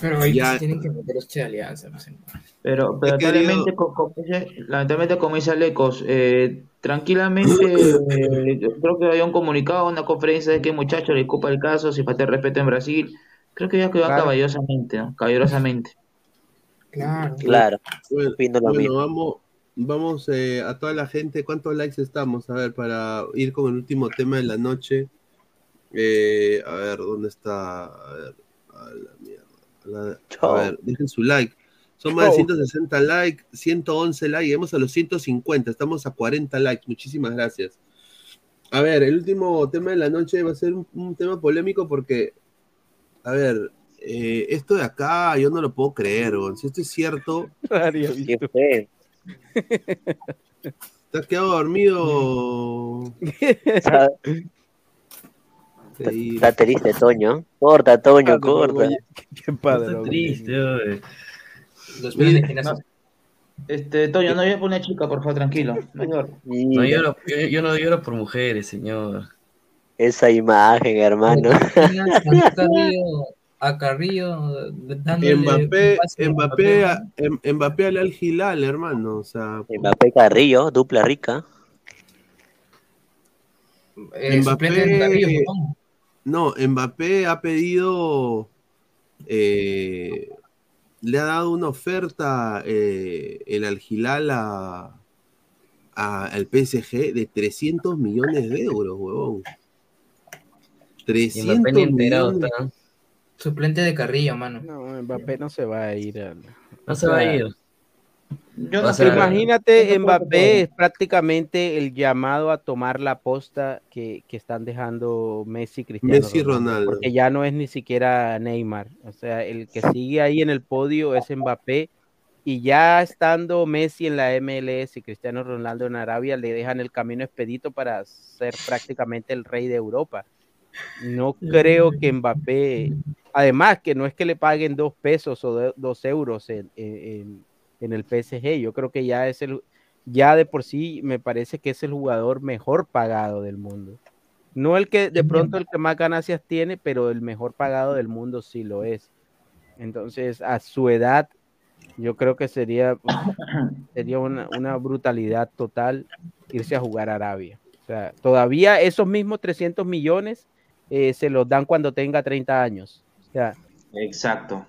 Pero ahí Ya. sí tienen que meter los de alianza. no sé. Pero, pero lamentablemente, co- como dice- lamentablemente, como dice Alecos, eh, tranquilamente, [coughs] eh, creo que había un comunicado, una conferencia de que muchachos le ocupa el caso, si falta el respeto en Brasil. Creo que ya quedó Claro. caballerosamente, ¿no? Caballerosamente. Claro. Claro. Bueno, Opino lo bueno, mismo. vamos, vamos eh, a toda la gente, ¿cuántos likes estamos? A ver, para ir con el último tema de la noche. Eh, a ver, ¿dónde está? A ver, a. A, la- a ver, dejen su like. Son más de Chao. 160 likes, 111 likes, llegamos a los 150, estamos a 40 likes, muchísimas gracias. A ver, el último tema de la noche va a ser un, un tema polémico porque, a ver, eh, esto de acá yo no lo puedo creer, si esto es cierto, [laughs] ¿Qué fue? ¿Te has quedado dormido? [laughs] Está, Sí. está triste, Toño. Corta, Toño, Ah, corta. oye, Qué padre. Está triste, oye. Los de. Este, Toño, no llores por una chica, por favor, tranquilo. No lloro, yo, yo no lloro por mujeres, señor. Esa imagen, hermano. [laughs] A Carrillo, dándole Mbappé, un pase a Mbappé, Mbappé. a- Em- Mbappé al Al Hilal, hermano. O sea, Mbappé Carrillo, dupla rica. Eh, de Carrillo, Mbappé, ¿no? No, Mbappé ha pedido, eh, le ha dado una oferta eh, el Al Hilal a, a- al PSG de 300 millones de euros, huevón. Y 300 Mbappé enterado millones. está. Suplente de Carrillo, mano. No, Mbappé no se va a ir. al- No se va a ir. Yo no sea. Imagínate, Mbappé es prácticamente el llamado a tomar la posta que, que están dejando Messi y Cristiano Messi y Ronaldo. Porque ya no es ni siquiera Neymar. O sea, el que sigue ahí en el podio es Mbappé. Y ya estando Messi en la MLS y Cristiano Ronaldo en Arabia, le dejan el camino expedito para ser prácticamente el rey de Europa. No creo que Mbappé, además que no es que le paguen dos pesos o dos euros en, en- en el PSG, yo creo que ya es el, ya de por sí me parece que es el jugador mejor pagado del mundo. No el que de pronto el que más ganancias tiene, pero el mejor pagado del mundo sí lo es. Entonces, a su edad, yo creo que sería, [coughs] sería una, una brutalidad total irse a jugar a Arabia. O sea, todavía esos mismos 300 millones eh, se los dan cuando tenga 30 años. O sea, Exacto.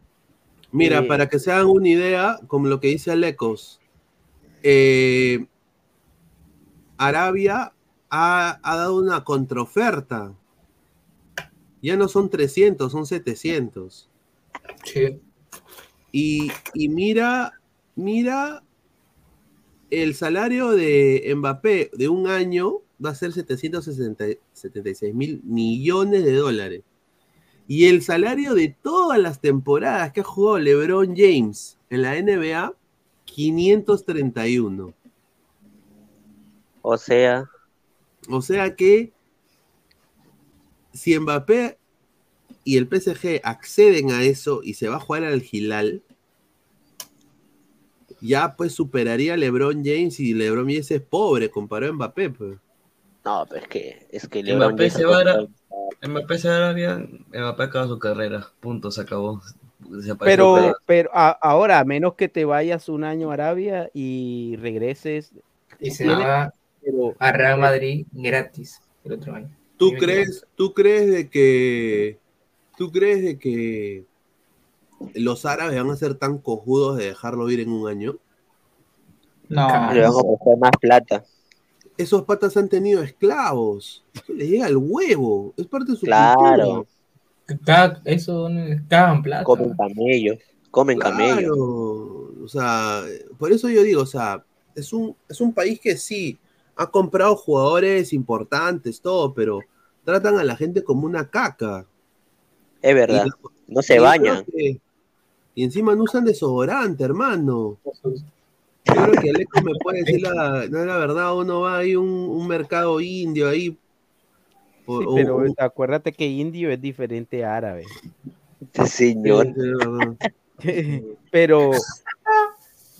Mira, Eh, para que se hagan una idea, como lo que dice Alecos, eh, Arabia ha, ha dado una contraoferta. Ya no son 300, son 700. Sí. Y, y mira, mira, el salario de Mbappé de un año va a ser 776 mil millones de dólares. Y el salario de todas las temporadas que ha jugado LeBron James en la NBA, 531. O sea, O sea que si Mbappé y el PSG acceden a eso y se va a jugar al Gilal, ya pues superaría a LeBron James y LeBron James es pobre comparado a Mbappé. Pues. no, pero es que, es que LeBron Mbappé James se va a Mbappé se va a Arabia, Mbappé acaba su carrera. Punto, se acabó. Pero, pero a- ahora, a menos que te vayas un año a Arabia y regreses. Y se va a Real Madrid gratis el otro año. ¿Tú crees, tú crees de que tú crees de que los árabes van a ser tan cojudos de dejarlo ir en un año? No. Le vamos a costar más plata. Esos patas han tenido esclavos. Eso les llega al huevo. Es parte de su Claro. cultura. Eso cagan plata. Comen camellos. Comen camellos. Claro. O sea, por eso yo digo, o sea, es un, es un país que sí ha comprado jugadores importantes, todo, pero tratan a la gente como una caca. Es verdad. Y- No y se yo bañan. que- y encima no usan desodorante, hermano. Yo creo que [laughs] Aleco me puede decir la, no, la verdad, uno va ahí un, un mercado indio ahí. o- Sí, o- pero o- acuérdate que indio es diferente a árabe. Señor. [laughs] Pero,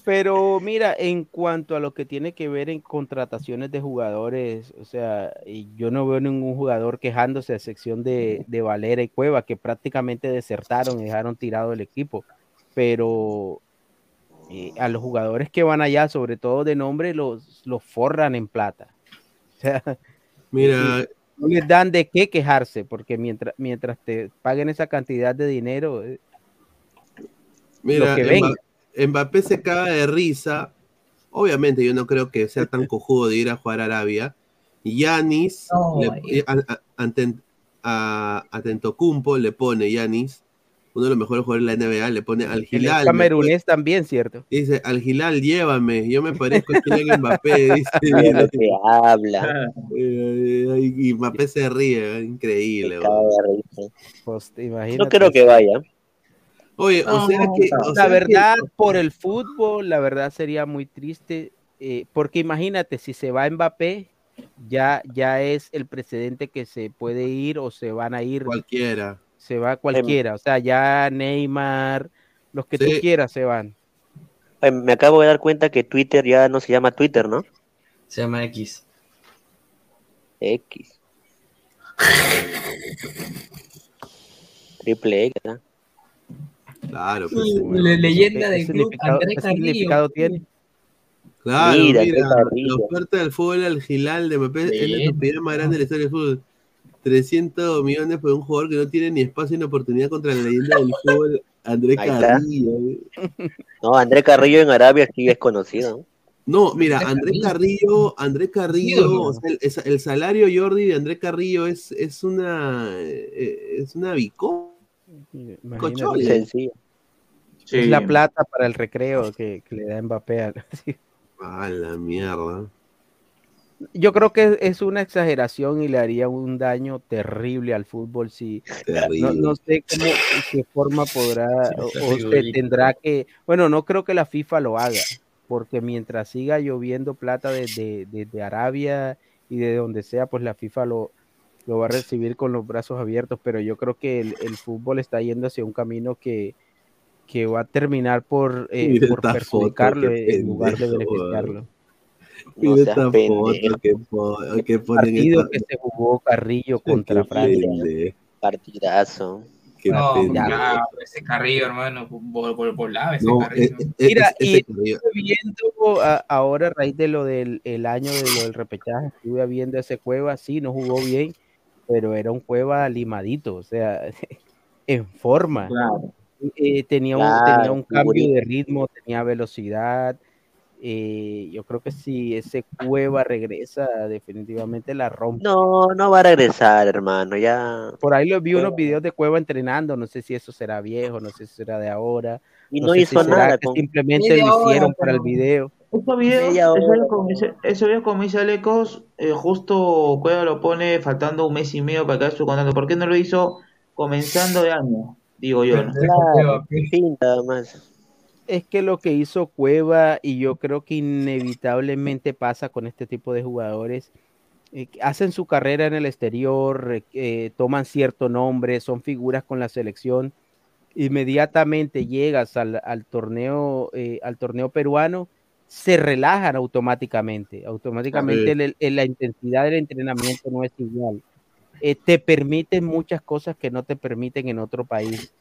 pero mira, en cuanto a lo que tiene que ver en contrataciones de jugadores, o sea, yo no veo ningún jugador quejándose a excepción de, de Valera y Cueva, que prácticamente desertaron y dejaron tirado el equipo. Pero eh, a los jugadores que van allá, sobre todo de nombre, los, los forran en plata. [laughs] O sea, Mira, no les dan de qué quejarse, porque mientras, mientras te paguen esa cantidad de dinero, eh, Mira, lo que. Mbappé se caga de risa. Obviamente, yo no creo que sea tan cojudo de ir a jugar a Arabia. Yanis, le- ahí. a, a- a Tentocumpo le pone Yanis, uno de los mejores jugadores de la NBA, le pone al me camerunés también, ¿cierto? Dice, al Gilal, llévame, yo me parezco a Kylian Mbappé. [laughs] Dice, que habla. [laughs] Eh, y Mbappé se ríe, increíble. De risa. Pues, No creo que vaya. Oye, o sea que. o la que- verdad, por el fútbol, la verdad sería muy triste, eh, porque imagínate, si se va Mbappé, ya, ya es el precedente que se puede ir o se van a ir, cualquiera. Se va cualquiera, o sea, ya Neymar, los que tú Sí. quieras se van. Oye, Me acabo de dar cuenta que Twitter ya no se llama Twitter, ¿no? Se llama X. X. Triple X, ¿no? Claro, pues, bueno. le- leyenda ¿Qué del club, significado- Andrés significado tiene? Claro, Mira, mira, la oferta del fútbol al Gilal de Mbappé es la estupidez más grande de la historia del fútbol. 300 millones por un jugador que no tiene ni espacio ni oportunidad contra la leyenda del [laughs] fútbol, está. Carrillo. No, André Carrillo en Arabia sí es conocido. No, mira, Andrés Andrés Carrillo. Andrés Carrillo, o sea, el, salario Jordi de Andrés Carrillo es, es una eh, es una. Sencillo. Sí. Es la plata para el recreo que, que le da Mbappé. sí. [laughs] A la mierda. Yo creo que es una exageración y le haría un daño terrible al fútbol si no, sé cómo, qué forma podrá [laughs] o, o se Terrible. tendrá que, bueno, no creo que la FIFA lo haga, porque mientras siga lloviendo plata desde, desde Arabia y de donde sea, pues la FIFA lo, lo va a recibir con los brazos abiertos, pero yo creo que el, el fútbol está yendo hacia un camino que, que va a terminar por, eh, por perjudicarlo foto, en lugar de beneficiarlo. [laughs] No Mira seas esta foto que, po- que ponen Partido esta- que se jugó Carrillo [laughs] contra Francia. Partidazo. qué No, pendejo. ya, ese Carrillo, hermano, vol- vol- volaba ese No, Carrillo. eh, eh, Mira, ese y estuve viendo a- ahora a raíz de lo del el año de lo del repechaje, estuve viendo ese Cueva, sí, no jugó bien, pero era un Cueva limadito, o sea, [laughs] en forma. Claro. Eh, tenía un, Claro, tenía un cambio de ritmo, tenía velocidad. Eh, yo creo que si ese Cueva regresa, definitivamente la rompe. No, no va a regresar, hermano. Ya. Por ahí lo vi unos videos de Cueva entrenando, no sé si eso será viejo, no sé si será de ahora. Y no no sé hizo si nada que con- simplemente lo hora, hicieron para el video. Esos videos, Media esos hora. videos como dice- Alecos, eh, justo Cueva lo pone faltando un mes y medio para acabar su contrato. ¿Por qué no lo hizo comenzando de año? Digo yo, ¿no? Claro, nada más. Es que lo que hizo Cueva, y yo creo que inevitablemente pasa con este tipo de jugadores, eh, hacen su carrera en el exterior, eh, eh, toman cierto nombre, son figuras con la selección, inmediatamente llegas al, al torneo, eh, al torneo peruano, se relajan automáticamente, automáticamente Sí. el- el- la intensidad del entrenamiento no es igual. Te permiten muchas cosas que no te permiten en otro país.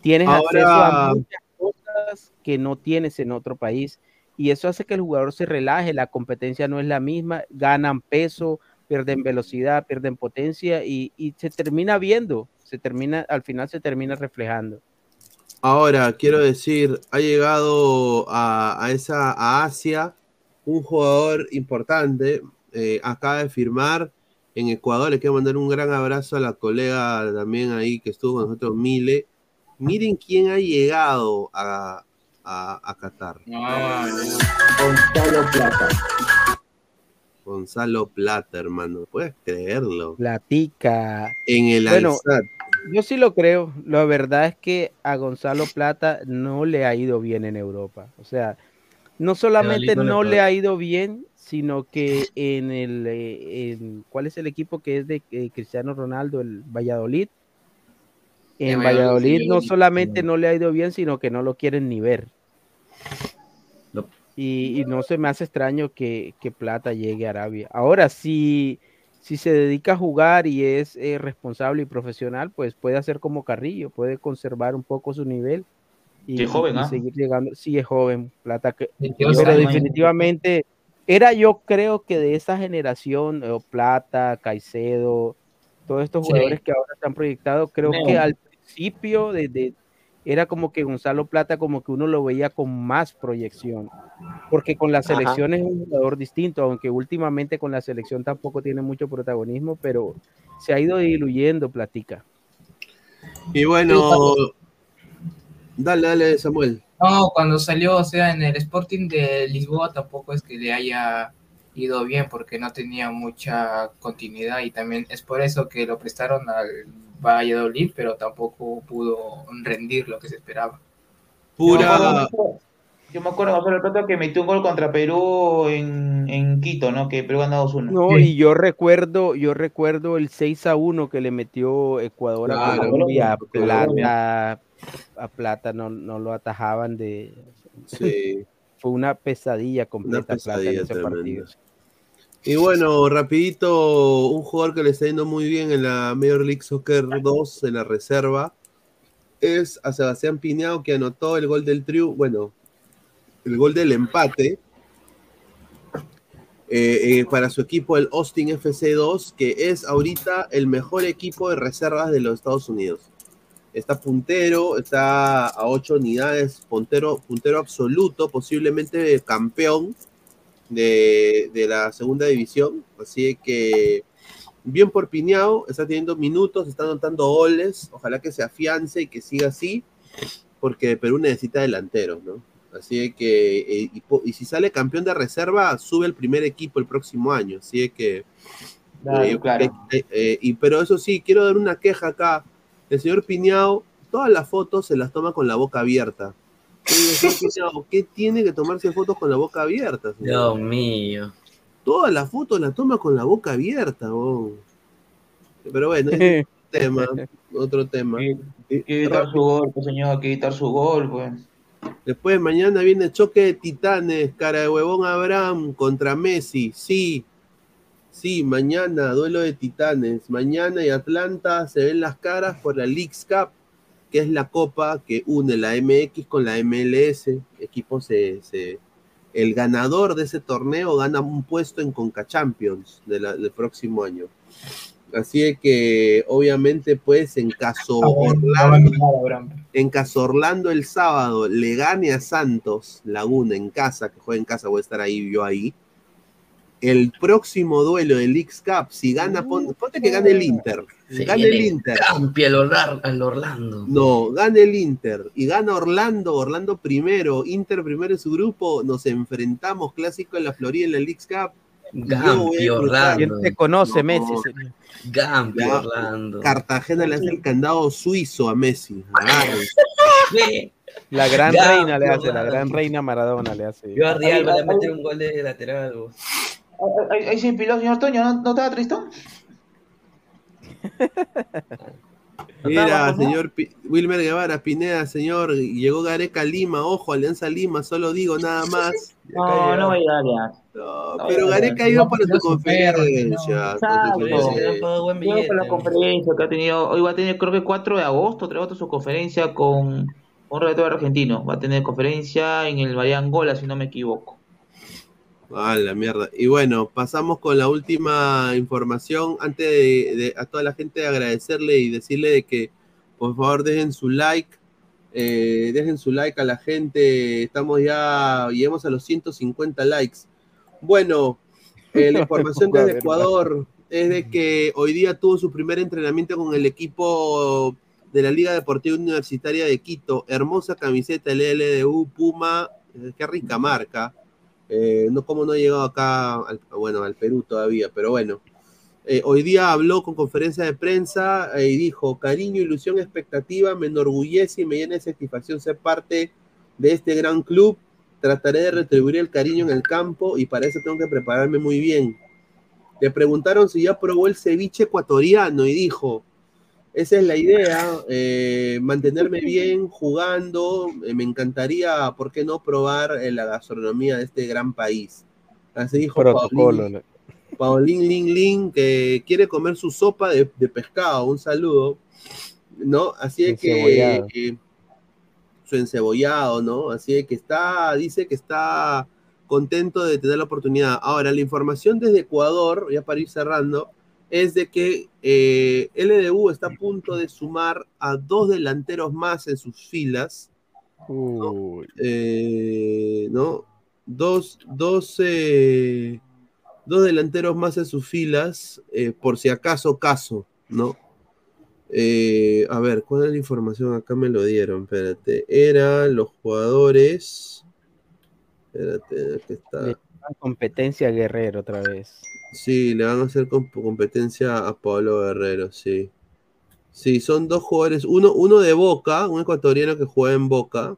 Tienes acceso a Ahora, muchas cosas que no tienes en otro país y eso hace que el jugador se relaje, la competencia no es la misma, ganan peso, pierden velocidad, pierden potencia y, y se termina viendo, se termina, al final se termina reflejando. ahora quiero decir, ha llegado a, a esa a Asia un jugador importante. eh, acaba de firmar en Ecuador. Le quiero mandar un gran abrazo a la colega también ahí que estuvo con nosotros, Mile. Miren quién ha llegado a, a, a Qatar. Gonzalo Plata. Gonzalo Plata, hermano. ¿Puedes creerlo? Platica. En el Bueno. Yo sí lo creo. La verdad es que a Gonzalo Plata no le ha ido bien en Europa. O sea, no solamente no le ha ido bien, sino que en el, eh, en- ¿cuál es el equipo que es de eh, Cristiano Ronaldo? El Valladolid. En Valladolid, Valladolid no solamente no le ha ido bien, sino que no lo quieren ni ver. Y, y no se me hace extraño que, que Plata llegue a Arabia. Ahora, si, si se dedica a jugar y es eh, responsable y profesional, pues puede hacer como Carrillo, puede conservar un poco su nivel y, Sí, es joven, y ¿ah? seguir llegando. Sí, es joven, Plata. Que, 22 pero definitivamente era yo creo que de esa generación, eh, Plata, Caicedo, todos estos Sí. jugadores que ahora están proyectados, creo que al principio de, de- era como que Gonzalo Plata como que uno lo veía con más proyección, porque con la Ajá. selección es un jugador distinto, aunque últimamente con la selección tampoco tiene mucho protagonismo, pero se ha ido diluyendo Platica. Y bueno, dale, dale, Samuel. No, cuando salió, o sea, en el Sporting de Lisboa tampoco es que le haya ido bien porque no tenía mucha continuidad y también es por eso que lo prestaron al Valladolid, pero tampoco pudo rendir lo que se esperaba. Pura. Yo me acuerdo Gonzalo Plata que metió un gol contra Perú en, en Quito, ¿no? Que Perú ganó 2-1. No, y yo recuerdo, yo recuerdo el 6 a 1 que le metió Ecuador a Claro, Colombia, a Colombia. Plata, a Plata no, no lo atajaban de Sí. [laughs] fue una pesadilla completa Plata en pesadilla ese tremenda. partido. Y bueno, rapidito, un jugador que le está yendo muy bien en la Major League Soccer 2 en la reserva es a Sebastián Piñao que anotó el gol del triunfo, bueno, el gol del empate eh, eh, para su equipo el Austin FC 2, que es ahorita el mejor equipo de reservas de los Estados Unidos. Está puntero, está a 8 unidades, puntero, puntero absoluto, posiblemente campeón de, de la segunda división. Así que bien por Piñao, está teniendo minutos, está anotando goles. Ojalá que se afiance y que siga así, porque Perú necesita delanteros, ¿no? Así que, eh, y, si sale campeón de reserva, sube el primer equipo el próximo año. Así que, Claro, eh, eh, eh, y, pero eso sí, quiero dar una queja acá. El señor Piñao, todas las fotos se las toma con la boca abierta. ¿Qué tiene que tomarse fotos con la boca abierta? señor? Dios mío. Todas las fotos las toma con la boca abierta. oh. Pero bueno, ese es otro [laughs] tema. Otro tema. Hay que evitar su gol, pues señor, hay que evitar su gol, pues. Después mañana viene choque de titanes, cara de huevón Abraham contra Messi. Sí, sí, mañana duelo de titanes. Mañana y Atlanta se ven las caras por la Leagues Cup, que es la copa que une la MX con la MLS. Equipo se, se- el ganador de ese torneo gana un puesto en Conca Champions de la- del próximo año. Así que, obviamente, pues en caso Orlando, en caso Orlando el sábado le gane a Santos Laguna en casa, que juega en casa, voy a estar ahí yo ahí. El próximo duelo de Leagues Cup, si gana, pon- ponte que gane el Inter. Se gane el Inter. Orla- al Orlando. No, gane el Inter y gana Orlando, Orlando primero, Inter primero en su grupo, nos enfrentamos clásico en la Florida en la Leagues Cup. Gampi. Orlando. ¿Quién te conoce, No. Messi? señor? Gampi Ya, Orlando. Cartagena le hace el candado suizo a Messi. Sí. La gran reina le hace, la gran reina Maradona le hace. Yo a Real Ahí- voy a ahí- meter un gol de lateral. bo. Ahí, ahí se empiló, señor Toño, ¿no, no estaba tristón? Mira, señor Wilmer Guevara, Pineda, señor, llegó Gareca Lima, ojo, Alianza Lima, solo digo nada más. [laughs] No, no va a llegar. No, No, pero Gareca no, iba no, para su conferencia. Que la conferencia que ha tenido, hoy va a tener creo que 4 de agosto, trae su conferencia con un redactor argentino. Va a tener conferencia en el Bahía Angola, si no me equivoco. Ah, la mierda. Y bueno, pasamos con la última información. Antes de, de- a toda la gente agradecerle y decirle de que por favor dejen su like. eh, dejen su like a la gente. Estamos ya, llegamos a los 150 likes. Bueno, eh, la [laughs] información desde Ecuador es de que hoy día tuvo su primer entrenamiento con el equipo de la Liga Deportiva Universitaria de Quito. Hermosa camiseta, el LDU Puma, eh, qué rica marca. Eh, no como no ha llegado acá, al- bueno, al Perú todavía, pero bueno. Eh, hoy día habló con conferencia de prensa eh, y dijo, cariño, ilusión, expectativa, me enorgullece y me llena de satisfacción ser parte de este gran club. Trataré de retribuir el cariño en el campo y para eso tengo que prepararme muy bien. Le preguntaron si ya probó el ceviche ecuatoriano y dijo, esa es la idea, eh, mantenerme bien jugando, eh, me encantaría, ¿por qué no probar eh, la gastronomía de este gran país? Así dijo. Paulín, Paulín Lin Lin, que quiere comer su sopa de, de pescado, un saludo, ¿no? Así es que eh, su encebollado, ¿no? Así es que está, dice que está contento de tener la oportunidad. Ahora, la información desde Ecuador, ya para ir cerrando, es de que eh, LDU está a punto de sumar a dos delanteros más en sus filas. ¿no? Eh, ¿no? Dos, dos, eh, dos delanteros más en sus filas, eh, por si acaso caso, ¿no? Eh, a ver, ¿cuál es la información? Acá me lo dieron, espérate. Era los jugadores. Espérate, aquí está. Competencia a Guerrero otra vez. Sí, le van a hacer comp- competencia a Pablo Guerrero, sí. Sí, son dos jugadores, uno, uno de Boca, un ecuatoriano que juega en Boca.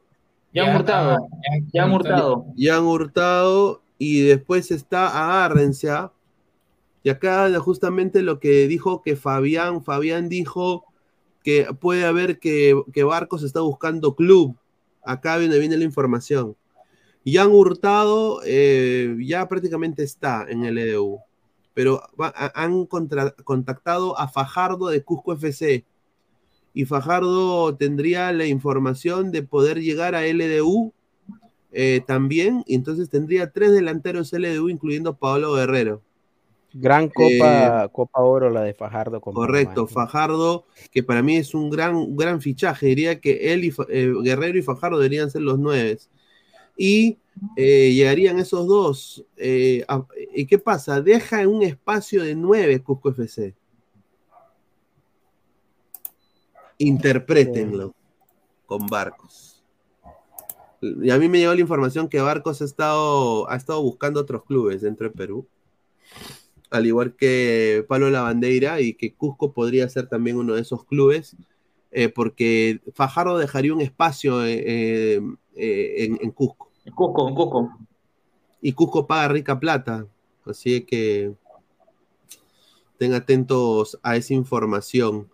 Ya Hurtado. Ya Hurtado. Jan Hurtado, y después está Agárrense. ¿ah? Y acá justamente lo que dijo que Fabián, Fabián dijo que puede haber que, que Barcos está buscando club. Acá viene, viene la información. Jan Hurtado eh, ya prácticamente está en el EDU, pero va- a- han contra- contactado a Fajardo de Cusco FC y Fajardo tendría la información de poder llegar a LDU eh, también, y entonces tendría tres delanteros LDU, incluyendo Pablo Guerrero. Gran Copa, Copa Oro la de Fajardo. con Eh, Correcto, Panamá. Fajardo, que para mí es un gran, gran fichaje, diría que él y eh, Guerrero y Fajardo deberían ser los nueve. Y eh, llegarían esos dos. eh, a- ¿Y qué pasa? Deja en un espacio de nueve Cusco FC. Interprétenlo con Barcos. Y a mí me llegó la información que Barcos ha estado, ha estado buscando otros clubes dentro de Perú al igual que Pablo Lavandeira, y que Cusco podría ser también uno de esos clubes, eh, porque Fajardo dejaría un espacio en, en Cusco. En Cusco, en Cusco. Y Cusco paga rica plata, así que estén atentos a esa información.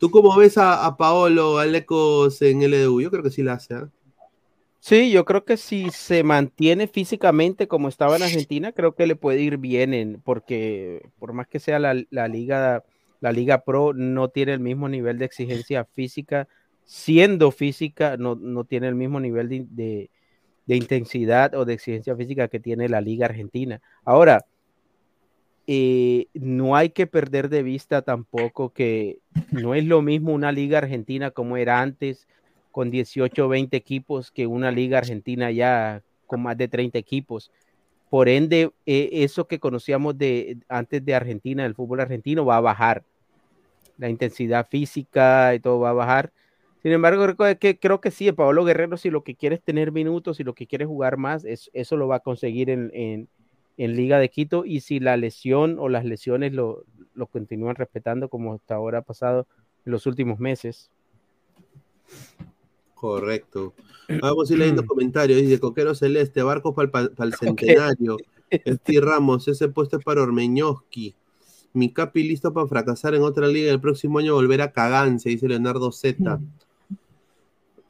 ¿Tú cómo ves a, a Paolo Alecos en LDU? Yo creo que sí la hace. ¿ah? Sí, yo creo que si se mantiene físicamente como estaba en Argentina, creo que le puede ir bien, en, porque por más que sea la, la liga, la liga pro, no tiene el mismo nivel de exigencia física, siendo física, no, no tiene el mismo nivel de, de- de intensidad o de exigencia física que tiene la liga argentina. Ahora, eh, no hay que perder de vista tampoco que no es lo mismo una liga argentina como era antes, con 18 o 20 equipos, que una liga argentina ya con más de 30 equipos. Por ende, eh, eso que conocíamos de antes de Argentina, del fútbol argentino, va a bajar. La intensidad física y todo va a bajar. Sin embargo, creo que, creo que sí, Pablo Guerrero, si lo que quiere es tener minutos, si lo que quiere jugar más, es- eso lo va a conseguir en, en- en Liga de Quito. Y si la lesión o las lesiones lo, lo continúan respetando, como hasta ahora ha pasado en los últimos meses. Correcto. Vamos a ir leyendo [clears throat] comentarios. Dice Coquero Celeste, barcos para el [laughs] centenario. [laughs] Esti Ramos, ese puesto es para Ormeñoski. Mi capi listo para fracasar en otra liga el próximo año volver a Cagance, dice Leonardo Z. Eh,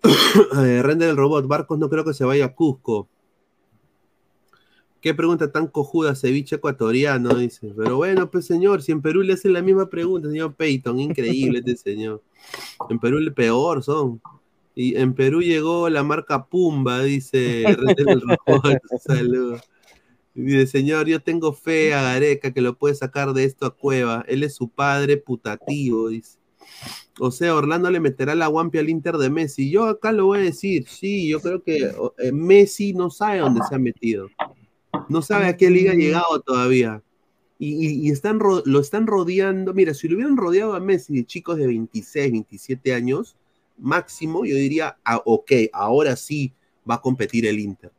[coughs] Render el robot, Barcos no creo que se vaya a Cusco. Qué pregunta tan cojuda, ceviche ecuatoriano, dice. Pero bueno, pues señor, si en Perú le hacen la misma pregunta, señor Peyton, increíble este señor. En Perú el peor son. Y en Perú llegó la marca Pumba, dice Render el robot. [laughs] Saludos. Dice, señor, yo tengo fe a Gareca que lo puede sacar de esto a Cueva. Él es su padre putativo, dice. O sea, Orlando le meterá la guampia al Inter de Messi. Yo acá lo voy a decir, sí, yo creo que eh, Messi no sabe dónde se ha metido. No sabe a qué liga ha llegado todavía. Y, están lo están rodeando. Mira, si lo hubieran rodeado a Messi de chicos de 26, 27 años, máximo, yo diría, ah, ok, ahora sí va a competir el Inter.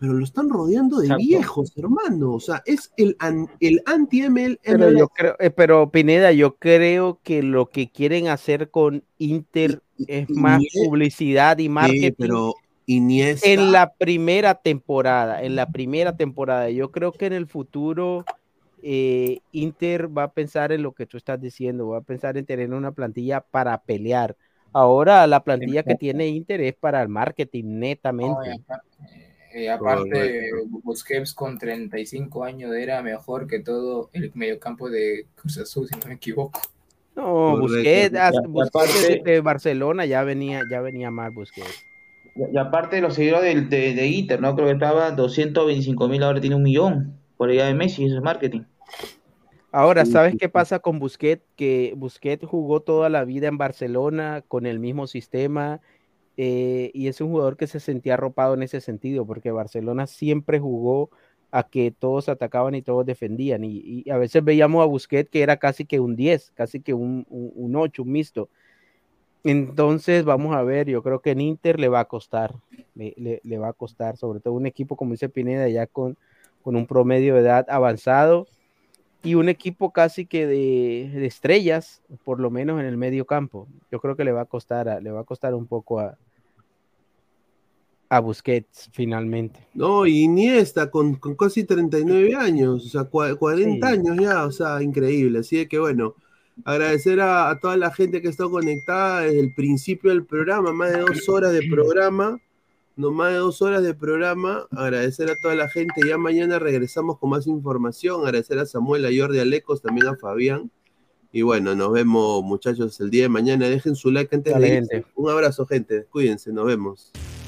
Pero lo están rodeando de Exacto. viejos, hermano. O sea, es el, an- el anti-ML. Pero yo creo, eh, pero Pineda, yo creo que lo que quieren hacer con Inter es más publicidad y marketing. pero Iniesta. En la primera temporada, en la primera temporada, yo creo que en el futuro eh, Inter va a pensar en lo que tú estás diciendo, va a pensar en tener una plantilla para pelear. Ahora la plantilla que tiene Inter es para el marketing netamente. Eh, aparte, Busquets con 35 años era mejor que todo el mediocampo de Cruz Azul, si no me equivoco. No. Busquets, Busquets aparte- de Barcelona ya venía, ya venía mal Busquets. Y aparte los seguidores del- de, de Inter, ¿no? Creo que estaba 225 mil, ahora tiene un millón. Por allá de Messi, eso es marketing. Ahora, ¿sabes qué pasa con Busquets? Que Busquets jugó toda la vida en Barcelona con el mismo sistema eh, y es un jugador que se sentía arropado en ese sentido, porque Barcelona siempre jugó a que todos atacaban y todos defendían y, a veces veíamos a Busquets que era casi que un 10, casi que un, un, un 8, un mixto. Entonces, vamos a ver, yo creo que en Inter le va a costar, le, va a costar, sobre todo un equipo como dice Pineda, ya con, con un promedio de edad avanzado y un equipo casi que de, estrellas, por lo menos en el medio campo. Yo creo que le va a costar, le va a costar un poco a, a Busquets finalmente. No, y Iniesta con, con casi 39 años, o sea, cua- 40 Sí. años ya, o sea, increíble. Así que bueno, agradecer a, a toda la gente que está conectada desde el principio del programa, más de dos horas de programa, no más de dos horas de programa. Agradecer a toda la gente, ya mañana regresamos con más información. Agradecer a Samuel, a Jordi, a Lecos, también a Fabián. Y bueno, nos vemos muchachos el día de mañana. Dejen su like antes de irse. Un abrazo, gente. Cuídense, nos vemos.